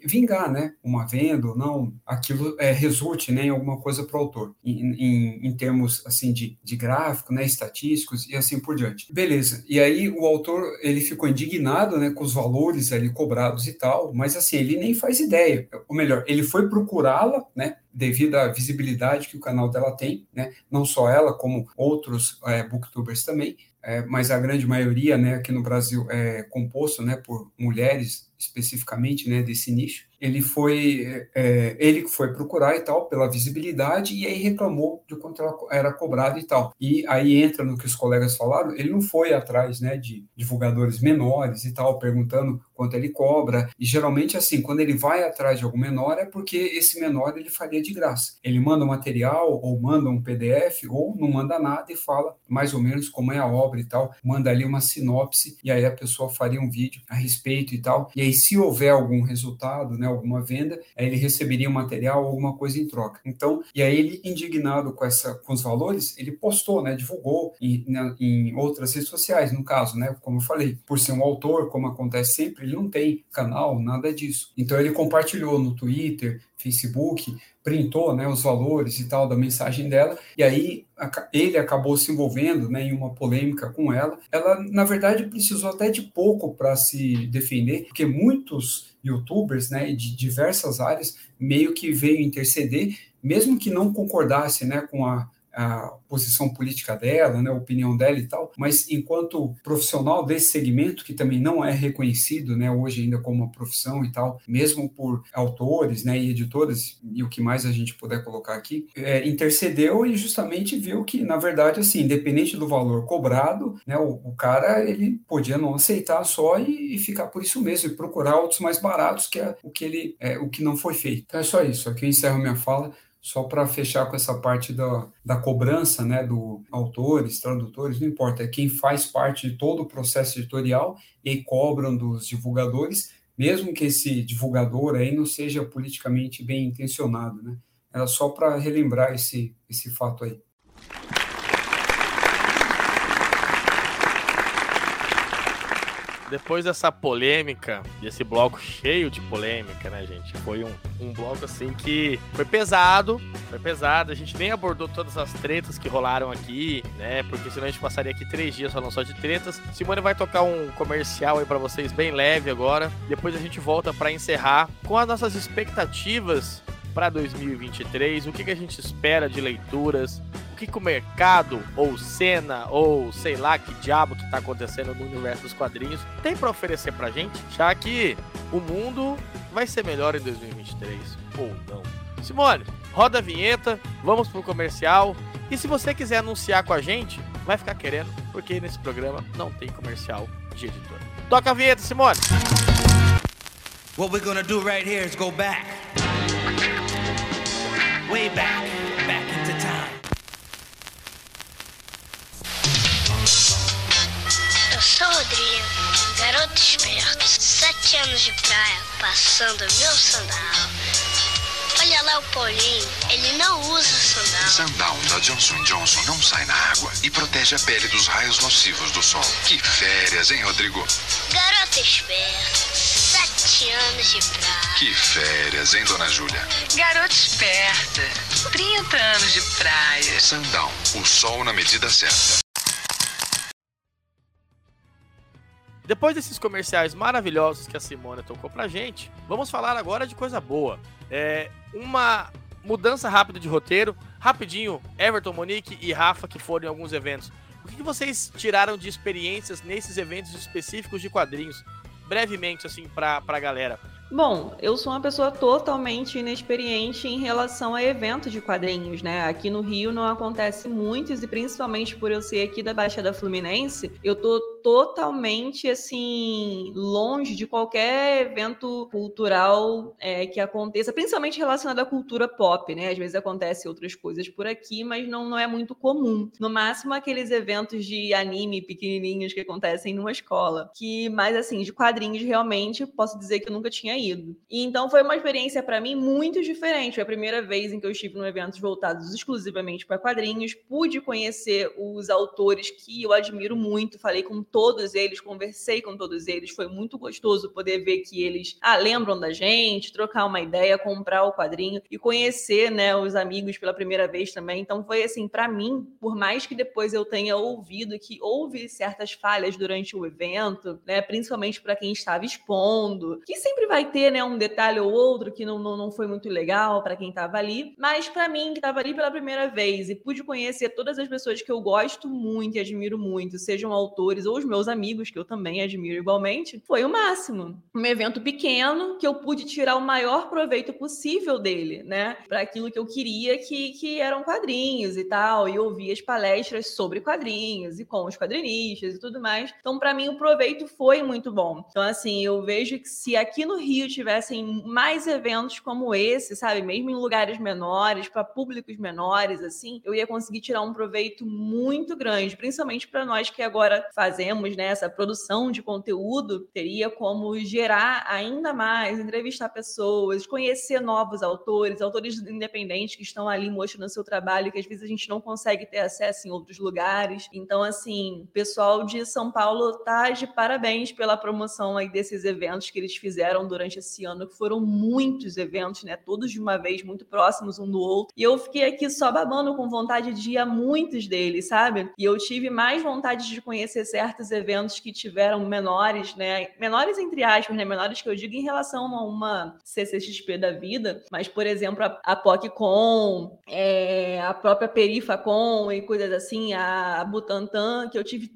Speaker 3: vingar, né, uma venda ou não, aquilo é, resulte, né, em alguma coisa para o autor, em, em, em, termos, assim, de, de gráfico, né, estatísticos e assim por diante. Beleza, e aí o autor, ele ficou indignado, né, com os valores ali cobrados e tal, mas assim, ele nem faz ideia, ou melhor, ele foi procurá-la, né, devido à visibilidade que o canal dela tem, né? Não só ela, como outros é, booktubers também, é, mas a grande maioria, né, aqui no Brasil é composto, né, por mulheres especificamente, né, desse nicho ele foi é, ele foi procurar e tal pela visibilidade e aí reclamou de quanto ela era cobrado e tal e aí entra no que os colegas falaram ele não foi atrás né de divulgadores menores e tal perguntando quanto ele cobra. E geralmente assim quando ele vai atrás de algum menor é porque esse menor ele faria de graça. Ele manda um material ou manda um PDF ou não manda nada e fala mais ou menos como é a obra e tal. Manda ali uma sinopse e aí a pessoa faria um vídeo a respeito e tal. E aí se houver algum resultado né alguma venda, aí ele receberia um material, alguma coisa em troca. Então, e aí ele, indignado com, essa, com os valores, ele postou, né, divulgou em, em outras redes sociais, no caso, né, como eu falei, por ser um autor, como acontece sempre, ele não tem canal, nada disso. Então ele compartilhou no Twitter, Facebook, printou né, os valores e tal da mensagem dela, e aí ele acabou se envolvendo né, em uma polêmica com ela. Ela, na verdade, precisou até de pouco para se defender, porque muitos youtubers né, de diversas áreas meio que veio interceder, mesmo que não concordasse né, com a a posição política dela, né, a opinião dela e tal, mas enquanto profissional desse segmento, que também não é reconhecido né, hoje ainda como uma profissão e tal, mesmo por autores né, e editores, e o que mais a gente puder colocar aqui, é, intercedeu e justamente viu que, na verdade, assim, independente do valor cobrado, né, o, o cara ele podia não aceitar só e, e, ficar por isso mesmo, e procurar outros mais baratos, que é o que ele é, o que não foi feito. Então é só isso, aqui eu encerro minha fala só para fechar com essa parte da, da cobrança né, do autores, tradutores, não importa, é quem faz parte de todo o processo editorial e cobram dos divulgadores, mesmo que esse divulgador aí não seja politicamente bem intencionado, né? Era só para relembrar esse, esse fato aí.
Speaker 1: Depois dessa polêmica, desse bloco cheio de polêmica, né, gente? Foi um, um bloco assim que foi pesado, foi pesado. A gente nem abordou todas as tretas que rolaram aqui, né? Porque senão a gente passaria aqui três dias falando só de tretas. Simone vai tocar um comercial aí para vocês bem leve agora. Depois a gente volta para encerrar com as nossas expectativas para 2023, o que, que a gente espera de leituras, que, o mercado, ou cena, ou sei lá que diabo que tá acontecendo no universo dos quadrinhos tem para oferecer pra gente, já que o mundo vai ser melhor em 2023, ou não. Simone, roda a vinheta, vamos pro comercial. E se você quiser anunciar com a gente, vai ficar querendo, porque nesse programa não tem comercial de editor. Toca a vinheta, Simone! What we're gonna do right here is go back. Way back, back
Speaker 11: sou Rodrigo, garoto esperto, sete anos de praia, passando meu sandal. Olha lá o Paulinho, ele não usa sandal.
Speaker 12: Sandal da Johnson Johnson não sai na água e protege a pele dos raios nocivos do sol. Que férias, hein, Rodrigo?
Speaker 11: Garoto esperto, sete anos de praia.
Speaker 12: Que férias, hein, dona Júlia?
Speaker 13: Garoto esperto 30 anos de praia.
Speaker 12: Sundown, o sol na medida certa.
Speaker 1: Depois desses comerciais maravilhosos que a Simone tocou pra gente, vamos falar agora de coisa boa. É uma mudança rápida de roteiro. Rapidinho, Everton, Monique e Rafa, que foram em alguns eventos. O que vocês tiraram de experiências nesses eventos específicos de quadrinhos? Brevemente, assim, pra, pra galera.
Speaker 2: Bom, eu sou uma pessoa totalmente inexperiente em relação a eventos de quadrinhos, né? Aqui no Rio não acontece muitos e principalmente por eu ser aqui da Baixada Fluminense, eu tô totalmente assim longe de qualquer evento cultural é, que aconteça, principalmente relacionado à cultura pop, né? Às vezes acontece outras coisas por aqui, mas não, não é muito comum. No máximo aqueles eventos de anime pequenininhos que acontecem numa escola, que mais assim de quadrinhos realmente posso dizer que eu nunca tinha ido. E então foi uma experiência para mim muito diferente. Foi a primeira vez em que eu estive em eventos voltados exclusivamente para quadrinhos, pude conhecer os autores que eu admiro muito, falei com todos eles, conversei com todos eles, foi muito gostoso poder ver que eles ah, lembram da gente, trocar uma ideia, comprar o quadrinho e conhecer, né, os amigos pela primeira vez também. Então foi assim, para mim, por mais que depois eu tenha ouvido que houve certas falhas durante o evento, né, principalmente para quem estava expondo, que sempre vai ter né, um detalhe ou outro que não, não, não foi muito legal para quem estava ali, mas para mim, que estava ali pela primeira vez e pude conhecer todas as pessoas que eu gosto muito e admiro muito, sejam autores ou os meus amigos, que eu também admiro igualmente, foi o máximo. Um evento pequeno que eu pude tirar o maior proveito possível dele, né? Para aquilo que eu queria, que, que eram quadrinhos e tal, e ouvir as palestras sobre quadrinhos e com os quadrinistas e tudo mais. Então, para mim, o proveito foi muito bom. Então, assim, eu vejo que se aqui no Rio tivessem mais eventos como esse, sabe? Mesmo em lugares menores, para públicos menores, assim, eu ia conseguir tirar um proveito muito grande, principalmente para nós que agora fazemos né, essa produção de conteúdo, teria como gerar ainda mais, entrevistar pessoas, conhecer novos autores, autores independentes que estão ali mostrando seu trabalho, que às vezes a gente não consegue ter acesso em outros lugares. Então, assim, pessoal de São Paulo tá de parabéns pela promoção aí desses eventos que eles fizeram durante esse ano, que foram muitos eventos, né? Todos de uma vez, muito próximos um do outro. E eu fiquei aqui só babando com vontade de ir a muitos deles, sabe? E eu tive mais vontade de conhecer certos eventos que tiveram menores, né? Menores entre aspas, né? Menores que eu digo em relação a uma CCXP da vida, mas, por exemplo, a, a PocCon, é, a própria Perifacon e coisas assim, a Butantan, que eu tive,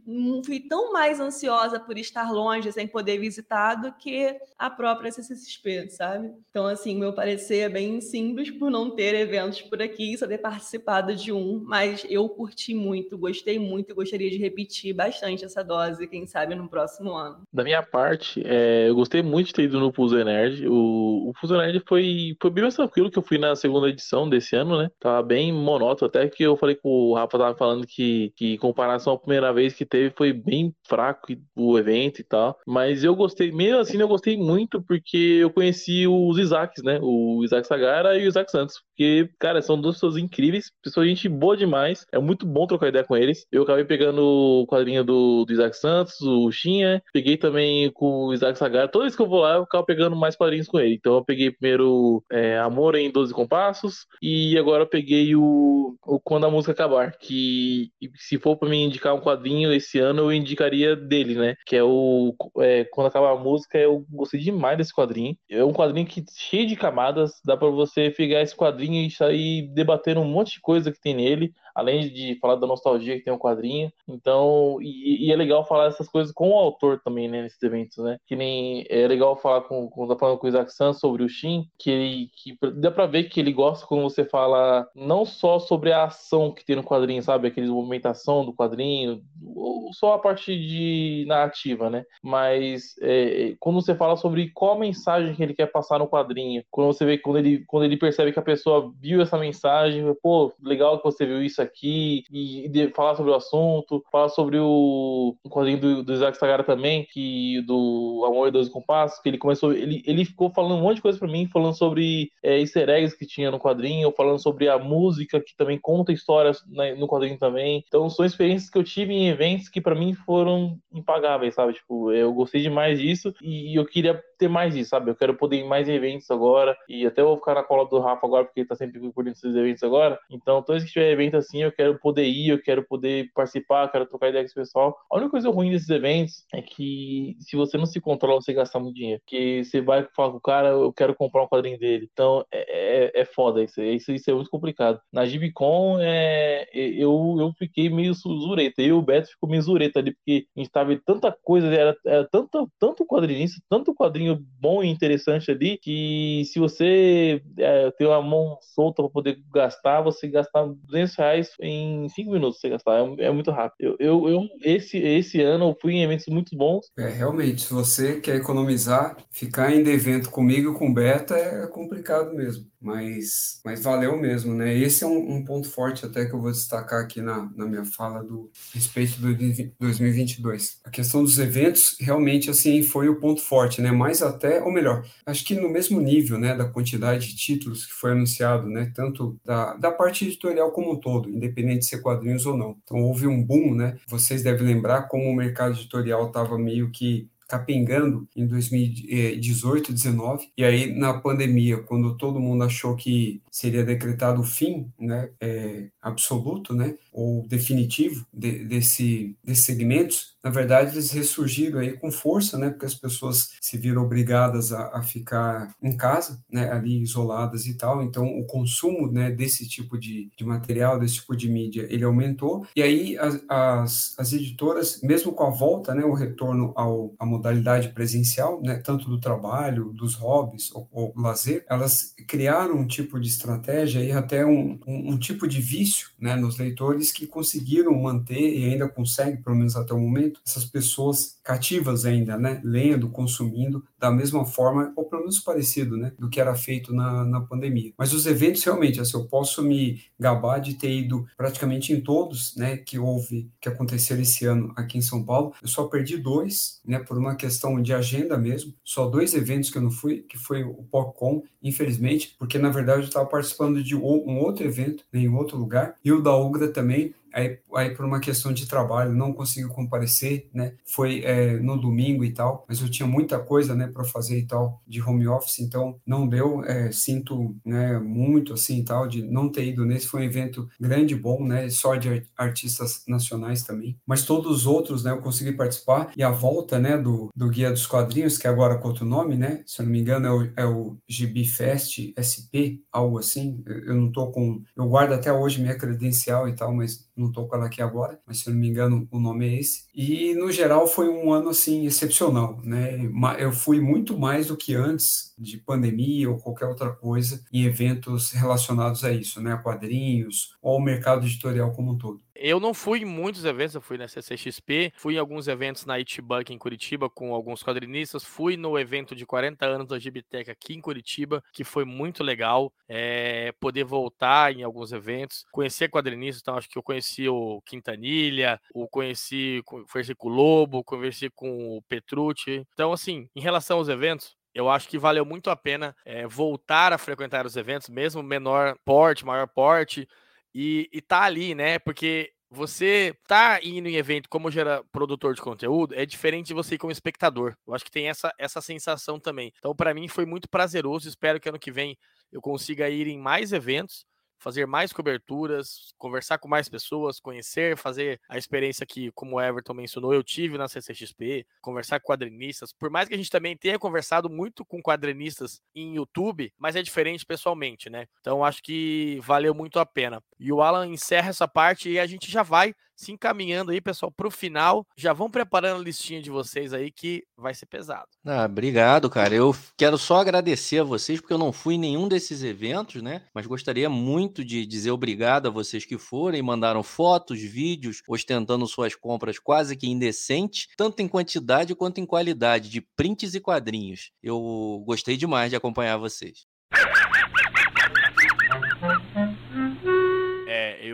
Speaker 2: fui tão mais ansiosa por estar longe, sem poder visitar, do que a própria CCXP, sabe? Então, assim, meu parecer é bem simples por não ter eventos por aqui só ter participado de um, mas eu curti muito, gostei muito e gostaria de repetir bastante essa dose, quem sabe no próximo ano.
Speaker 5: Da minha parte, é, eu gostei muito de ter ido no Fuso Nerd. O, o Fuso Nerd foi, foi bem mais tranquilo que eu fui na segunda edição desse ano, né? Tava bem monótono, até que eu falei com o Rafa, tava falando que, que em comparação à primeira vez que teve, foi bem fraco o evento e tal. Mas eu gostei, mesmo assim, eu gostei muito, porque eu conheci os Isaacs, né? O Isaac Sagara e o Isaac Santos. Porque, cara, são duas pessoas incríveis, pessoas gente boa demais. É muito bom trocar ideia com eles. Eu acabei pegando o quadrinho do, do Isaac Santos, o Xinha. Peguei também com o Isaac Sagara. Toda vez que eu vou lá, eu acabo pegando mais quadrinhos com ele. Então eu peguei primeiro é, Amor em 12 Compassos. E agora eu peguei o, o Quando a Música Acabar. Que se for para mim indicar um quadrinho esse ano, eu indicaria dele, né? Que é o é, Quando Acabar a Música. Eu gostei demais desse quadrinho. É um quadrinho que cheio de camadas, dá para você pegar esse quadrinho e sair debatendo um monte de coisa que tem nele além de falar da nostalgia que tem o um quadrinho. Então, e, e, é legal falar essas coisas com o autor também, né, nesses eventos, né? Que nem é legal falar com, com tá falando com o Isaac Santos sobre o Shin, que ele que dá pra ver que ele gosta quando você fala não só sobre a ação que tem no quadrinho, sabe? Aqueles movimentação do quadrinho, ou só a parte de narrativa, né? Mas é, quando você fala sobre qual mensagem que ele quer passar no quadrinho, quando você vê quando ele, quando ele percebe que a pessoa viu essa mensagem, pô, legal que você viu isso aqui e, e falar sobre o assunto, falar sobre o, o quadrinho do, do Isaac Sagara também, que do Amor e Dois Compassos, que ele começou, ele, ele ficou falando um monte de coisa para mim, falando sobre é, easter eggs que tinha no quadrinho, falando sobre a música que também conta histórias né, no quadrinho também. Então são experiências que eu tive em eventos que para mim foram impagáveis, sabe? Tipo, eu gostei demais disso e eu queria ter mais isso, sabe? Eu quero poder ir em mais eventos agora. E até vou ficar na cola do Rafa agora, porque ele tá sempre por dentro desses eventos agora. Então, todos que tiver evento assim, eu quero poder ir, eu quero poder participar, quero trocar ideia com o pessoal. A única coisa ruim desses eventos é que se você não se controla, você gasta muito dinheiro. Porque você vai falar com o cara, eu quero comprar um quadrinho dele. Então, é, é, é foda isso. Isso, isso é muito complicado. Na Gibicon, é, eu, eu fiquei meio zureta. Eu e o Beto ficou meio zureta ali, porque a gente tava tanta coisa, era, era tanto, tanto quadrinista, tanto quadrinho bom e interessante ali, que se você é, ter uma mão solta para poder gastar, você gastar 200 reais em 5 minutos. Você gastar, é, é muito rápido. Eu, eu, esse, esse ano eu fui em eventos muito bons.
Speaker 3: É, realmente, se você quer economizar, ficar em evento comigo e com o Beto é complicado mesmo mas, mas valeu mesmo, né? Esse é um, um, ponto forte até que eu vou destacar aqui na, na minha fala do respeito do 2022. A questão dos eventos realmente assim foi o ponto forte, né? Mais até, ou melhor, acho que no mesmo nível, né, da quantidade de títulos que foi anunciado, né, tanto da, da parte editorial como um todo, independente de ser quadrinhos ou não. Então houve um boom, né? Vocês devem lembrar como o mercado editorial estava meio que capengando em 2018, 19, e aí na pandemia, quando todo mundo achou que seria decretado o fim, né, é, absoluto, né, ou definitivo de, desse, desses segmentos, na verdade eles ressurgiram aí com força, né, porque as pessoas se viram obrigadas a, a ficar em casa, né, ali isoladas e tal, então o consumo, né, desse tipo de, de material, desse tipo de mídia, ele aumentou, e aí as, as, as editoras, mesmo com a volta, né, o retorno ao, à modalidade presencial, né, tanto do trabalho, dos hobbies ou, ou lazer, elas criaram um tipo de estratégia e até um, um, um tipo de vício, né, nos leitores que conseguiram manter e ainda conseguem, pelo menos até o momento, essas pessoas cativas ainda, né? Lendo, consumindo da mesma forma, ou pelo menos parecido, né? Do que era feito na, na pandemia. Mas os eventos, realmente, assim, eu posso me gabar de ter ido praticamente em todos, né? Que houve, que aconteceram esse ano aqui em São Paulo. Eu só perdi dois, né? Por uma questão de agenda mesmo. Só dois eventos que eu não fui, que foi o PocCon, infelizmente, porque na verdade eu estava participando de um outro evento né, em outro lugar, e o da Ugra também, aí, aí por uma questão de trabalho não conseguiu comparecer, né? Foi é, no domingo e tal, mas eu tinha muita coisa, né, para fazer e tal de home office, então não deu. É, sinto, né, muito assim e tal de não ter ido nesse. Foi um evento grande, bom, né? Só de artistas nacionais também, mas todos os outros, né, eu consegui participar e a volta, né, do, do guia dos quadrinhos que agora com outro nome, né? Se eu não me engano é o, é o GB Fest SP, algo assim. Eu, eu não tô com, eu guardo até hoje minha credencial e tal, mas não estou com ela aqui agora, mas se eu não me engano o nome é esse. E no geral foi um ano assim excepcional, né? Eu fui muito mais do que antes de pandemia ou qualquer outra coisa em eventos relacionados a isso, né? A quadrinhos ou ao mercado editorial como um todo.
Speaker 1: Eu não fui em muitos eventos, eu fui na CCXP, fui em alguns eventos na Itibug em Curitiba com alguns quadrinistas, fui no evento de 40 anos da Gibitec aqui em Curitiba, que foi muito legal, é, poder voltar em alguns eventos, conhecer quadrinistas, então acho que eu conheci o Quintanilha, o conheci, conversei com o Lobo, conversei com o Petrucci, então assim, em relação aos eventos, eu acho que valeu muito a pena é, voltar a frequentar os eventos, mesmo menor porte, maior porte, e, e tá ali, né? Porque você tá indo em evento como gera produtor de conteúdo é diferente de você ir como espectador. Eu acho que tem essa, essa sensação também. Então, para mim, foi muito prazeroso. Espero que ano que vem eu consiga ir em mais eventos fazer mais coberturas, conversar com mais pessoas, conhecer, fazer a experiência que, como o Everton mencionou, eu tive na CCXP, conversar com quadrinistas. Por mais que a gente também tenha conversado muito com quadrinistas em YouTube, mas é diferente pessoalmente, né? Então acho que valeu muito a pena. E o Alan encerra essa parte e a gente já vai se encaminhando aí, pessoal, para o final. Já vão preparando a listinha de vocês aí que vai ser pesado.
Speaker 4: Ah, obrigado, cara. Eu quero só agradecer a vocês, porque eu não fui em nenhum desses eventos, né? Mas gostaria muito de dizer obrigado a vocês que foram e mandaram fotos, vídeos, ostentando suas compras quase que indecentes, tanto em quantidade quanto em qualidade, de prints e quadrinhos. Eu gostei demais de acompanhar vocês.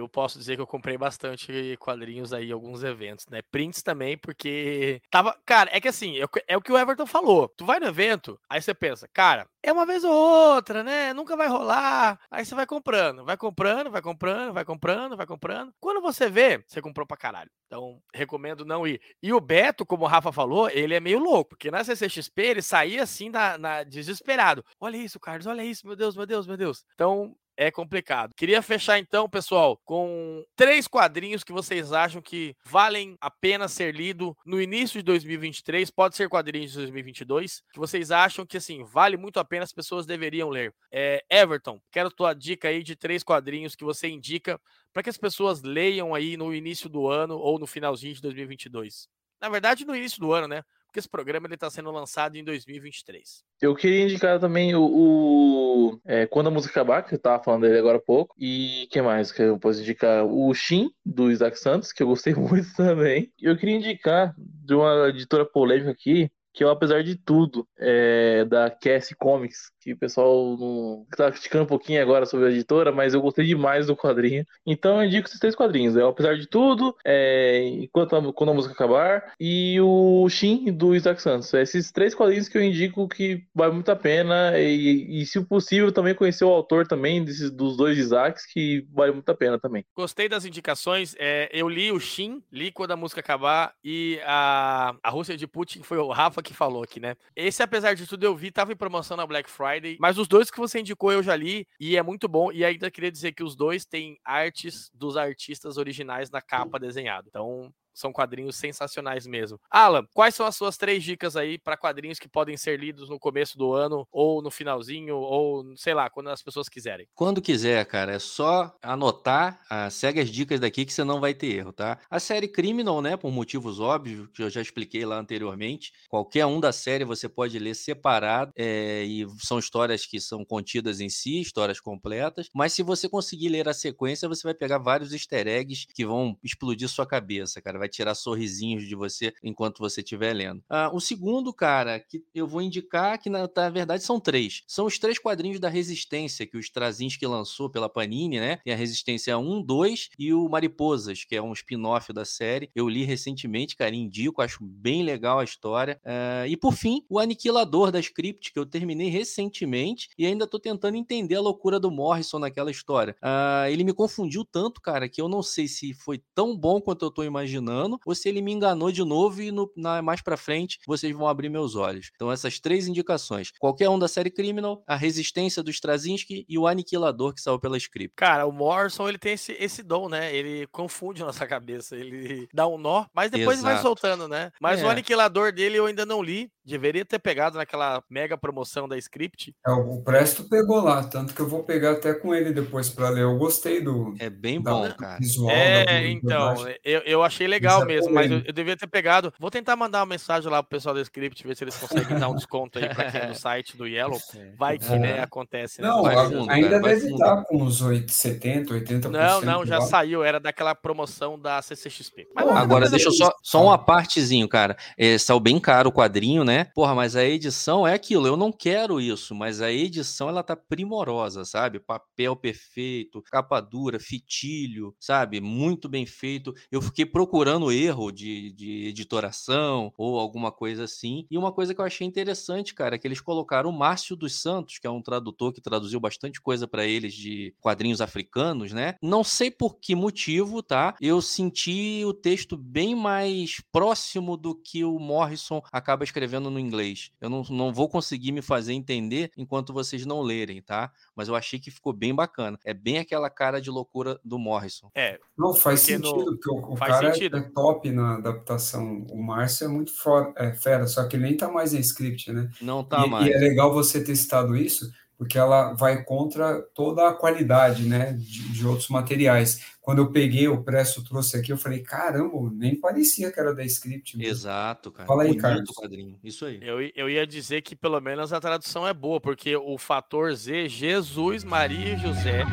Speaker 1: Eu posso dizer que eu comprei bastante quadrinhos aí alguns eventos, né? Prints também, porque tava. Cara, é que assim, é, é o que o Everton falou. Tu vai no evento, aí você pensa, cara, é uma vez ou outra, né? Nunca vai rolar. Aí você vai comprando, vai comprando, vai comprando, vai comprando, vai comprando. Quando você vê, você comprou pra caralho. Então, recomendo não ir. E o Beto, como o Rafa falou, ele é meio louco, porque na CCXP ele saía assim na, na desesperado. Olha isso, Carlos, olha isso, meu Deus, meu Deus, meu Deus. Então, é complicado. Queria fechar então, pessoal, com três quadrinhos que vocês acham que valem a pena ser lido no início de 2023, pode ser quadrinhos de 2022, que vocês acham que assim, vale muito a pena as pessoas deveriam ler. É, Everton, quero tua dica aí de três quadrinhos que você indica para que as pessoas leiam aí no início do ano ou no finalzinho de 2022. Na verdade, no início do ano, né? Porque esse programa ele está sendo lançado em 2023.
Speaker 5: Eu queria indicar também o, o é, Quando a Música Acabar, que eu tava falando dele agora há pouco. E que mais que eu posso indicar? O Shin, do Isaac Santos, que eu gostei muito também. Eu queria indicar de uma editora polêmica aqui, que eu, apesar de tudo, é da Cassie Comics, que o pessoal não tá criticando um pouquinho agora sobre a editora, mas eu gostei demais do quadrinho. Então eu indico esses três quadrinhos. É Apesar de Tudo, é, Enquanto a, Quando a Música Acabar e o Shin do Isaac Santos. Esses três quadrinhos que eu indico que vale muito a pena e, e se possível também conhecer o autor também desses, dos dois Isaacs, que vale muito a pena também.
Speaker 1: Gostei das indicações. É, eu li o Shin, li Quando a Música Acabar e a, a Rússia de Putin foi o Rafa que falou aqui, né? Esse, apesar de tudo, eu vi, tava em promoção na Black Friday. Mas os dois que você indicou eu já li e é muito bom. E ainda queria dizer que os dois têm artes dos artistas originais na capa desenhado. Então, são quadrinhos sensacionais mesmo. Alan, quais são as suas três dicas aí para quadrinhos que podem ser lidos no começo do ano, ou no finalzinho, ou sei lá, quando as pessoas quiserem?
Speaker 4: Quando quiser, cara, é só anotar, ah, segue as dicas daqui que você não vai ter erro, tá? A série Criminal, né, por motivos óbvios, que eu já expliquei lá anteriormente, qualquer um da série você pode ler separado, é, e são histórias que são contidas em si, histórias completas, mas se você conseguir ler a sequência, você vai pegar vários easter eggs que vão explodir sua cabeça, cara vai tirar sorrisinhos de você enquanto você estiver lendo. Ah, o segundo, cara, que eu vou indicar, que na, na, verdade são três. São os três quadrinhos da Resistência que o Straczynski lançou pela Panini, né? Tem a Resistência 1, 2 e o Mariposas, que é um spin-off da série. Eu li recentemente, cara, indico, acho bem legal a história. Ah, e por fim, o Aniquilador da Script, que eu terminei recentemente e ainda tô tentando entender a loucura do Morrison naquela história. Ah, ele me confundiu tanto, cara, que eu não sei se foi tão bom quanto eu tô imaginando enganando, ou se ele me enganou de novo e no, na, mais para frente vocês vão abrir meus olhos. Então, essas três indicações: qualquer um da série Criminal, a Resistência do Straczynski e o Aniquilador que saiu pela script.
Speaker 1: Cara, o Morrison ele tem esse, esse dom, né? Ele confunde nossa cabeça, ele dá um nó, mas depois Exato. vai soltando, né? Mas é. o Aniquilador dele eu ainda não li, deveria ter pegado naquela mega promoção da script.
Speaker 3: É, o Presto pegou lá, tanto que eu vou pegar até com ele depois para ler. Eu gostei do.
Speaker 4: É bem bom, cara.
Speaker 1: Visual, é, então, eu, eu achei legal é mesmo, mas eu, eu, devia ter pegado. Vou tentar mandar uma mensagem lá pro pessoal do script, ver se eles conseguem dar um desconto aí pra quem é no site do Yellow. Vai que, né, acontece.
Speaker 3: Né? Não, fundo, ainda cara, deve estar com uns 8, 70, 80%.
Speaker 1: Não, não, já lá. saiu, era daquela promoção da CCXP.
Speaker 4: Mas, Agora, deixa eu só, só uma partezinho, cara. É, saiu bem caro o quadrinho, né? Porra, mas a edição é aquilo, eu não quero isso, mas a edição ela tá primorosa, sabe? Papel perfeito, capa dura, fitilho, sabe? Muito bem feito. Eu fiquei procurando erro de, de editoração ou alguma coisa assim. E uma coisa que eu achei interessante, cara, é que eles colocaram o Márcio dos Santos, que é um tradutor que traduziu bastante coisa para eles de quadrinhos africanos, né? Não sei por que motivo, tá? Eu senti o texto bem mais próximo do que o Morrison acaba escrevendo no inglês. Eu não, não vou conseguir me fazer entender enquanto vocês não lerem, tá? Mas eu achei que ficou bem bacana. É bem aquela cara de loucura do Morrison.
Speaker 1: É.
Speaker 3: Não faz sentido, no... porque o, o faz cara sentido. é top na adaptação. O Márcio é muito for, é, fera, só que ele nem tá mais em script, né?
Speaker 4: Não tá
Speaker 3: e,
Speaker 4: mais.
Speaker 3: E é legal você ter citado isso, porque ela vai contra toda a qualidade, né, de, de outros materiais. Quando eu peguei, o Presto trouxe aqui, eu falei, caramba, nem parecia que era da script.
Speaker 4: Mesmo. Exato, cara.
Speaker 3: Fala aí, Carlos.
Speaker 4: Quadrinho. Isso aí.
Speaker 1: Eu, eu ia dizer que pelo menos a tradução é boa, porque o fator Z, Jesus, Maria e José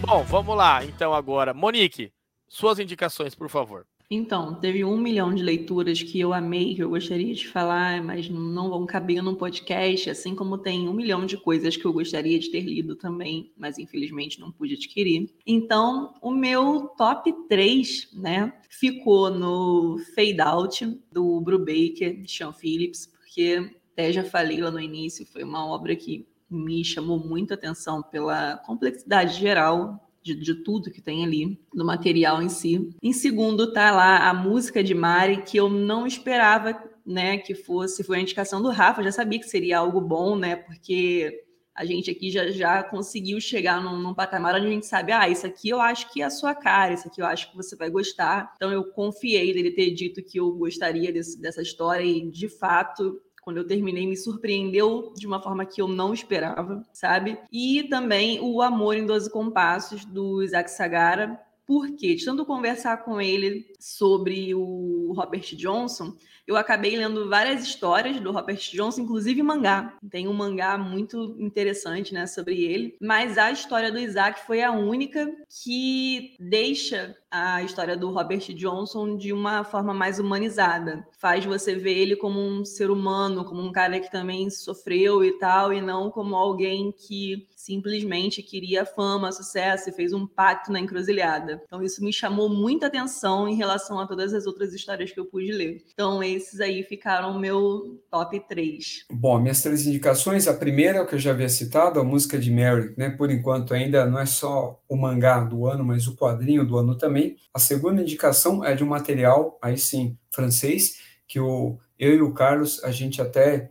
Speaker 1: Bom, vamos lá então agora. Monique, suas indicações, por favor.
Speaker 2: Então, teve um milhão de leituras que eu amei, que eu gostaria de falar, mas não vão caber num podcast, assim como tem um milhão de coisas que eu gostaria de ter lido também, mas infelizmente não pude adquirir. Então, o meu top 3, né, ficou no Fade Out, do Brubaker, de Sean Phillips, porque até já falei lá no início, foi uma obra que me chamou muita atenção pela complexidade geral de, de, tudo que tem ali, do material em si. Em segundo, tá lá a música de Mari, que eu não esperava, né, que fosse, foi a indicação do Rafa, já sabia que seria algo bom, né, porque a gente aqui já, já conseguiu chegar num, num, patamar onde a gente sabe, ah, isso aqui eu acho que é a sua cara, isso aqui eu acho que você vai gostar. Então eu confiei dele ter dito que eu gostaria desse, dessa história e, de fato, quando eu terminei, me surpreendeu de uma forma que eu não esperava, sabe? E também o Amor em Doze Compassos, do Isaac Sagara, porque, de tanto conversar com ele sobre o Robert Johnson, eu acabei lendo várias histórias do Robert Johnson, inclusive mangá. Tem um mangá muito interessante, né, sobre ele. Mas a história do Isaac foi a única que deixa a história do Robert Johnson de uma forma mais humanizada. Faz você ver ele como um ser humano, como um cara que também sofreu e tal, e não como alguém que simplesmente queria fama, sucesso e fez um pacto na encruzilhada. Então isso me chamou muita atenção em relação a todas as outras histórias que eu pude ler. Então esses aí ficaram meu top 3.
Speaker 3: Bom, minhas três indicações, a primeira é o que eu já havia citado, a música de Mary, né? Por enquanto ainda não é só o mangá do ano, mas o quadrinho do ano também. A segunda indicação é de um material, aí sim, francês, que o, eu e o Carlos, a gente até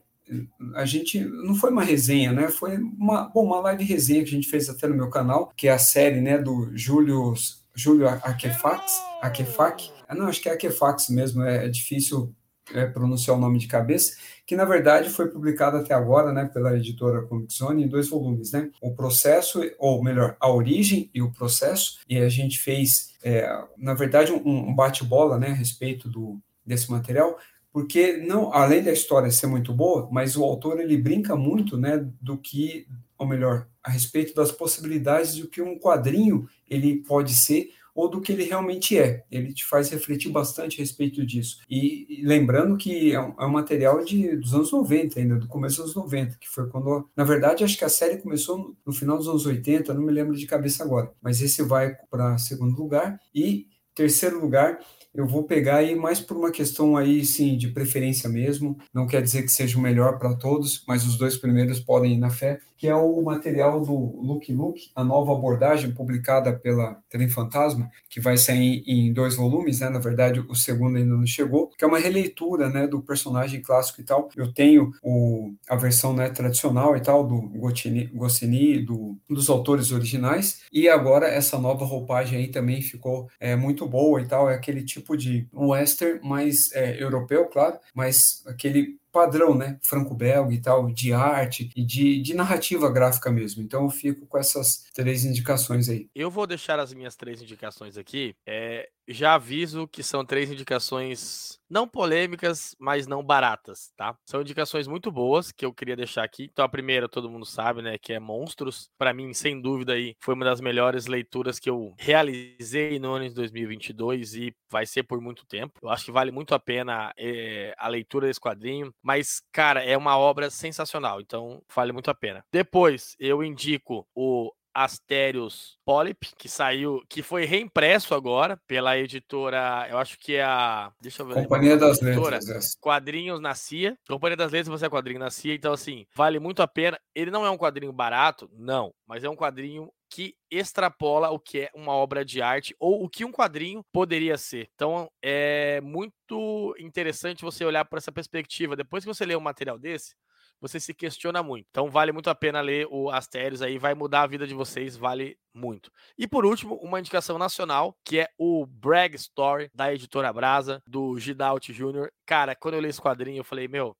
Speaker 3: a gente não foi uma resenha, né? Foi uma, bom, uma live resenha que a gente fez até no meu canal, que é a série, né, do Júlio Júlio Akefax, Akefac. Ah, não, acho que é Akefax mesmo, é, é difícil é, pronunciar o nome de cabeça, que na verdade foi publicado até agora, né, pela editora Comic Zone em dois volumes, né? O processo, ou melhor, a origem e o processo, e a gente fez, é, na verdade, um, um bate-bola, né, a respeito do, desse material, porque não, além da história ser muito boa, mas o autor ele brinca muito, né, do que, ou melhor, a respeito das possibilidades do que um quadrinho ele pode ser ou do que ele realmente é. Ele te faz refletir bastante a respeito disso. E, lembrando que é um, é um, material de, dos anos 90 ainda, do começo dos anos 90, que foi quando, na verdade, acho que a série começou no, no final dos anos 80, não me lembro de cabeça agora, mas esse vai para segundo lugar. E terceiro lugar, eu vou pegar aí mais por uma questão aí, sim, de preferência mesmo. Não quer dizer que seja o melhor para todos, mas os dois primeiros podem ir na fé que é o material do Look Look, a nova abordagem publicada pela Trem Fantasma, que vai sair em dois volumes, né? Na verdade, o segundo ainda não chegou, que é uma releitura, né, do personagem clássico e tal. Eu tenho o, a versão né, tradicional e tal do Goscinny, do, dos autores originais, e agora essa nova roupagem aí também ficou é, muito boa e tal. É aquele tipo de western mais é, europeu, claro, mas aquele padrão, né, franco-belga e tal, de arte e de, de narrativa gráfica mesmo. Então eu fico com essas três indicações aí.
Speaker 1: Eu vou deixar as minhas três indicações aqui. É, já aviso que são três indicações não polêmicas, mas não baratas, tá? São indicações muito boas que eu queria deixar aqui. Então a primeira todo mundo sabe, né, que é Monstros. Para mim, sem dúvida aí, foi uma das melhores leituras que eu realizei no ano de 2022 e vai ser por muito tempo. Eu acho que vale muito a pena é, a leitura desse quadrinho, mas cara, é uma obra sensacional, então vale muito a pena. Depois, eu indico o Asterios Polyp, que saiu, que foi reimpresso agora pela editora, eu acho que é a. Deixa eu ver.
Speaker 3: Companhia das Letras.
Speaker 1: É. Quadrinhos na CIA. Companhia das Letras, você é quadrinho na CIA, então assim, vale muito a pena. Ele não é um quadrinho barato, não, mas é um quadrinho que extrapola o que é uma obra de arte ou o que um quadrinho poderia ser. Então é muito interessante você olhar por essa perspectiva. Depois que você lê um material desse, você se questiona muito. Então vale muito a pena ler o Astérios aí, vai mudar a vida de vocês, vale muito. E por último, uma indicação nacional, que é o Brag Story, da editora Brasa, do Gidalt Jr. Cara, quando eu li esse quadrinho, eu falei, meu,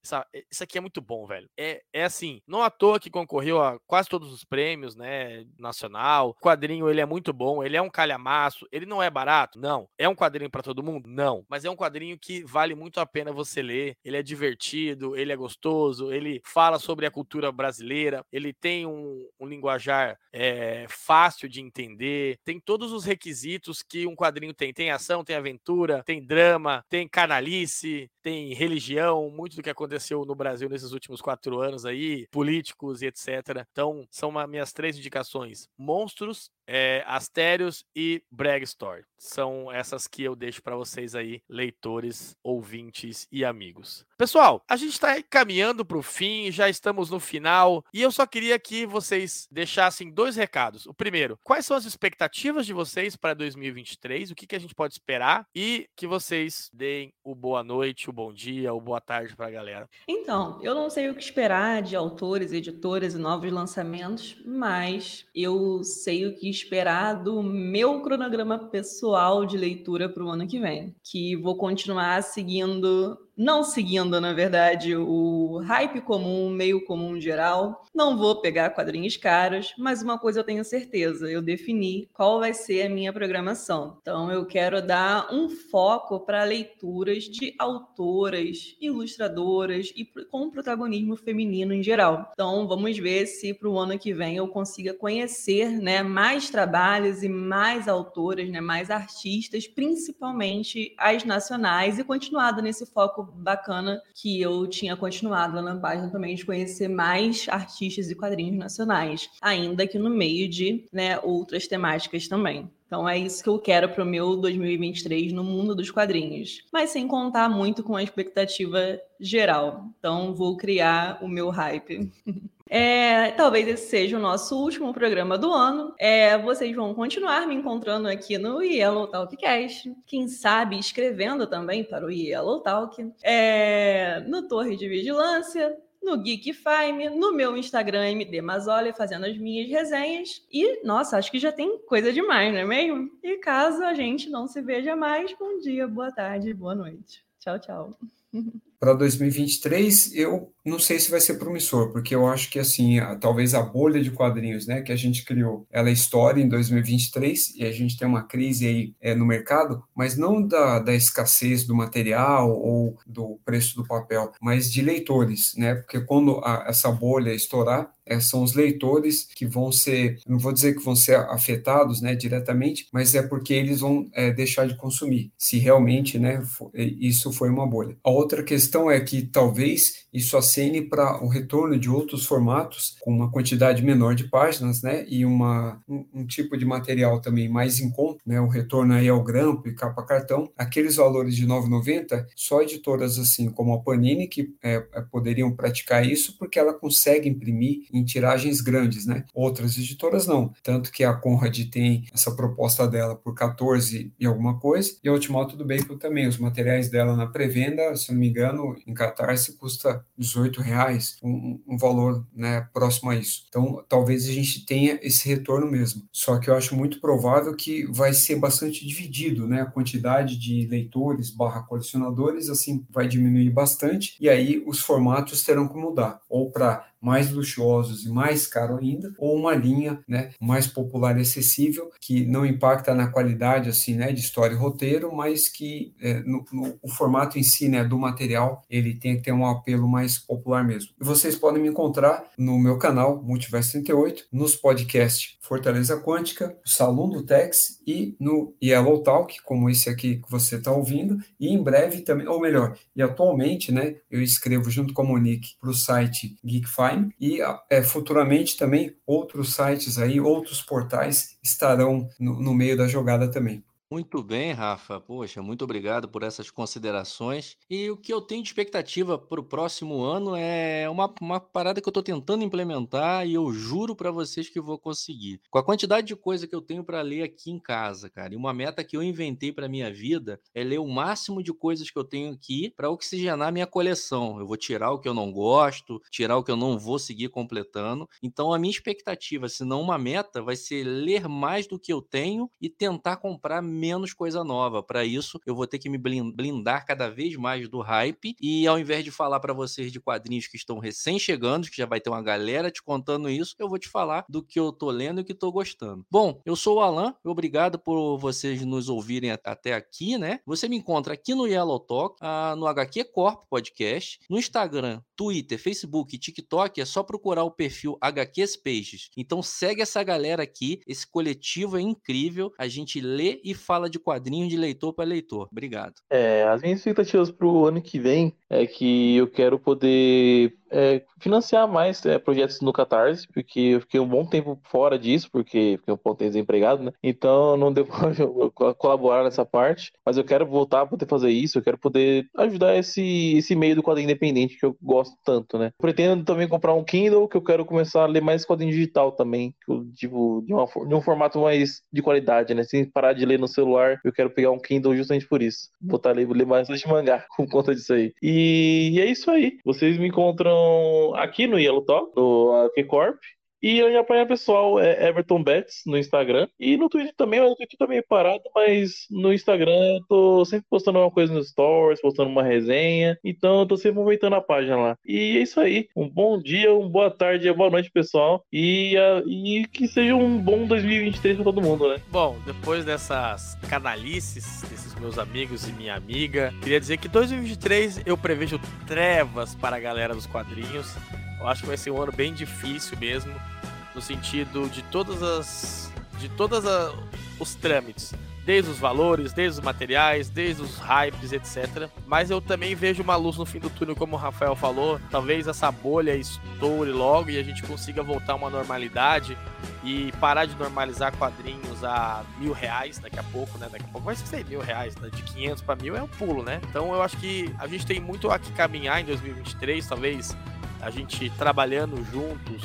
Speaker 1: isso aqui é muito bom, velho. É, é assim, não à toa que concorreu a quase todos os prêmios, né, nacional. O quadrinho, ele é muito bom, ele é um calhamaço, ele não é barato? Não. É um quadrinho para todo mundo? Não. Mas é um quadrinho que vale muito a pena você ler. Ele é divertido, ele é gostoso, ele fala sobre a cultura brasileira, ele tem um, um linguajar é, fácil fácil de entender, tem todos os requisitos que um quadrinho tem. Tem ação, tem aventura, tem drama, tem canalice, tem religião, muito do que aconteceu no Brasil nesses últimos quatro anos aí, políticos e etc. Então, são uma, minhas três indicações: monstros, é, Astérios e Brag Story. São essas que eu deixo para vocês aí, leitores, ouvintes e amigos. Pessoal, a gente está caminhando para o fim, já estamos no final e eu só queria que vocês deixassem dois recados. O primeiro, quais são as expectativas de vocês para 2023? O que, que a gente pode esperar? E que vocês deem o boa noite, o bom dia, o boa tarde para a galera.
Speaker 2: Então, eu não sei o que esperar de autores, editoras e novos lançamentos, mas eu sei o que esperar do meu cronograma pessoal de leitura para o ano que vem, que vou continuar seguindo não seguindo, na verdade, o hype comum, meio comum geral. Não vou pegar quadrinhos caros, mas uma coisa eu tenho certeza: eu defini qual vai ser a minha programação. Então, eu quero dar um foco para leituras de autoras, ilustradoras e com protagonismo feminino em geral. Então, vamos ver se para o ano que vem eu consiga conhecer né, mais trabalhos e mais autoras, né, mais artistas, principalmente as nacionais, e continuado nesse foco bacana que eu tinha continuado lá na página também de conhecer mais artistas e quadrinhos nacionais, ainda que no meio de né, outras temáticas também. Então é isso que eu quero para o meu 2023 no mundo dos quadrinhos. Mas sem contar muito com a expectativa geral. Então vou criar o meu hype. É, talvez esse seja o nosso último programa do ano. É, vocês vão continuar me encontrando aqui no Yellow Talkcast. Quem sabe escrevendo também para o Yellow Talk. É, no Torre de Vigilância, no Geekfime, no meu Instagram MD Mazoli, fazendo as minhas resenhas. E, nossa, acho que já tem coisa demais, não é mesmo? E caso a gente não se veja mais, bom dia, boa tarde, boa noite. Tchau, tchau.
Speaker 3: Para 2023, eu não sei se vai ser promissor, porque eu acho que assim, a, talvez a bolha de quadrinhos, né, que a gente criou, ela estoura em 2023 e a gente tem uma crise aí é, no mercado, mas não da, da escassez do material ou do preço do papel, mas de leitores, né? Porque quando a, essa bolha estourar, é, são os leitores que vão ser, não vou dizer que vão ser afetados, né, diretamente, mas é porque eles vão é, deixar de consumir, se realmente, né, for, isso foi uma bolha. A outra questão é que talvez isso acene para o retorno de outros formatos com uma quantidade menor de páginas, né, e uma, um, um tipo de material também mais em conta, né, o retorno aí ao grampo e capa cartão, aqueles valores de 9,90, só editoras assim como a Panini que é, poderiam praticar isso porque ela consegue imprimir em tiragens grandes, né? Outras editoras não. Tanto que a Conrad tem essa proposta dela por 14 e alguma coisa, e a Ultimato do Bacon também. Os materiais dela na pré-venda, se não me engano, em Catarse custa 18 reais, um, um valor né, próximo a isso. Então, talvez a gente tenha esse retorno mesmo. Só que eu acho muito provável que vai ser bastante dividido, né? A quantidade de leitores barra colecionadores, assim, vai diminuir bastante, e aí os formatos terão que mudar, ou para mais luxuosos e mais caro ainda, ou uma linha né, mais popular e acessível, que não impacta na qualidade assim, né, de história e roteiro, mas que é, no, no, o formato em si né, do material ele tem que ter um apelo mais popular mesmo. E vocês podem me encontrar no meu canal Multiverso 38, nos podcasts Fortaleza Quântica, Salão do Tex e no Yellow Talk, como esse aqui que você está ouvindo, e em breve também, ou melhor, e atualmente, né, eu escrevo junto com a Monique para o site Geekfine e é, futuramente também outros sites aí, outros portais estarão no, no meio da jogada também.
Speaker 4: Muito bem, Rafa. Poxa, muito obrigado por essas considerações. E o que eu tenho de expectativa para o próximo ano é uma, uma parada que eu estou tentando implementar e eu juro para vocês que vou conseguir. Com a quantidade de coisa que eu tenho para ler aqui em casa, cara, e uma meta que eu inventei para minha vida é ler o máximo de coisas que eu tenho aqui para oxigenar minha coleção. Eu vou tirar o que eu não gosto, tirar o que eu não vou seguir completando. Então, a minha expectativa, se não uma meta, vai ser ler mais do que eu tenho e tentar comprar menos coisa nova. Para isso, eu vou ter que me blindar cada vez mais do hype e ao invés de falar para vocês de quadrinhos que estão recém chegando, que já vai ter uma galera te contando isso, eu vou te falar do que eu tô lendo e que tô gostando. Bom, eu sou o Alan, obrigado por vocês nos ouvirem até aqui, né? Você me encontra aqui no Yellow Talk, uh, no HQ Corp Podcast, no Instagram, Twitter, Facebook e TikTok, é só procurar o perfil HQs Pages. Então segue essa galera aqui, esse coletivo é incrível, a gente lê e fala de quadrinhos de leitor para leitor. Obrigado.
Speaker 5: É, as minhas expectativas para o ano que vem é que eu quero poder é, financiar mais é, projetos no Catarse, porque eu fiquei um bom tempo fora disso, porque fiquei um pouco desempregado, né? Então não para colaborar nessa parte, mas eu quero voltar a poder fazer isso, eu quero poder ajudar esse, esse meio do quadrinho independente que eu gosto tanto, né? Pretendo também comprar um Kindle, que eu quero começar a ler mais quadrinho digital também, tipo, de, uma, de um formato mais de qualidade, né? Sem parar de ler no celular, eu quero pegar um Kindle justamente por isso. Botar ler, ler mais de mangá por conta disso aí. E, e é isso aí. Vocês me encontram aqui no Yellow Talk, no Corp. E a minha apanha pessoal é Everton Betts no Instagram. E no Twitter também, o Twitter tá meio parado, mas no Instagram eu tô sempre postando uma coisa nos stories, postando uma resenha. Então eu tô sempre movimentando a página lá. E é isso aí. Um bom dia, uma boa tarde, uma boa noite, pessoal. E, uh, e que seja um bom 2023 pra todo mundo, né?
Speaker 1: Bom, depois dessas canalices, desses meus amigos e minha amiga, queria dizer que 2023 eu prevejo trevas para a galera dos quadrinhos. Eu acho que vai ser um ano bem difícil mesmo, no sentido de todas as de todas a, os trâmites, desde os valores, desde os materiais, desde os hypes, etc. Mas eu também vejo uma luz no fim do túnel, como o Rafael falou. Talvez essa bolha estoure logo e a gente consiga voltar a uma normalidade e parar de normalizar quadrinhos a mil reais daqui a pouco, né? Daqui a pouco vai ser mil reais, né? de 500 para mil é um pulo, né? Então eu acho que a gente tem muito a que caminhar em 2023, talvez a gente trabalhando juntos,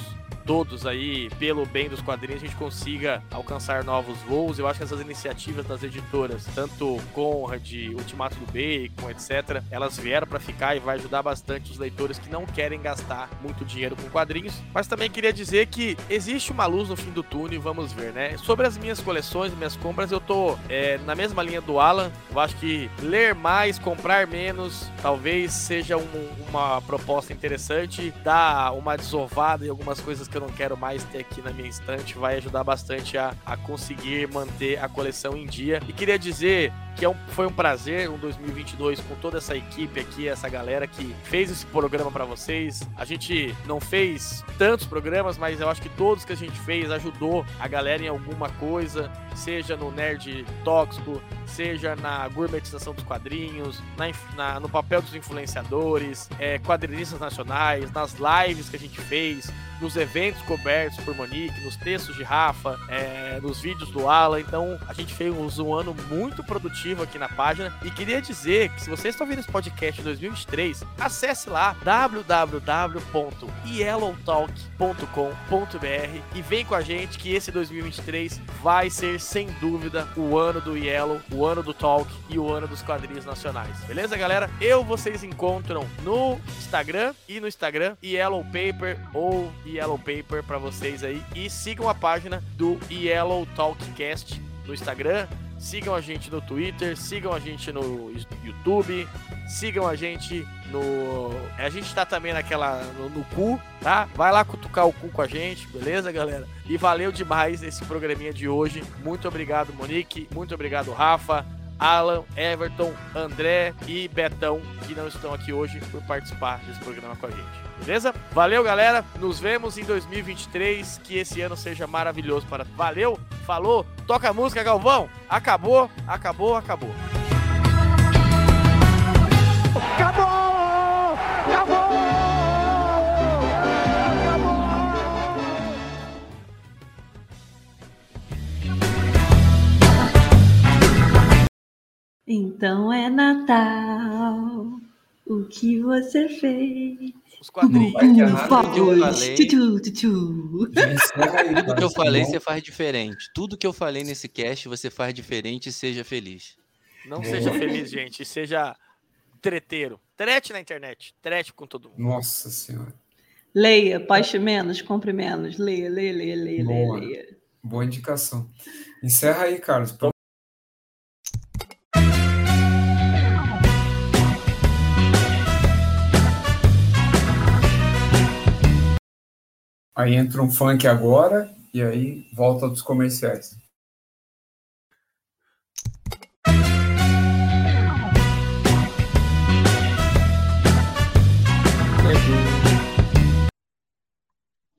Speaker 1: todos aí, pelo bem dos quadrinhos, a gente consiga alcançar novos voos. Eu acho que essas iniciativas das editoras, tanto Conrad, Ultimato do Bacon, etc., elas vieram para ficar e vai ajudar bastante os leitores que não querem gastar muito dinheiro com quadrinhos. Mas também queria dizer que existe uma luz no fim do túnel, vamos ver, né? Sobre as minhas coleções, minhas compras, eu tô é, na mesma linha do Alan. Eu acho que ler mais, comprar menos, talvez seja um, uma proposta interessante, dar uma desovada em algumas coisas que eu não quero mais ter aqui na minha estante, vai ajudar bastante a, a conseguir manter a coleção em dia. E queria dizer que é um, foi um prazer um 2022 com toda essa equipe aqui, essa galera que fez esse programa para vocês. A gente não fez tantos programas, mas eu acho que todos que a gente fez ajudou a galera em alguma coisa, seja no Nerd Tóxico, seja na gourmetização dos quadrinhos, na, na no papel dos influenciadores, é, quadrinistas nacionais, nas lives que a gente fez, nos eventos cobertos por Monique, nos textos de Rafa, é, nos vídeos do Alan. Então, a gente fez um ano muito produtivo aqui na página. E queria dizer que se vocês estão vendo esse podcast em 2023, acesse lá www.yellowtalk.com.br e vem com a gente que esse 2023 vai ser sem dúvida o ano do Yellow, o ano do Talk e o ano dos quadrinhos nacionais. Beleza, galera? Eu vocês encontram no Instagram e no Instagram Yellow Paper ou Yellow Paper para vocês aí e sigam a página do Yellow Talkcast no Instagram Sigam a gente no Twitter, sigam a gente no YouTube, sigam a gente no. A gente tá também naquela. no, no cu, tá? Vai lá cutucar o cu com a gente, beleza, galera? E valeu demais esse programinha de hoje. Muito obrigado, Monique. Muito obrigado, Rafa. Alan, Everton, André e Betão, que não estão aqui hoje por participar desse programa com a gente. Beleza? Valeu, galera. Nos vemos em 2023. Que esse ano seja maravilhoso para. Valeu, falou. Toca a música, Galvão. Acabou, acabou, acabou.
Speaker 10: Acabou! Acabou!
Speaker 2: Então é Natal. O que você fez?
Speaker 1: Os quadrinhos.
Speaker 4: Tudo que eu falei, tudo que eu falei você faz diferente. Tudo que eu falei nesse cast você faz diferente e seja feliz.
Speaker 1: Não seja feliz, gente. Seja treteiro. Trete na internet. Trete com todo mundo.
Speaker 3: Nossa senhora.
Speaker 2: Leia, poste menos, compre menos. Leia, leia, leia, leia,
Speaker 3: Boa.
Speaker 2: leia.
Speaker 3: Boa indicação. Encerra aí, Carlos. Aí entra um funk agora e aí volta dos comerciais.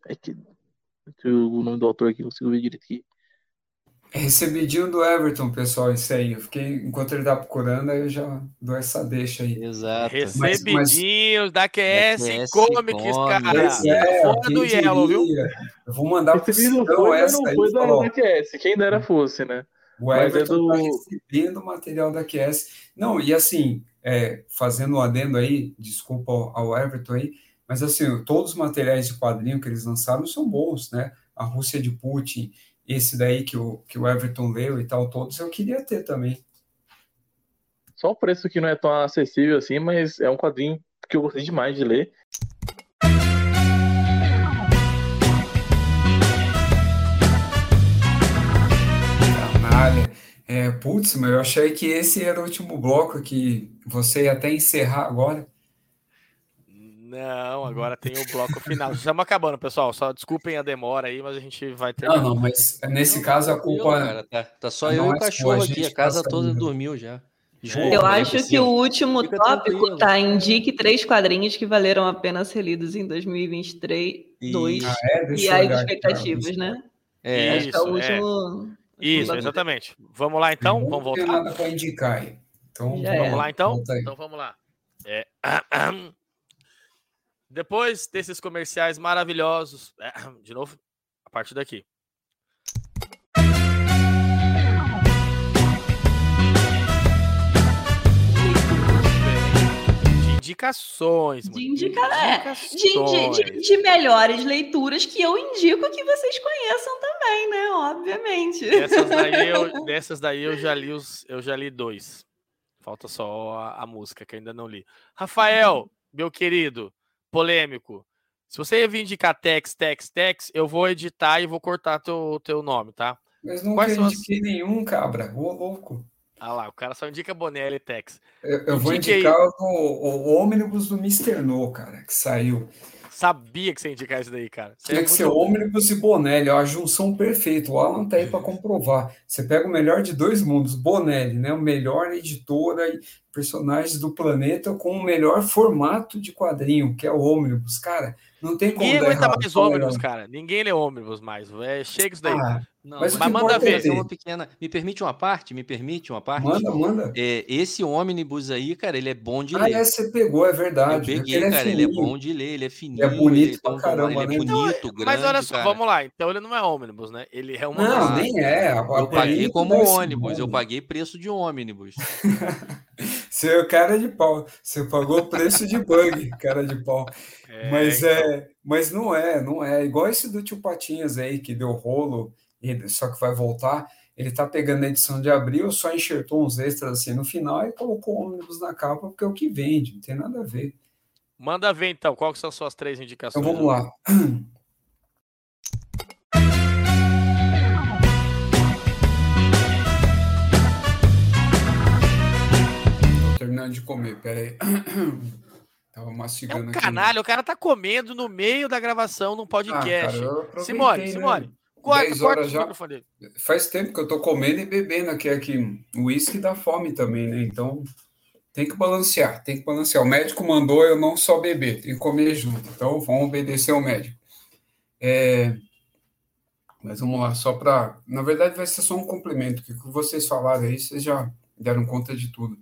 Speaker 5: É que, o nome do autor aqui, não consigo ver direito aqui.
Speaker 3: É recebidinho do Everton, pessoal, isso aí. Eu fiquei, enquanto ele tá procurando, aí eu já dou essa deixa aí.
Speaker 4: Exato.
Speaker 1: Recebidinhos da QS,
Speaker 4: Da QS
Speaker 1: Comics, cara.
Speaker 3: É,
Speaker 1: Fora
Speaker 3: quem
Speaker 1: do Yellow, viu?
Speaker 3: Eu vou mandar pro Sidão
Speaker 5: foi, mas
Speaker 3: essa
Speaker 5: não
Speaker 3: aí.
Speaker 5: foi da,
Speaker 3: falou,
Speaker 5: da QS. Quem dera fosse, né?
Speaker 3: O
Speaker 5: Mas é
Speaker 3: Everton
Speaker 5: do-
Speaker 3: tá recebendo material da QS. Não, e assim, é, fazendo um adendo aí, desculpa ao, ao Everton aí, mas assim, todos os materiais de quadrinho que eles lançaram são bons, né? A Rússia de Putin, esse daí que o, que o Everton leu e tal, todos eu queria ter também.
Speaker 5: Só o preço que não é tão acessível assim, mas é um quadrinho que eu gostei demais de ler.
Speaker 3: Canalha. É, putz, mas eu achei que esse era o último bloco que você ia até encerrar agora.
Speaker 1: Não, agora tem o bloco final. Estamos acabando, pessoal. Só desculpem a demora aí, mas a gente vai terminar.
Speaker 3: Não, não, mas nesse caso a culpa.
Speaker 4: cara, tá, tá só eu e
Speaker 3: é
Speaker 4: o
Speaker 3: sua,
Speaker 4: cachorro
Speaker 3: a
Speaker 4: aqui, a casa
Speaker 3: tá
Speaker 4: toda
Speaker 3: saindo.
Speaker 4: dormiu já.
Speaker 2: Eu acho que o último
Speaker 4: Fica
Speaker 2: tópico
Speaker 4: tranquilo.
Speaker 2: tá indique três quadrinhos que valeram a pena ser lidos em 2023, dois,
Speaker 3: Ah, é?
Speaker 2: E as expectativas,
Speaker 3: cara.
Speaker 2: né?
Speaker 4: É,
Speaker 2: acho que é o
Speaker 1: Isso, é.
Speaker 2: último.
Speaker 1: Isso,
Speaker 2: último
Speaker 1: exatamente. Vamos lá então?
Speaker 3: Não
Speaker 1: Vamos voltar?
Speaker 3: nada para indicar aí. Então,
Speaker 2: Já
Speaker 1: Vamos
Speaker 2: é.
Speaker 1: lá então? Então vamos lá. É, Depois desses comerciais maravilhosos, de novo, a partir daqui. De indicações.
Speaker 2: De indica, é, de, de-
Speaker 1: indicações.
Speaker 2: de melhores leituras que eu indico que vocês conheçam também, né? Obviamente.
Speaker 1: Dessas daí, eu, dessas daí eu já li os, eu já li dois. Falta só a, a música que ainda não li. Rafael, meu querido, polêmico. Se você vir indicar Tex, Tex, Tex, eu vou editar e vou cortar teu, teu nome, tá?
Speaker 3: Mas nunca
Speaker 1: Quais são as-
Speaker 3: nenhum, cabra. Ô, louco.
Speaker 1: Ah lá, o cara só indica Bonelli e Tex.
Speaker 3: Eu, eu vou
Speaker 1: aí.
Speaker 3: indicar o, o ônibus do Mr. No, cara, que saiu.
Speaker 1: Sabia que você ia indicar isso daí, cara. Você
Speaker 3: Tinha
Speaker 1: é
Speaker 3: que ser ônibus e Bonelli, ó, a junção perfeita. O Alan tá aí para comprovar. Você pega o melhor de dois mundos, Bonelli, né? O melhor editora e personagens do planeta com o melhor formato de quadrinho, que é o ônibus. Cara, não tem como
Speaker 1: Ninguém aguenta mais
Speaker 3: Fala,
Speaker 1: ônibus, cara. Ninguém lê ônibus mais. É, chega isso daí.
Speaker 3: Ah,
Speaker 4: Não,
Speaker 3: Mas
Speaker 1: mas manda
Speaker 3: é
Speaker 1: ver.
Speaker 3: Ter.
Speaker 4: uma pequena. Me permite uma parte? Me permite uma parte?
Speaker 3: Manda, manda.
Speaker 4: É, esse ônibus aí, cara, ele é bom de
Speaker 3: Ah,
Speaker 4: ler.
Speaker 3: é, você pegou, é
Speaker 4: Eu
Speaker 3: verdade.
Speaker 4: peguei,
Speaker 3: Ele é
Speaker 4: cara, ele é bom de ler, ele é fininho,
Speaker 3: bonito
Speaker 4: ele,
Speaker 3: pra
Speaker 4: tem um
Speaker 3: caramba,
Speaker 4: ele é
Speaker 3: né?
Speaker 4: bonito, grande,
Speaker 1: Mas olha só,
Speaker 4: cara.
Speaker 1: vamos lá. Então ele não é ônibus, né? Ele é uma.
Speaker 3: Não, nem é.
Speaker 4: Eu paguei como
Speaker 3: dá esse
Speaker 4: ônibus, eu paguei preço de ônibus.
Speaker 3: Você é o cara de pau. Você pagou o preço de bug, cara de pau.
Speaker 1: É,
Speaker 3: Mas
Speaker 1: então.
Speaker 3: é, mas não é, não é. Igual esse do Tio Patinhas aí, que deu rolo, só que vai voltar. Ele tá pegando a edição de abril, só enxertou uns extras assim no final e colocou o ônibus na capa, porque é o que vende, não tem nada a ver.
Speaker 1: Manda ver então. Qual que são suas três indicações?
Speaker 3: Então vamos lá. Terminando de comer, peraí. Tava
Speaker 1: É
Speaker 3: mastigando
Speaker 1: um
Speaker 3: aqui.
Speaker 1: canalha, o cara tá comendo no meio da gravação num
Speaker 3: Ah,
Speaker 1: podcast.
Speaker 3: cara, eu aproveitei,
Speaker 1: Simone,
Speaker 3: né?
Speaker 1: Simone, corta,
Speaker 3: 10
Speaker 1: corta
Speaker 3: horas já. Faz tempo que eu tô comendo e bebendo aqui, aqui. O uísque dá fome também, né? Então tem que balancear, tem que balancear. O médico mandou eu não só beber, tem que comer junto. Então vamos obedecer ao médico. É, Mas vamos lá, só para. Na verdade, vai ser só um complemento, que o que vocês falaram aí, vocês já deram conta de tudo.